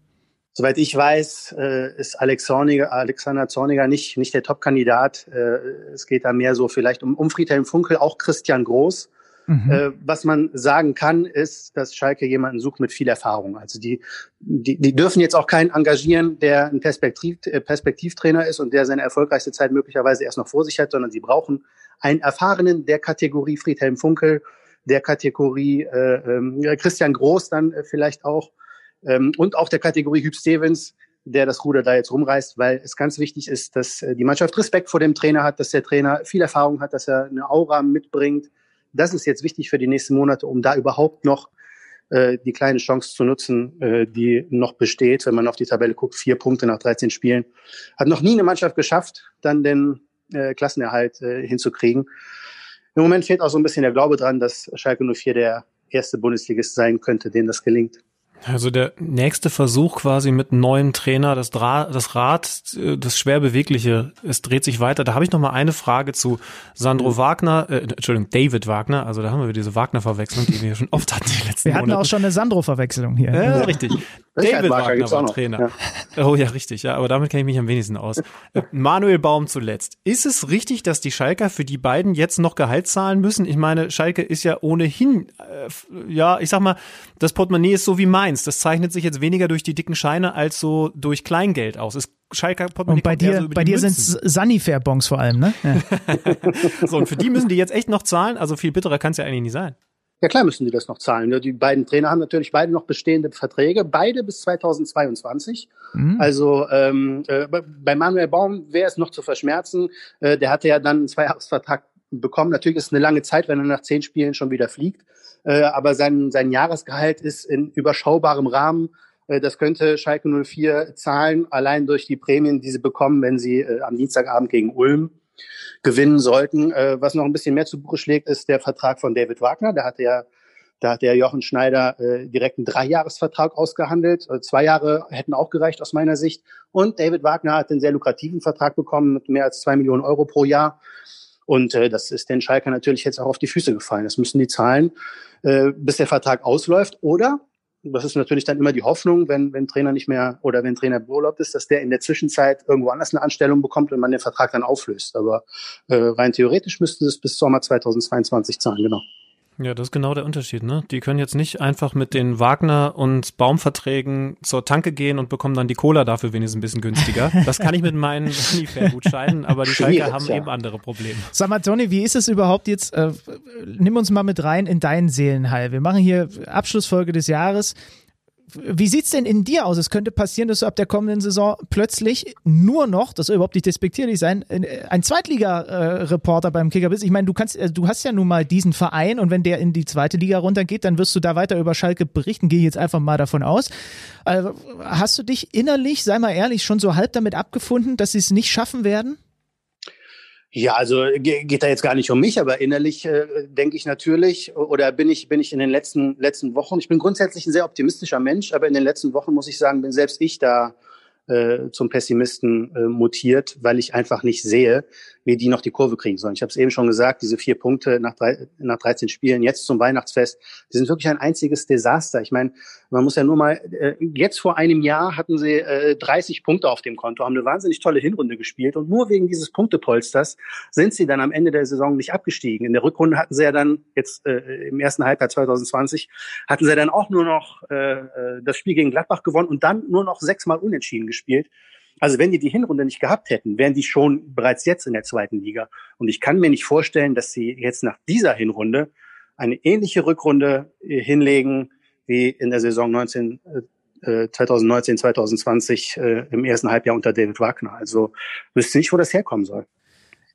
Soweit ich weiß, äh, ist Alex Zorniger, Alexander Zorniger nicht, nicht der Top-Kandidat. Äh, es geht da mehr so vielleicht um, um Friedhelm Funkel, auch Christian Groß. Mhm. Äh, was man sagen kann, ist, dass Schalke jemanden sucht mit viel Erfahrung. Also die, die, die dürfen jetzt auch keinen engagieren, der ein Perspektiv, Perspektivtrainer ist und der seine erfolgreichste Zeit möglicherweise erst noch vor sich hat, sondern sie brauchen einen erfahrenen der Kategorie Friedhelm Funkel, der Kategorie äh, äh, Christian Groß dann äh, vielleicht auch ähm, und auch der Kategorie Hüb Stevens, der das Ruder da jetzt rumreißt, weil es ganz wichtig ist, dass äh, die Mannschaft Respekt vor dem Trainer hat, dass der Trainer viel Erfahrung hat, dass er eine Aura mitbringt. Das ist jetzt wichtig für die nächsten Monate, um da überhaupt noch äh, die kleine Chance zu nutzen, äh, die noch besteht, wenn man auf die Tabelle guckt, vier Punkte nach 13 Spielen. Hat noch nie eine Mannschaft geschafft, dann den äh, Klassenerhalt äh, hinzukriegen. Im Moment fehlt auch so ein bisschen der Glaube dran, dass Schalke 04 der erste Bundesligist sein könnte, dem das gelingt. Also der nächste Versuch quasi mit neuem Trainer, das, Dra das Rad, äh, das schwer bewegliche, es dreht sich weiter. Da habe ich noch mal eine Frage zu Sandro mhm. Wagner, äh, Entschuldigung, David Wagner. Also da haben wir diese Wagner-Verwechslung, die wir schon oft hatten die letzten Wir hatten Monaten. auch schon eine Sandro-Verwechslung hier. Ja, richtig. David Wagner war Trainer. Ja. Oh ja, richtig. Ja, aber damit kenne ich mich am wenigsten aus. Äh, Manuel Baum zuletzt. Ist es richtig, dass die Schalker für die beiden jetzt noch Gehalt zahlen müssen? Ich meine, Schalke ist ja ohnehin, äh, ja, ich sag mal, das Portemonnaie ist so wie meins. Das zeichnet sich jetzt weniger durch die dicken Scheine als so durch Kleingeld aus. Schalker Portemonnaie und bei dir, so bei dir sind es Sunnyfair-Bons vor allem, ne? Ja. so, und für die müssen die jetzt echt noch zahlen? Also viel bitterer kann es ja eigentlich nicht sein. Ja klar müssen die das noch zahlen. Die beiden Trainer haben natürlich beide noch bestehende Verträge, beide bis 2022. Mhm. Also ähm, äh, bei Manuel Baum wäre es noch zu verschmerzen. Äh, der hatte ja dann einen Zweijahresvertrag bekommen. Natürlich ist es eine lange Zeit, wenn er nach zehn Spielen schon wieder fliegt. Äh, aber sein, sein Jahresgehalt ist in überschaubarem Rahmen. Äh, das könnte Schalke 04 zahlen, allein durch die Prämien, die sie bekommen, wenn sie äh, am Dienstagabend gegen Ulm gewinnen sollten. Äh, was noch ein bisschen mehr zu Buche schlägt, ist der Vertrag von David Wagner. Da hatte ja da hat der Jochen Schneider äh, direkt einen Dreijahresvertrag ausgehandelt. Äh, zwei Jahre hätten auch gereicht aus meiner Sicht. Und David Wagner hat einen sehr lukrativen Vertrag bekommen mit mehr als zwei Millionen Euro pro Jahr. Und äh, das ist den Schalker natürlich jetzt auch auf die Füße gefallen. Das müssen die zahlen, äh, bis der Vertrag ausläuft. Oder das ist natürlich dann immer die Hoffnung, wenn, wenn Trainer nicht mehr oder wenn Trainer beurlaubt ist, dass der in der Zwischenzeit irgendwo anders eine Anstellung bekommt und man den Vertrag dann auflöst. Aber äh, rein theoretisch müsste es bis Sommer 2022 zahlen, genau. Ja, das ist genau der Unterschied, ne? Die können jetzt nicht einfach mit den Wagner- und Baumverträgen zur Tanke gehen und bekommen dann die Cola dafür wenigstens ein bisschen günstiger. Das kann ich mit meinen Unifair-Gutscheinen, aber die Schalker haben ja. eben andere Probleme. Sag mal, Toni, wie ist es überhaupt jetzt? Äh, nimm uns mal mit rein in deinen Seelenheil. Wir machen hier Abschlussfolge des Jahres. Wie sieht's denn in dir aus? Es könnte passieren, dass du ab der kommenden Saison plötzlich nur noch, das soll überhaupt nicht despektierlich sein, ein Zweitliga-Reporter beim Kicker bist. Ich meine, du kannst, du hast ja nun mal diesen Verein und wenn der in die zweite Liga runtergeht, dann wirst du da weiter über Schalke berichten. Gehe jetzt einfach mal davon aus. Also, hast du dich innerlich, sei mal ehrlich, schon so halb damit abgefunden, dass sie es nicht schaffen werden? Ja, also geht da jetzt gar nicht um mich, aber innerlich äh, denke ich natürlich oder bin ich bin ich in den letzten letzten Wochen. Ich bin grundsätzlich ein sehr optimistischer Mensch, aber in den letzten Wochen muss ich sagen, bin selbst ich da äh, zum Pessimisten äh, mutiert, weil ich einfach nicht sehe, wie die noch die Kurve kriegen sollen. Ich habe es eben schon gesagt, diese vier Punkte nach, drei, nach 13 Spielen, jetzt zum Weihnachtsfest, die sind wirklich ein einziges Desaster. Ich meine, man muss ja nur mal, äh, jetzt vor einem Jahr hatten sie äh, 30 Punkte auf dem Konto, haben eine wahnsinnig tolle Hinrunde gespielt und nur wegen dieses Punktepolsters sind sie dann am Ende der Saison nicht abgestiegen. In der Rückrunde hatten sie ja dann, jetzt äh, im ersten Halbjahr 2020, hatten sie dann auch nur noch äh, äh, das Spiel gegen Gladbach gewonnen und dann nur noch sechsmal unentschieden gespielt. Also wenn die die Hinrunde nicht gehabt hätten, wären die schon bereits jetzt in der zweiten Liga. Und ich kann mir nicht vorstellen, dass sie jetzt nach dieser Hinrunde eine ähnliche Rückrunde äh, hinlegen wie in der Saison 19, äh, 2019, 2020 äh, im ersten Halbjahr unter David Wagner. Also wüsste nicht, wo das herkommen soll.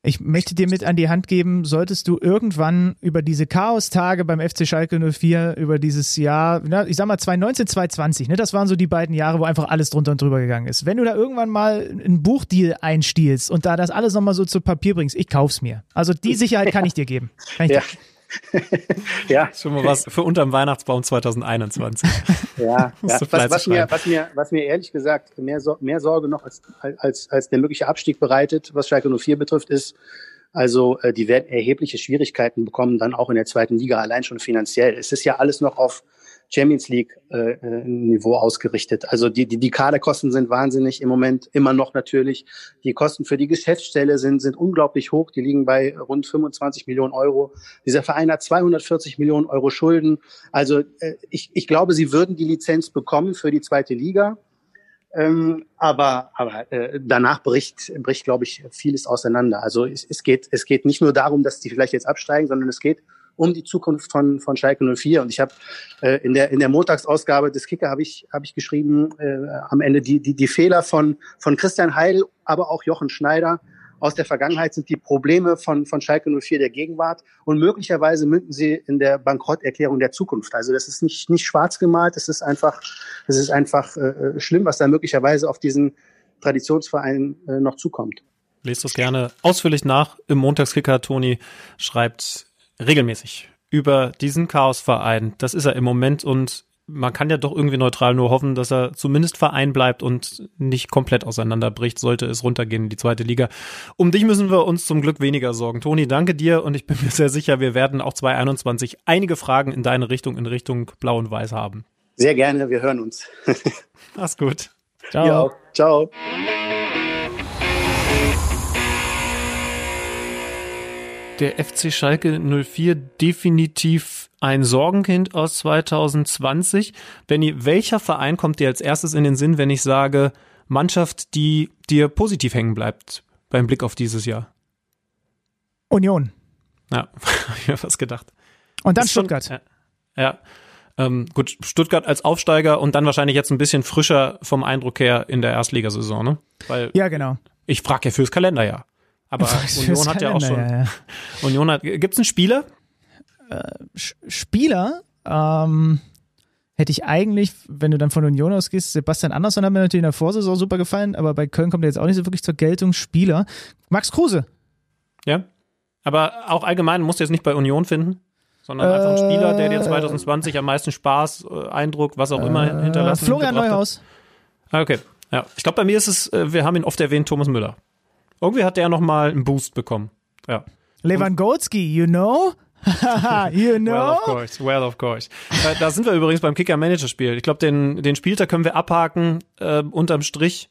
Ich möchte dir mit an die Hand geben, solltest du irgendwann über diese Chaos-Tage beim FC Schalke 04, über dieses Jahr, ich sag mal 2019, 2020, ne, das waren so die beiden Jahre, wo einfach alles drunter und drüber gegangen ist. Wenn du da irgendwann mal einen Buchdeal einstiehlst und da das alles nochmal so zu Papier bringst, ich kauf's mir. Also die Sicherheit kann ich dir geben. Ich ja. Ja. Schon mal was für unterm Weihnachtsbaum 2021. ja, ja. Was, was, mir, was, mir, was mir ehrlich gesagt mehr, mehr Sorge noch als, als, als der mögliche Abstieg bereitet, was Schalke 04 betrifft, ist, also äh, die werden erhebliche Schwierigkeiten bekommen, dann auch in der zweiten Liga, allein schon finanziell. Es ist ja alles noch auf Champions League äh, äh, Niveau ausgerichtet. Also die, die, die Kaderkosten sind wahnsinnig im Moment immer noch natürlich. Die Kosten für die Geschäftsstelle sind, sind unglaublich hoch. Die liegen bei rund 25 Millionen Euro. Dieser Verein hat 240 Millionen Euro Schulden. Also äh, ich, ich glaube, sie würden die Lizenz bekommen für die zweite Liga. Ähm, aber aber äh, danach bricht, bricht glaube ich, vieles auseinander. Also es, es, geht, es geht nicht nur darum, dass die vielleicht jetzt absteigen, sondern es geht um die Zukunft von, von Schalke 04. Und ich habe äh, in, der, in der Montagsausgabe des Kicker habe ich, hab ich geschrieben, äh, am Ende die, die, die Fehler von, von Christian Heidel, aber auch Jochen Schneider aus der Vergangenheit sind die Probleme von, von Schalke 04 der Gegenwart und möglicherweise münden sie in der Bankrotterklärung der Zukunft. Also das ist nicht, nicht schwarz gemalt, es ist einfach, es ist einfach äh, schlimm, was da möglicherweise auf diesen Traditionsverein äh, noch zukommt. Lest das gerne ausführlich nach im Montagskicker. Toni schreibt regelmäßig über diesen Chaosverein. Das ist er im Moment und man kann ja doch irgendwie neutral nur hoffen, dass er zumindest Verein bleibt und nicht komplett auseinanderbricht, sollte es runtergehen in die zweite Liga. Um dich müssen wir uns zum Glück weniger sorgen. Toni, danke dir und ich bin mir sehr sicher, wir werden auch 2021 einige Fragen in deine Richtung, in Richtung Blau und Weiß haben. Sehr gerne, wir hören uns. Mach's gut. Ciao. Ja, ciao. Der FC Schalke 04 definitiv ein Sorgenkind aus 2020. Benny, welcher Verein kommt dir als erstes in den Sinn, wenn ich sage Mannschaft, die dir positiv hängen bleibt beim Blick auf dieses Jahr? Union. Ja, hab ich mir fast gedacht. Und dann Ist Stuttgart. Schon, ja. ja. Ähm, gut, Stuttgart als Aufsteiger und dann wahrscheinlich jetzt ein bisschen frischer vom Eindruck her in der Erstligasaison, ne? Weil ja, genau. Ich frage ja fürs Kalenderjahr. Aber Union hat ja auch schon. Ja, ja. Union hat. Gibt es einen Spieler? Äh, Spieler? Ähm, hätte ich eigentlich, wenn du dann von Union ausgehst, Sebastian Andersson hat mir natürlich in der Vorsaison super gefallen, aber bei Köln kommt er jetzt auch nicht so wirklich zur Geltung. Spieler. Max Kruse. Ja. Aber auch allgemein musst du jetzt nicht bei Union finden, sondern einfach ein Spieler, der dir 2020 äh. am meisten Spaß, äh, Eindruck, was auch immer äh, hinterlassen Florian Neuhaus. Ah, okay. Ja. Ich glaube, bei mir ist es, wir haben ihn oft erwähnt, Thomas Müller. Irgendwie hat der nochmal einen Boost bekommen. Ja. Lewandowski, you know? you know? Well, of course. Well, of course. Äh, da sind wir übrigens beim Kicker-Manager-Spiel. Ich glaube, den, den Spieltag können wir abhaken, äh, unterm Strich.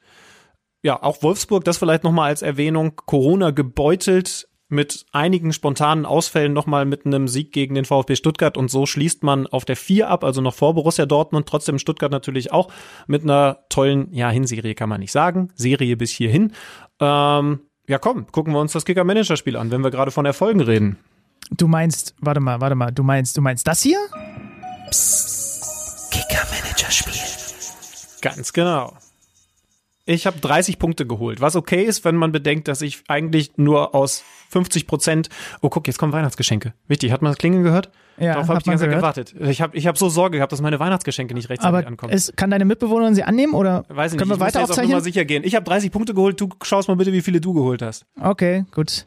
Ja, auch Wolfsburg, das vielleicht nochmal als Erwähnung. Corona gebeutelt mit einigen spontanen Ausfällen nochmal mit einem Sieg gegen den VfB Stuttgart und so schließt man auf der 4 ab, also noch vor Borussia Dortmund, trotzdem Stuttgart natürlich auch mit einer tollen, ja, Hinserie kann man nicht sagen, Serie bis hierhin. Ähm, ja, komm, gucken wir uns das Kicker-Manager-Spiel an, wenn wir gerade von Erfolgen reden. Du meinst, warte mal, warte mal, du meinst, du meinst das hier? Psst, Kicker-Manager-Spiel. Ganz genau. Ich habe 30 Punkte geholt, was okay ist, wenn man bedenkt, dass ich eigentlich nur aus 50 Prozent. Oh, guck, jetzt kommen Weihnachtsgeschenke. Wichtig, hat man das Klingeln gehört? Ja, Darauf habe ich die ganze Zeit gewartet. Ich habe ich hab so Sorge gehabt, dass meine Weihnachtsgeschenke nicht rechtzeitig Aber ankommen. Es, kann deine Mitbewohnerin sie annehmen oder Weiß ich können nicht. wir weiter ich muss aufzeichnen? Jetzt auf sicher gehen. Ich habe 30 Punkte geholt. Du schaust mal bitte, wie viele du geholt hast. Okay, gut.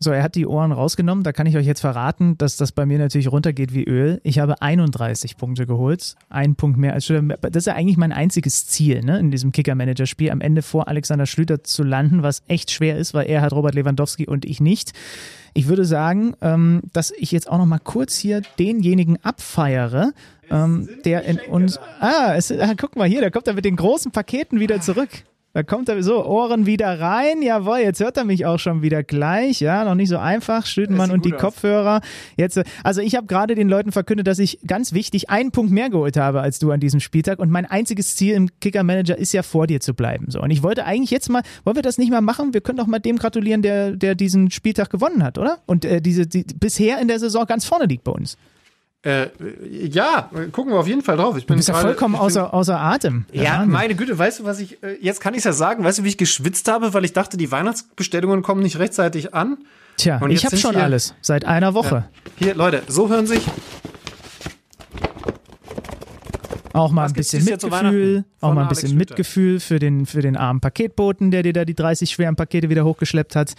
So, er hat die Ohren rausgenommen. Da kann ich euch jetzt verraten, dass das bei mir natürlich runtergeht wie Öl. Ich habe 31 Punkte geholt. Ein Punkt mehr als Schlüter. Das ist ja eigentlich mein einziges Ziel, ne, in diesem Kicker-Manager-Spiel, am Ende vor Alexander Schlüter zu landen, was echt schwer ist, weil er hat Robert Lewandowski und ich nicht. Ich würde sagen, ähm, dass ich jetzt auch noch mal kurz hier denjenigen abfeiere, ähm, der in uns. Ah, es, ah, guck mal hier, der kommt da mit den großen Paketen wieder zurück. Da kommt er so, Ohren wieder rein. Jawohl, jetzt hört er mich auch schon wieder gleich. Ja, noch nicht so einfach. Stütenmann und die aus. Kopfhörer. Jetzt, also ich habe gerade den Leuten verkündet, dass ich ganz wichtig einen Punkt mehr geholt habe als du an diesem Spieltag. Und mein einziges Ziel im Kicker-Manager ist ja vor dir zu bleiben. So. Und ich wollte eigentlich jetzt mal, wollen wir das nicht mal machen? Wir können doch mal dem gratulieren, der, der diesen Spieltag gewonnen hat, oder? Und äh, diese, die bisher in der Saison ganz vorne liegt bei uns. Äh, ja, gucken wir auf jeden Fall drauf. Ich bin du bist ja vollkommen bin, außer, außer Atem. Ja, Wahnsinn. meine Güte, weißt du, was ich, äh, jetzt kann ich ja sagen, weißt du, wie ich geschwitzt habe, weil ich dachte, die Weihnachtsbestellungen kommen nicht rechtzeitig an. Tja, Und ich habe schon hier, alles, seit einer Woche. Ja. Hier, Leute, so hören sich auch mal ein bisschen Mitgefühl, auch mal ein bisschen Mitgefühl für den, für den armen Paketboten, der dir da die 30 schweren Pakete wieder hochgeschleppt hat.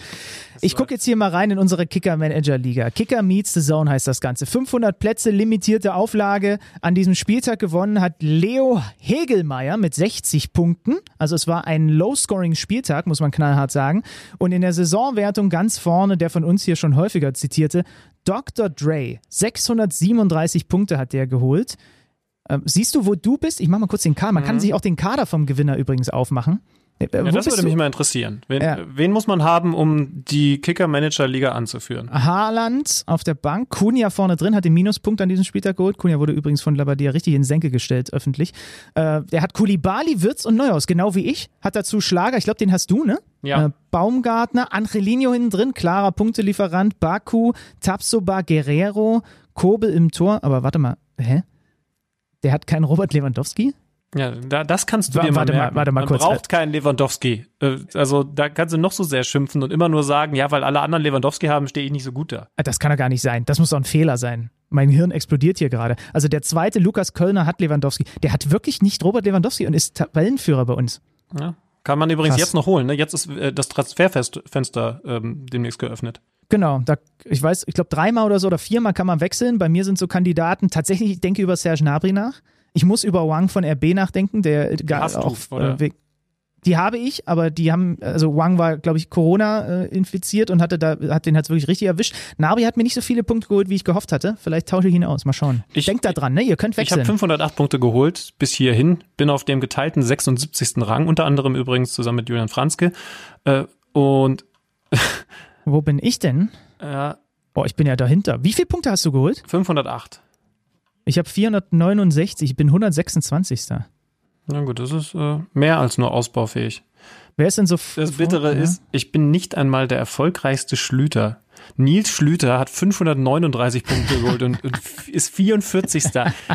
Ich gucke jetzt hier mal rein in unsere Kicker-Manager-Liga. Kicker Meets the Zone heißt das Ganze. 500 Plätze, limitierte Auflage. An diesem Spieltag gewonnen hat Leo Hegelmeier mit 60 Punkten. Also es war ein Low-Scoring-Spieltag, muss man knallhart sagen. Und in der Saisonwertung ganz vorne, der von uns hier schon häufiger zitierte, Dr. Dre. 637 Punkte hat der geholt. Äh, siehst du, wo du bist? Ich mach mal kurz den Kader. Man kann Mhm. sich auch den Kader vom Gewinner übrigens aufmachen. Äh, Ja, wo das würde du? mich mal interessieren. Wen, Ja. wen muss man haben, um die Kicker-Manager-Liga anzuführen? Haaland auf der Bank, Kunja vorne drin, hat den Minuspunkt an diesem Spieltag geholt. Kunja wurde übrigens von Labadia richtig in Senke gestellt, öffentlich. Äh, der hat Kulibali, Wirtz und Neuhaus, genau wie ich. Hat dazu Schlager, ich glaube, den hast du, ne? Ja. Äh, Baumgartner, Angelino hinten drin, klarer Punktelieferant, Baku, Tapsoba, Guerrero, Kobel im Tor. Aber warte mal, hä? Der hat keinen Robert Lewandowski? Ja, da, das kannst du Wa- dir mal warte mal, merken. warte mal Man kurz. braucht keinen Lewandowski. Äh, Also da kannst du noch so sehr schimpfen und immer nur sagen, ja, weil alle anderen Lewandowski haben, stehe ich nicht so gut da. Ah, Das kann doch gar nicht sein. Das muss doch ein Fehler sein. Mein Hirn explodiert hier gerade. Also der zweite, Lukas Kölner, hat Lewandowski. Der hat wirklich nicht Robert Lewandowski und ist Tabellenführer bei uns. Ja. Kann man übrigens Krass. jetzt noch holen. Ne? Jetzt ist äh, das Transferfenster ähm, demnächst geöffnet. Genau, da, ich weiß, ich glaube dreimal oder so oder viermal kann man wechseln. Bei mir sind so Kandidaten, tatsächlich, ich denke über Serge Gnabry nach. Ich muss über Wang von RB nachdenken, der gar hast du, auch, oder? äh, die habe ich, aber die haben, also Wang war, glaube ich, Corona äh, infiziert und hatte da, hat den hat's wirklich richtig erwischt. Gnabry hat mir nicht so viele Punkte geholt, wie ich gehofft hatte. Vielleicht tausche ich ihn aus. Mal schauen. Ich- Denkt da dran, ne? Ihr könnt Ich habe wechseln. 508 Punkte geholt bis hierhin, bin auf dem geteilten 76. Rang, unter anderem übrigens zusammen mit Julian Franzke. Äh, und Wo bin ich denn? äh, Boah, ich bin ja dahinter. Wie viele Punkte hast du geholt? 508. Ich habe 469, ich bin 126. Na gut, das ist äh, mehr als nur ausbaufähig. Wer ist denn so Das Bittere ja. ist, ich bin nicht einmal der erfolgreichste Schlüter. Nils Schlüter hat 539 Punkte geholt und, und ist 44.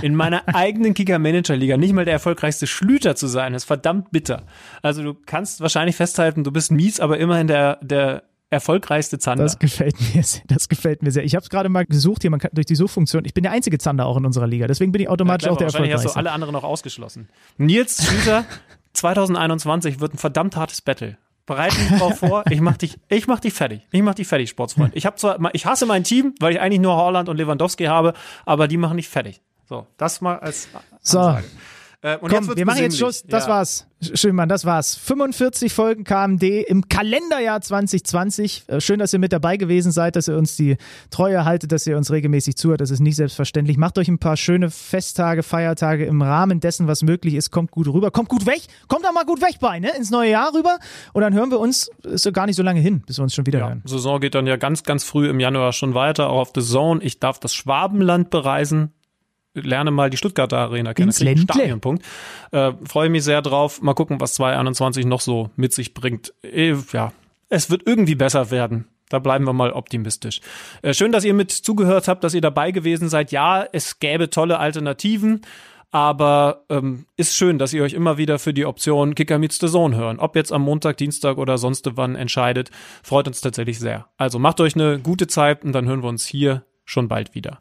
in meiner eigenen Kicker-Manager-Liga. Nicht mal der erfolgreichste Schlüter zu sein, ist verdammt bitter. Also du kannst wahrscheinlich festhalten, du bist mies, aber immerhin der, der erfolgreichste Zander. Das gefällt mir sehr. Das gefällt mir sehr. Ich habe es gerade mal gesucht hier, man kann, durch die Suchfunktion. Ich bin der einzige Zander auch in unserer Liga, deswegen bin ich automatisch Clever, auch der wahrscheinlich hast du erfolgreichste. alle anderen noch ausgeschlossen. Nils Schlüter 2021 wird ein verdammt hartes Battle. Bereite dich drauf vor. Ich mach dich, ich mach dich fertig. Ich mach dich fertig, Sportsfreund. Ich habe zwar, ich hasse mein Team, weil ich eigentlich nur Holland und Lewandowski habe, aber die machen dich fertig. So, das mal als So. Äh, Komm, wird's wir machen jetzt. Schluss. Das Ja. war's. Schönmann, das war's. 45 Folgen KMD im Kalenderjahr 2020. Äh, Schön, dass ihr mit dabei gewesen seid, dass ihr uns die Treue haltet, dass ihr uns regelmäßig zuhört. Das ist nicht selbstverständlich. Macht euch ein paar schöne Festtage, Feiertage im Rahmen dessen, was möglich ist. Kommt gut rüber. Kommt gut weg. Kommt da mal gut weg bei, ne? Ins neue Jahr rüber. Und dann hören wir uns, ist ja gar nicht so lange hin, bis wir uns schon wieder Ja, hören. Saison geht dann ja ganz, ganz früh im Januar schon weiter, auch auf The Zone. Ich darf das Schwabenland bereisen. Lerne mal die Stuttgarter Arena kennen. Ins Krieg einen Ländle. Stadionpunkt. Äh, Freue mich sehr drauf. Mal gucken, was 2021 noch so mit sich bringt. Äh, ja, es wird irgendwie besser werden. Da bleiben wir mal optimistisch. Äh, schön, dass ihr mit zugehört habt, dass ihr dabei gewesen seid. Ja, es gäbe tolle Alternativen. Aber ähm, ist schön, dass ihr euch immer wieder für die Option Kicker meets the Zone hören. Ob jetzt am Montag, Dienstag oder sonst wann entscheidet, freut uns tatsächlich sehr. Also macht euch eine gute Zeit und dann hören wir uns hier schon bald wieder.